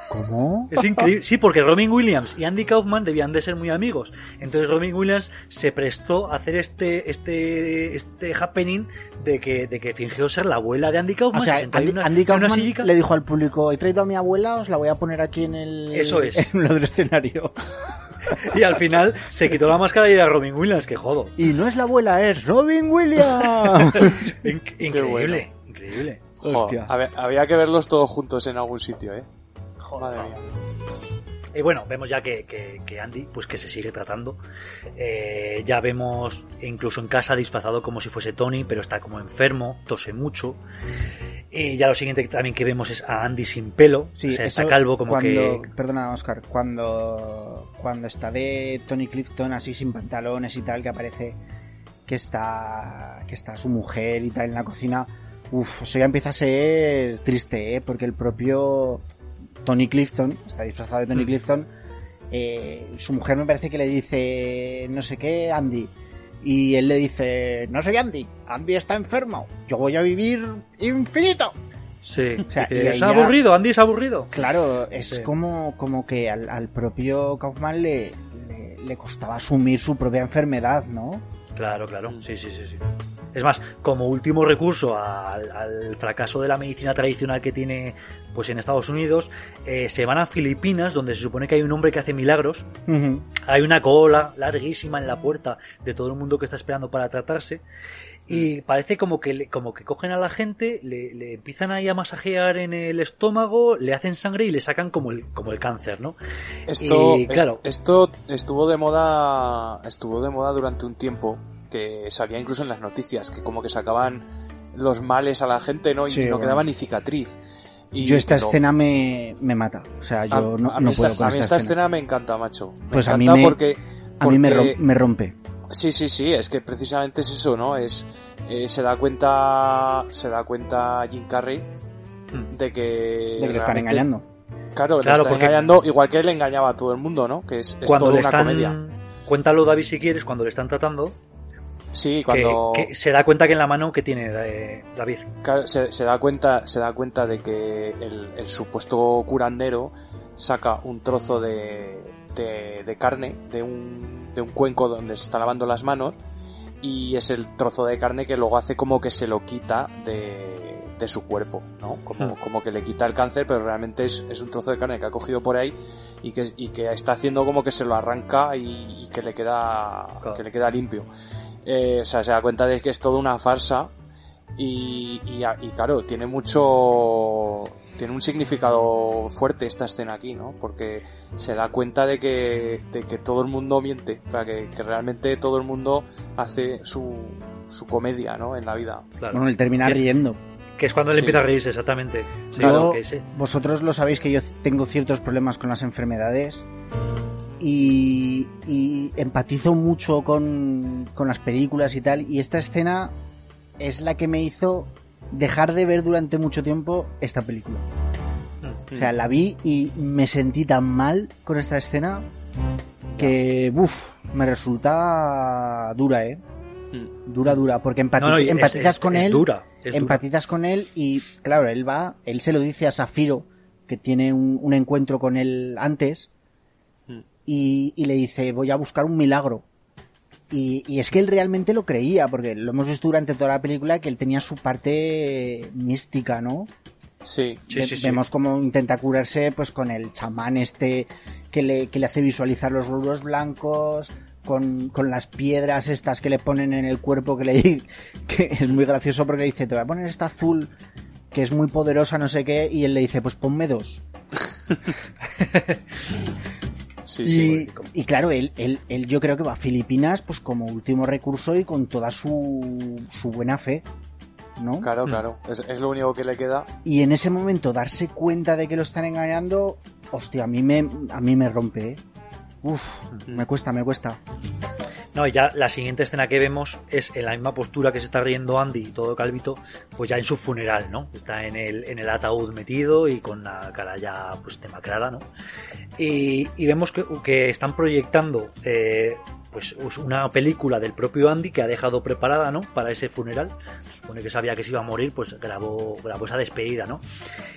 ¿Cómo? Es increíble. Sí, porque Robin Williams y Andy Kaufman debían de ser muy amigos. Entonces Robin Williams se prestó a hacer este este este happening de que, de que fingió ser la abuela de Andy Kaufman. O sea, Andy, Kaufman le dijo al público, he traído a mi abuela, os la voy a poner aquí en el, Eso es. en el escenario. y al final se quitó la máscara y era Robin Williams, que jodo. Y no es la abuela, es Robin Williams. increíble, increíble. Hostia. había que verlos todos juntos en algún sitio, ¿eh? Y bueno, vemos ya que, que, Andy, pues que se sigue tratando. Eh, ya vemos incluso en casa disfrazado como si fuese Tony, pero está como enfermo, tose mucho. Y ya lo siguiente también que vemos es a Andy sin pelo, sí, o sea, está calvo como que... Perdona, Oscar, cuando, cuando está de Tony Clifton así sin pantalones y tal, que aparece que está, que está su mujer y tal en la cocina, uff, eso ya empieza a ser triste, ¿eh? porque el propio Tony Clifton, está disfrazado de Tony mm. Clifton, eh, su mujer me parece que le dice no sé qué, Andy. Y él le dice, no soy Andy, Andy está enfermo, yo voy a vivir infinito. Sí, es aburrido, Andy es aburrido. Claro, es como, como que al, propio Kaufman le, le, costaba asumir su propia enfermedad, ¿no? Claro, claro, sí, sí, sí, sí. Es más, como último recurso al, fracaso de la medicina tradicional que tiene pues en Estados Unidos, eh, se van a Filipinas, donde se supone que hay un hombre que hace milagros. Hay una cola larguísima en la puerta de todo el mundo que está esperando para tratarse. Y parece como que como que cogen a la gente, le, empiezan ahí a masajear en el estómago, le hacen sangre y le sacan como el, como el cáncer, ¿no? Esto, claro. esto estuvo de moda, estuvo de moda durante un tiempo que salía incluso en las noticias, que como que sacaban los males a la gente, ¿no? Y no quedaba ni cicatriz. Y yo esta escena me, me, mata. O sea, yo no, a puedo esta, A mí esta escena. me encanta, macho. Me pues encanta a mí me, porque, A mí me, rompe. Sí, sí, sí, es que precisamente es eso, ¿no? Es, eh, se da cuenta, se da cuenta Jim Carrey de que... De que le están engañando. Claro, le están engañando igual que él engañaba a todo el mundo, ¿no? Que es, es cuando una están... comedia. Cuéntalo, David, si quieres, cuando le están tratando, Sí, cuando se da cuenta que en la mano que tiene eh, David. Se, se, da cuenta, se da cuenta de que el, supuesto curandero saca un trozo de, de, carne de un, de un cuenco donde se está lavando las manos y es el trozo de carne que luego hace como que se lo quita de, de su cuerpo, ¿no? Como, hmm. como que le quita el cáncer, pero realmente es, es, un trozo de carne que ha cogido por ahí y que, y que está haciendo como que se lo arranca y, que le queda, que le queda limpio. Eh, o sea, se da cuenta de que es toda una farsa y, y, claro, tiene mucho, tiene un significado fuerte esta escena aquí, ¿no? Porque se da cuenta de que, de que todo el mundo miente, o sea, que, realmente todo el mundo hace su, su comedia, ¿no? En la vida. Bueno, él termina riendo. Que es cuando él empieza a reírse, exactamente. claro que sí. Vosotros lo sabéis que yo tengo ciertos problemas con las enfermedades y, empatizo mucho con, las películas y tal. Y esta escena es la que me hizo dejar de ver durante mucho tiempo esta película. O sea, la vi y me sentí tan mal con esta escena que, uff, me resulta dura, ¿eh? Mm. Dura, dura, porque empatizas con él. empatizas con él y, claro, él va, él se lo dice a Safiro, que tiene un encuentro con él antes, y, le dice, voy a buscar un milagro. Y, es que él realmente lo creía, porque lo hemos visto durante toda la película que él tenía su parte mística, ¿no? Sí, sí, sí, Vemos cómo intenta curarse pues con el chamán este que le, que le hace visualizar los glóbulos blancos, con, con, las piedras estas que le ponen en el cuerpo que le que es muy gracioso porque dice, te voy a poner esta azul que es muy poderosa, no sé qué, y él le dice, pues ponme dos. y, claro, él, él, él, yo creo que va a Filipinas pues como último recurso y con toda su, su buena fe. ¿no? Claro, mm. claro, es, lo único que le queda. Y en ese momento darse cuenta de que lo están engañando, hostia, a mí me, a mí me rompe, ¿eh? Uf, me cuesta, me cuesta. No, y ya la siguiente escena que vemos es en la misma postura que se está riendo Andy y todo calvito, pues ya en su funeral, ¿no? Está en el, en el ataúd metido y con la cara ya pues demacrada, ¿no? Y, vemos que, que, están proyectando eh, pues una película del propio Andy que ha dejado preparada, ¿no? Para ese funeral. Supone que sabía que se iba a morir, pues grabó, grabó esa despedida, ¿no?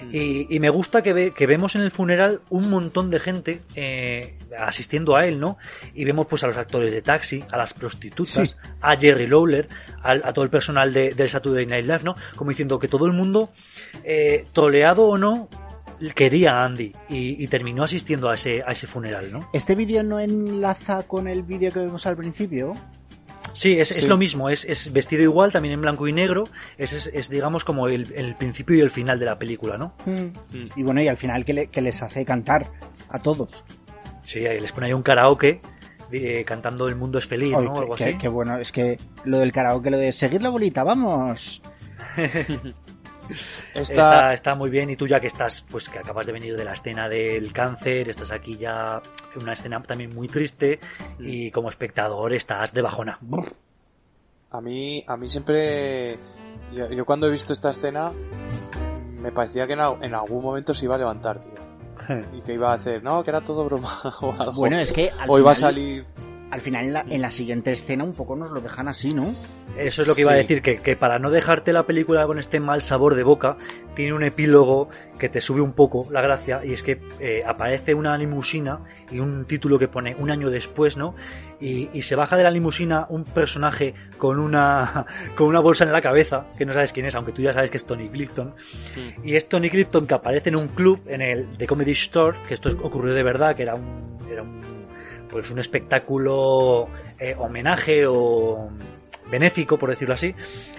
Mm. Y, me gusta que, ve, que vemos en el funeral un montón de gente eh, asistiendo a él, ¿no? Y vemos pues a los actores de Taxi, a las prostitutas, a Jerry Lawler, a, todo el personal de, del Saturday Night Live, ¿no? Como diciendo que todo el mundo, eh, troleado o no, quería a Andy y, terminó asistiendo a ese, a ese funeral, ¿no? ¿Este vídeo no enlaza con el vídeo que vemos al principio? Sí, es, lo mismo, es, vestido igual, también en blanco y negro, es, digamos como el, principio y el final de la película, ¿no? Mm. Y bueno, y al final que, les hace cantar a todos. Sí, ahí les pone ahí un karaoke eh, cantando El mundo es feliz, ¿no? Algo qué, así. Qué bueno, es que lo del karaoke, lo de seguir la bolita, vamos. Está... está... muy bien y tú ya que estás, pues que acabas de venir de la escena del cáncer, estás aquí ya en una escena también muy triste y como espectador estás de bajona. A mí, a mí siempre, yo, cuando he visto esta escena me parecía que en, algún momento se iba a levantar, tío. y que iba a hacer, no, que era todo broma o algo. Bueno, es que o iba a salir al final en la, en la, siguiente escena un poco nos lo dejan así, ¿no? Eso es lo que iba a decir, que, que, para no dejarte la película con este mal sabor de boca, tiene un epílogo que te sube un poco la gracia, y es que eh, aparece una limusina y un título que pone un año después, ¿no? Y, y, se baja de la limusina un personaje con una, con una bolsa en la cabeza, que no sabes quién es, aunque tú ya sabes que es Tony Clifton. Y es Tony Clifton que aparece en un club, en el The Comedy Store, que esto ocurrió de verdad, que era un, era un pues un espectáculo eh, homenaje o benéfico, por decirlo así,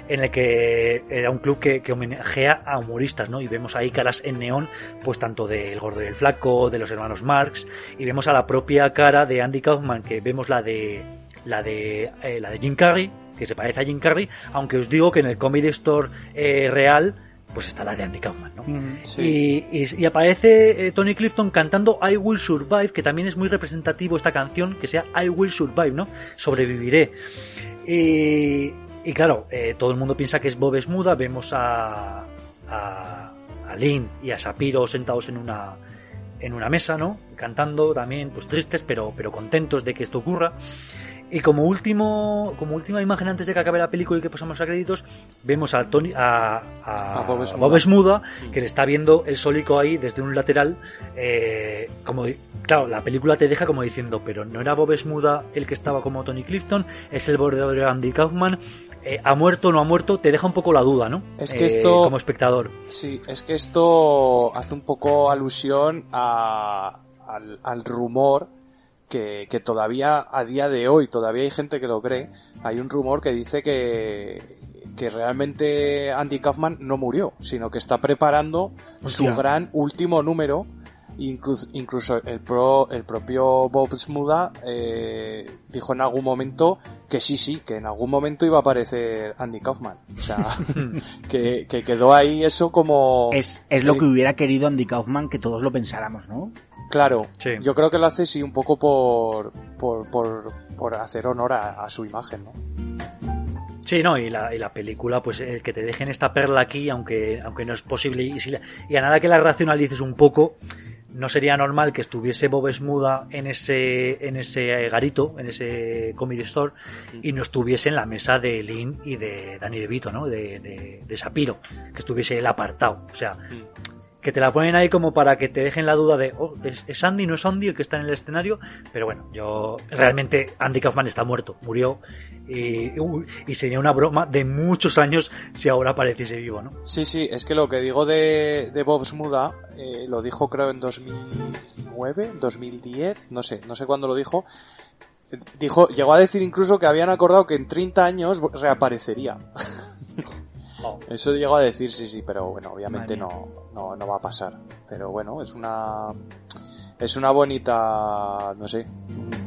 en el que era un club que, homenajea a humoristas, ¿no? Y vemos ahí caras en neón, pues tanto del Gordo y el Flaco, de los hermanos Marx, y vemos a la propia cara de Andy Kaufman, que vemos la de la de eh, la de Jim Carrey, que se parece a Jim Carrey, aunque os digo que en el Comedy Store eh, real pues está la de Andy Kaufman, ¿no? Mm, y, aparece eh, Tony Clifton cantando I Will Survive, que también es muy representativo esta canción, que sea I Will Survive, ¿no? Sobreviviré. Y, claro, eh, todo el mundo piensa que es Bob Esmuda, vemos a, a, a Lynn y a Shapiro sentados en una en una mesa, ¿no? Cantando también, pues tristes, pero, pero contentos de que esto ocurra. Y como último, como última imagen antes de que acabe la película y que pasamos a créditos, vemos a Tony, a, a, Bob, Smuda, que le está viendo el sólico ahí desde un lateral, eh, como claro, la película te deja como diciendo, pero no era Bob Smuda el que estaba como Tony Clifton, es el bordador de Andy Kaufman, eh, ha muerto o no ha muerto, te deja un poco la duda, ¿no? Es que esto, como espectador. Sí, es que esto hace un poco alusión a, al, al rumor que, todavía a día de hoy todavía hay gente que lo cree. Hay un rumor que dice que, que realmente Andy Kaufman no murió, sino que está preparando su gran último número. Incluso, incluso el, pro, el propio Bob Smuda eh, dijo en algún momento que sí, sí, que en algún momento iba a aparecer Andy Kaufman. O sea, que, que quedó ahí eso como... Es, es lo que hubiera querido Andy Kaufman que todos lo pensáramos, ¿no? Claro, yo creo que lo hace sí un poco por, por, por, hacer honor a, su imagen, ¿no? Sí, no, y la, y la película, pues el que te dejen esta perla aquí, aunque, aunque no es posible, y, si y a nada que la racionalices un poco, no sería normal que estuviese Bob Smuda en ese, en ese garito, en ese comedy store, y no estuviese en la mesa de Lynn y de Danny DeVito, ¿no? De, de, de Sapiro, que estuviese el apartado. O sea, que te la ponen ahí como para que te dejen la duda de, oh, ¿es, Andy, no es Andy el que está en el escenario? Pero bueno, yo realmente Andy Kaufman está muerto, murió y, y sería una broma de muchos años si ahora apareciese vivo, ¿no? Sí, sí, es que lo que digo de, de Bob Smuda, eh, lo dijo creo en 2009, 2010, no sé, no sé cuándo lo dijo. Dijo, llegó a decir incluso que habían acordado que en 30 años reaparecería. Eso llegó a decir, sí, sí, pero bueno, obviamente no, no, no va a pasar. Pero bueno, es una es una bonita, no sé,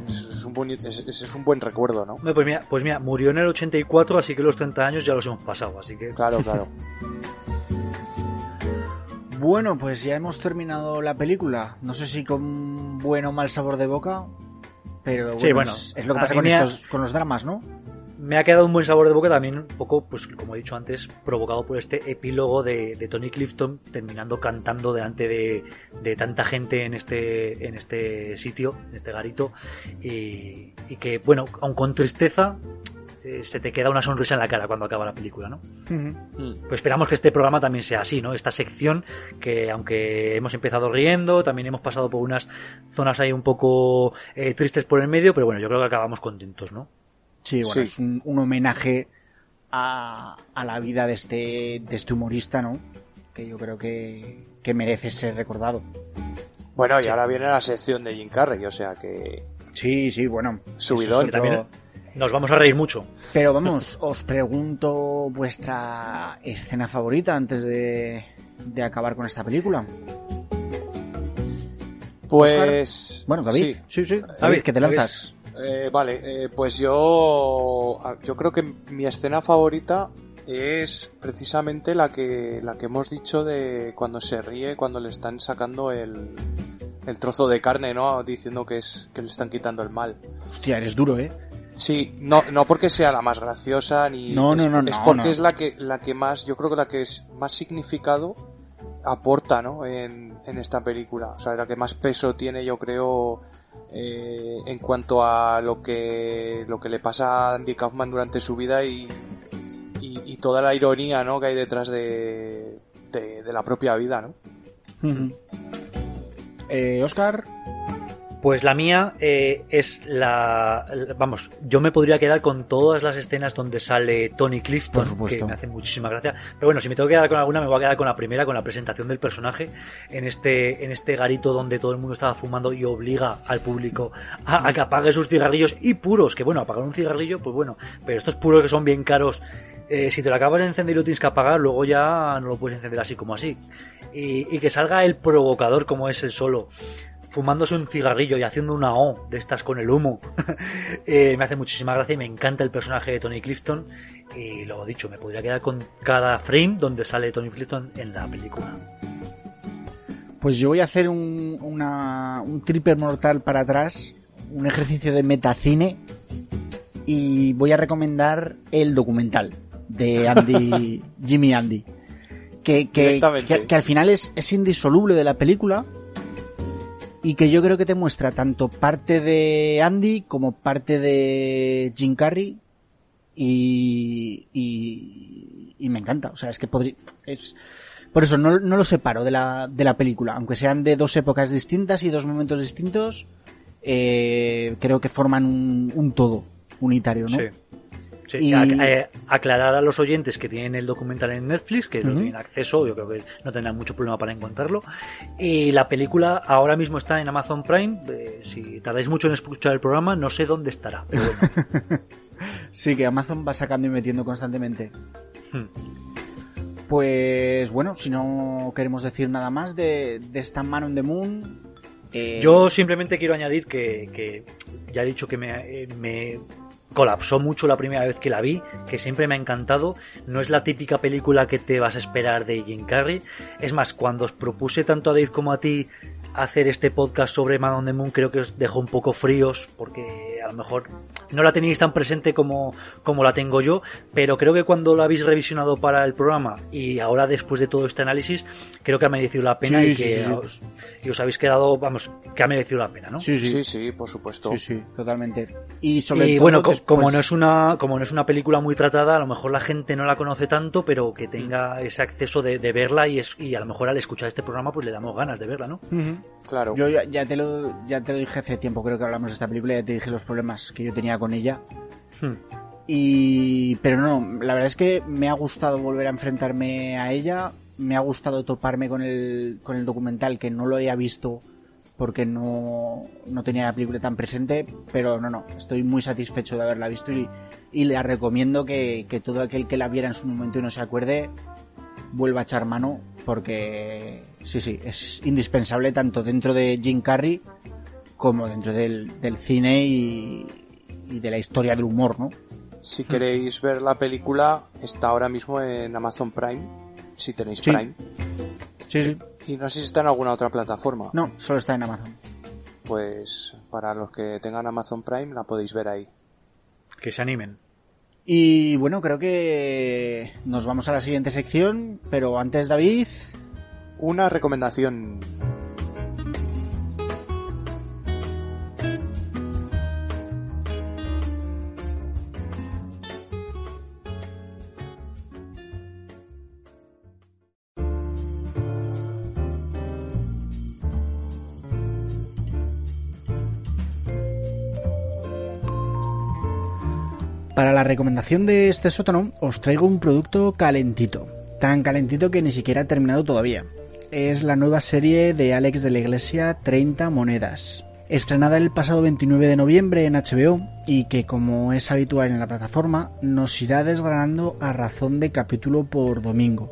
es un, es, un buen recuerdo, ¿no? Pues mira, pues mira, murió en el 84, así que los 30 años ya los hemos pasado, así que... Claro, claro. bueno, pues ya hemos terminado la película. No sé si con buen o mal sabor de boca, pero bueno, es, lo que pasa con, estos, con los dramas, ¿no? Me ha quedado un buen sabor de boca también un poco, pues como he dicho antes, provocado por este epílogo de, Tony Clifton terminando cantando delante de, tanta gente en este, en este sitio, en este garito, y, que, bueno, aun con tristeza, eh, se te queda una sonrisa en la cara cuando acaba la película, ¿no? Pues esperamos que este programa también sea así, ¿no? Esta sección que, aunque hemos empezado riendo, también hemos pasado por unas zonas ahí un poco eh, tristes por el medio, pero bueno, yo creo que acabamos contentos, ¿no? Sí, bueno, es un, homenaje a, la vida de este, de este humorista, ¿no? Que yo creo que, merece ser recordado. Bueno, y ahora viene la sección de Jim Carrey, o sea que... Sí, sí, bueno. Subidón. También nos vamos a reír mucho. Pero vamos, os pregunto vuestra escena favorita antes de, de acabar con esta película. Pues... Bueno, David. Sí, sí. David, que te lanzas. Eh, vale, eh, pues yo, yo creo que mi escena favorita es precisamente la que, la que hemos dicho de cuando se ríe, cuando le están sacando el, el trozo de carne, ¿no? Diciendo que es que le están quitando el mal. Hostia, eres duro, ¿eh? Sí, no, no porque sea la más graciosa ni no, es, no, no, es porque es la que la que más yo creo que la que es más significado aporta, ¿no? En, en esta película, o sea, la que más peso tiene, yo creo, eh, en cuanto a lo que lo que le pasa a Andy Kaufman durante su vida y, y, toda la ironía, ¿no? Que hay detrás de, de, la propia vida, ¿no? eh, Oscar. Pues la mía eh, es la, Vamos, yo me podría quedar con todas las escenas donde sale Tony Clifton, que me hace muchísima gracia. Pero bueno, si me tengo que quedar con alguna, me voy a quedar con la primera, con la presentación del personaje en este, en este garito donde todo el mundo estaba fumando y obliga al público a, que apague sus cigarrillos y puros. Que bueno, apagar un cigarrillo, pues bueno, pero estos puros que son bien caros. Eh, si te lo acabas de encender y lo tienes que apagar, luego ya no lo puedes encender así como así. Y, y que salga el provocador como es el solo fumándose un cigarrillo y haciendo una O de estas con el humo. Eh, me hace muchísima gracia y me encanta el personaje de Tony Clifton. Y lo dicho, me podría quedar con cada frame donde sale Tony Clifton en la película. Pues yo voy a hacer un, un triple mortal para atrás, un ejercicio de metacine y voy a recomendar el documental de Andy, Jimmy Andy. Que, que, que, al final es, es indisoluble de la película y que yo creo que te muestra tanto parte de Andy como parte de Jim Carrey y, y, me encanta, o sea, es que podría, es, por eso no, no, lo separo de la, de la película, aunque sean de dos épocas distintas y dos momentos distintos, eh, creo que forman un, un todo unitario, ¿no? Sí. Sí, eh, aclarar a los oyentes que tienen el documental en Netflix, que lo tienen acceso, yo creo que no tendrán mucho problema para encontrarlo. Y la película ahora mismo está en Amazon Prime. Eh, si tardáis mucho en escuchar el programa, no sé dónde estará, pero bueno. sí, que Amazon va sacando y metiendo constantemente. Hmm. Pues bueno, si no queremos decir nada más de, esta Man on the Moon. Eh, yo simplemente quiero añadir que, ya he dicho que me, me colapsó mucho la primera vez que la vi, que siempre me ha encantado. No es la típica película que te vas a esperar de Jim Carrey. Es más, cuando os propuse tanto a Dave como a ti hacer este podcast sobre Man on the Moon creo que os dejó un poco fríos porque a lo mejor no la tenéis tan presente como, como la tengo yo, pero creo que cuando la habéis revisionado para el programa y ahora después de todo este análisis, creo que ha merecido la pena y que Os, y os habéis quedado, vamos, que ha merecido la pena, ¿no? Sí, sí, sí, por supuesto. Sí, sí, totalmente. Y sobre bueno, como no es una como no es una película muy tratada, a lo mejor la gente no la conoce tanto, pero que tenga ese acceso de, verla y, es, y a lo mejor al escuchar este programa pues le damos ganas de verla, ¿no? Claro. Yo ya, te lo, ya te lo dije hace tiempo, creo que hablamos de esta película, ya te dije los problemas que yo tenía con ella. Hmm. Y, pero no, la verdad es que me ha gustado volver a enfrentarme a ella, me ha gustado toparme con el, con el documental que no lo había visto porque no, no tenía la película tan presente, pero no, no, estoy muy satisfecho de haberla visto y, y le recomiendo que, que todo aquel que la viera en su momento y no se acuerde, vuelva a echar mano porque sí, sí, es indispensable tanto dentro de Jim Carrey como dentro del, cine y, de la historia del humor, ¿no? Si queréis ver la película, está ahora mismo en Amazon Prime, si tenéis Prime. Sí, sí. Y no sé si está en alguna otra plataforma. No, solo está en Amazon. Pues para los que tengan Amazon Prime la podéis ver ahí. Que se animen. Y bueno, creo que nos vamos a la siguiente sección, pero antes David... Una recomendación. Para la recomendación de este sótano os traigo un producto calentito, tan calentito que ni siquiera ha terminado todavía. Es la nueva serie de Alex de la Iglesia 30 monedas, estrenada el pasado 29 de noviembre en HBO y que como es habitual en la plataforma nos irá desgranando a razón de capítulo por domingo.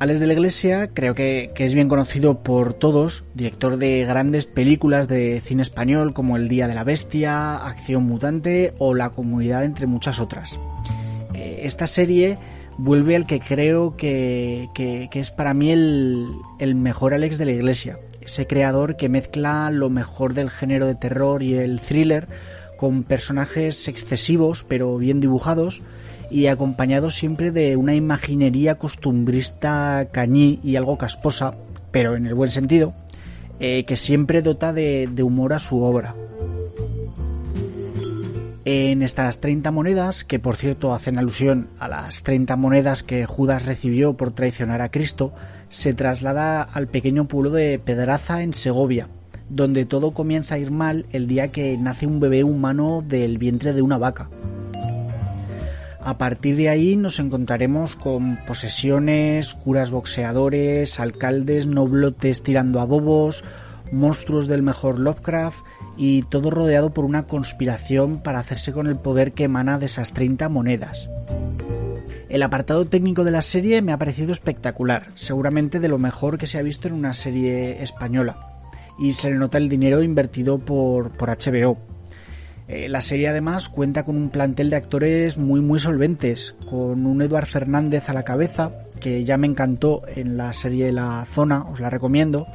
Alex de la Iglesia creo que, es bien conocido por todos, director de grandes películas de cine español como El Día de la Bestia, Acción Mutante o La Comunidad, entre muchas otras. Eh, esta serie vuelve al que creo que, es para mí el, el, mejor Alex de la Iglesia, ese creador que mezcla lo mejor del género de terror y el thriller con personajes excesivos pero bien dibujados y acompañado siempre de una imaginería costumbrista cañí y algo casposa, pero en el buen sentido, eh, que siempre dota de, de humor a su obra. En estas 30 monedas, que por cierto hacen alusión a las 30 monedas que Judas recibió por traicionar a Cristo, se traslada al pequeño pueblo de Pedraza en Segovia, donde todo comienza a ir mal el día que nace un bebé humano del vientre de una vaca. A partir de ahí nos encontraremos con posesiones, curas boxeadores, alcaldes, noblotes tirando a bobos, monstruos del mejor Lovecraft y todo rodeado por una conspiración para hacerse con el poder que emana de esas 30 monedas. El apartado técnico de la serie me ha parecido espectacular, seguramente de lo mejor que se ha visto en una serie española, y se le nota el dinero invertido por, por HBO eh, la serie además cuenta con un plantel de actores muy muy solventes, con un Eduard Fernández a la cabeza, que ya me encantó en la serie La Zona, os la recomiendo,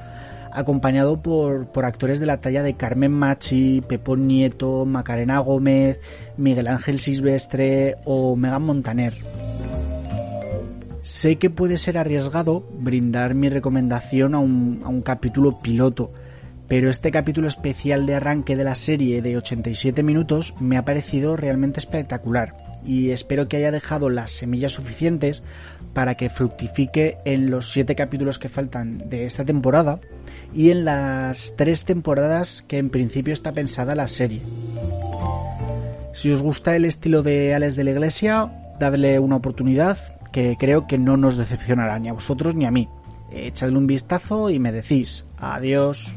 acompañado por, por actores de la talla de Carmen Machi, Pepón Nieto, Macarena Gómez, Miguel Ángel Silvestre o Megan Montaner. Sé que puede ser arriesgado brindar mi recomendación a un, a un capítulo piloto, pero este capítulo especial de arranque de la serie de 87 minutos me ha parecido realmente espectacular y espero que haya dejado las semillas suficientes para que fructifique en los 7 capítulos que faltan de esta temporada y en las 3 temporadas que en principio está pensada la serie. Si os gusta el estilo de Alex de la Iglesia, dadle una oportunidad que creo que no nos decepcionará ni a vosotros ni a mí. Echadle un vistazo y me decís adiós.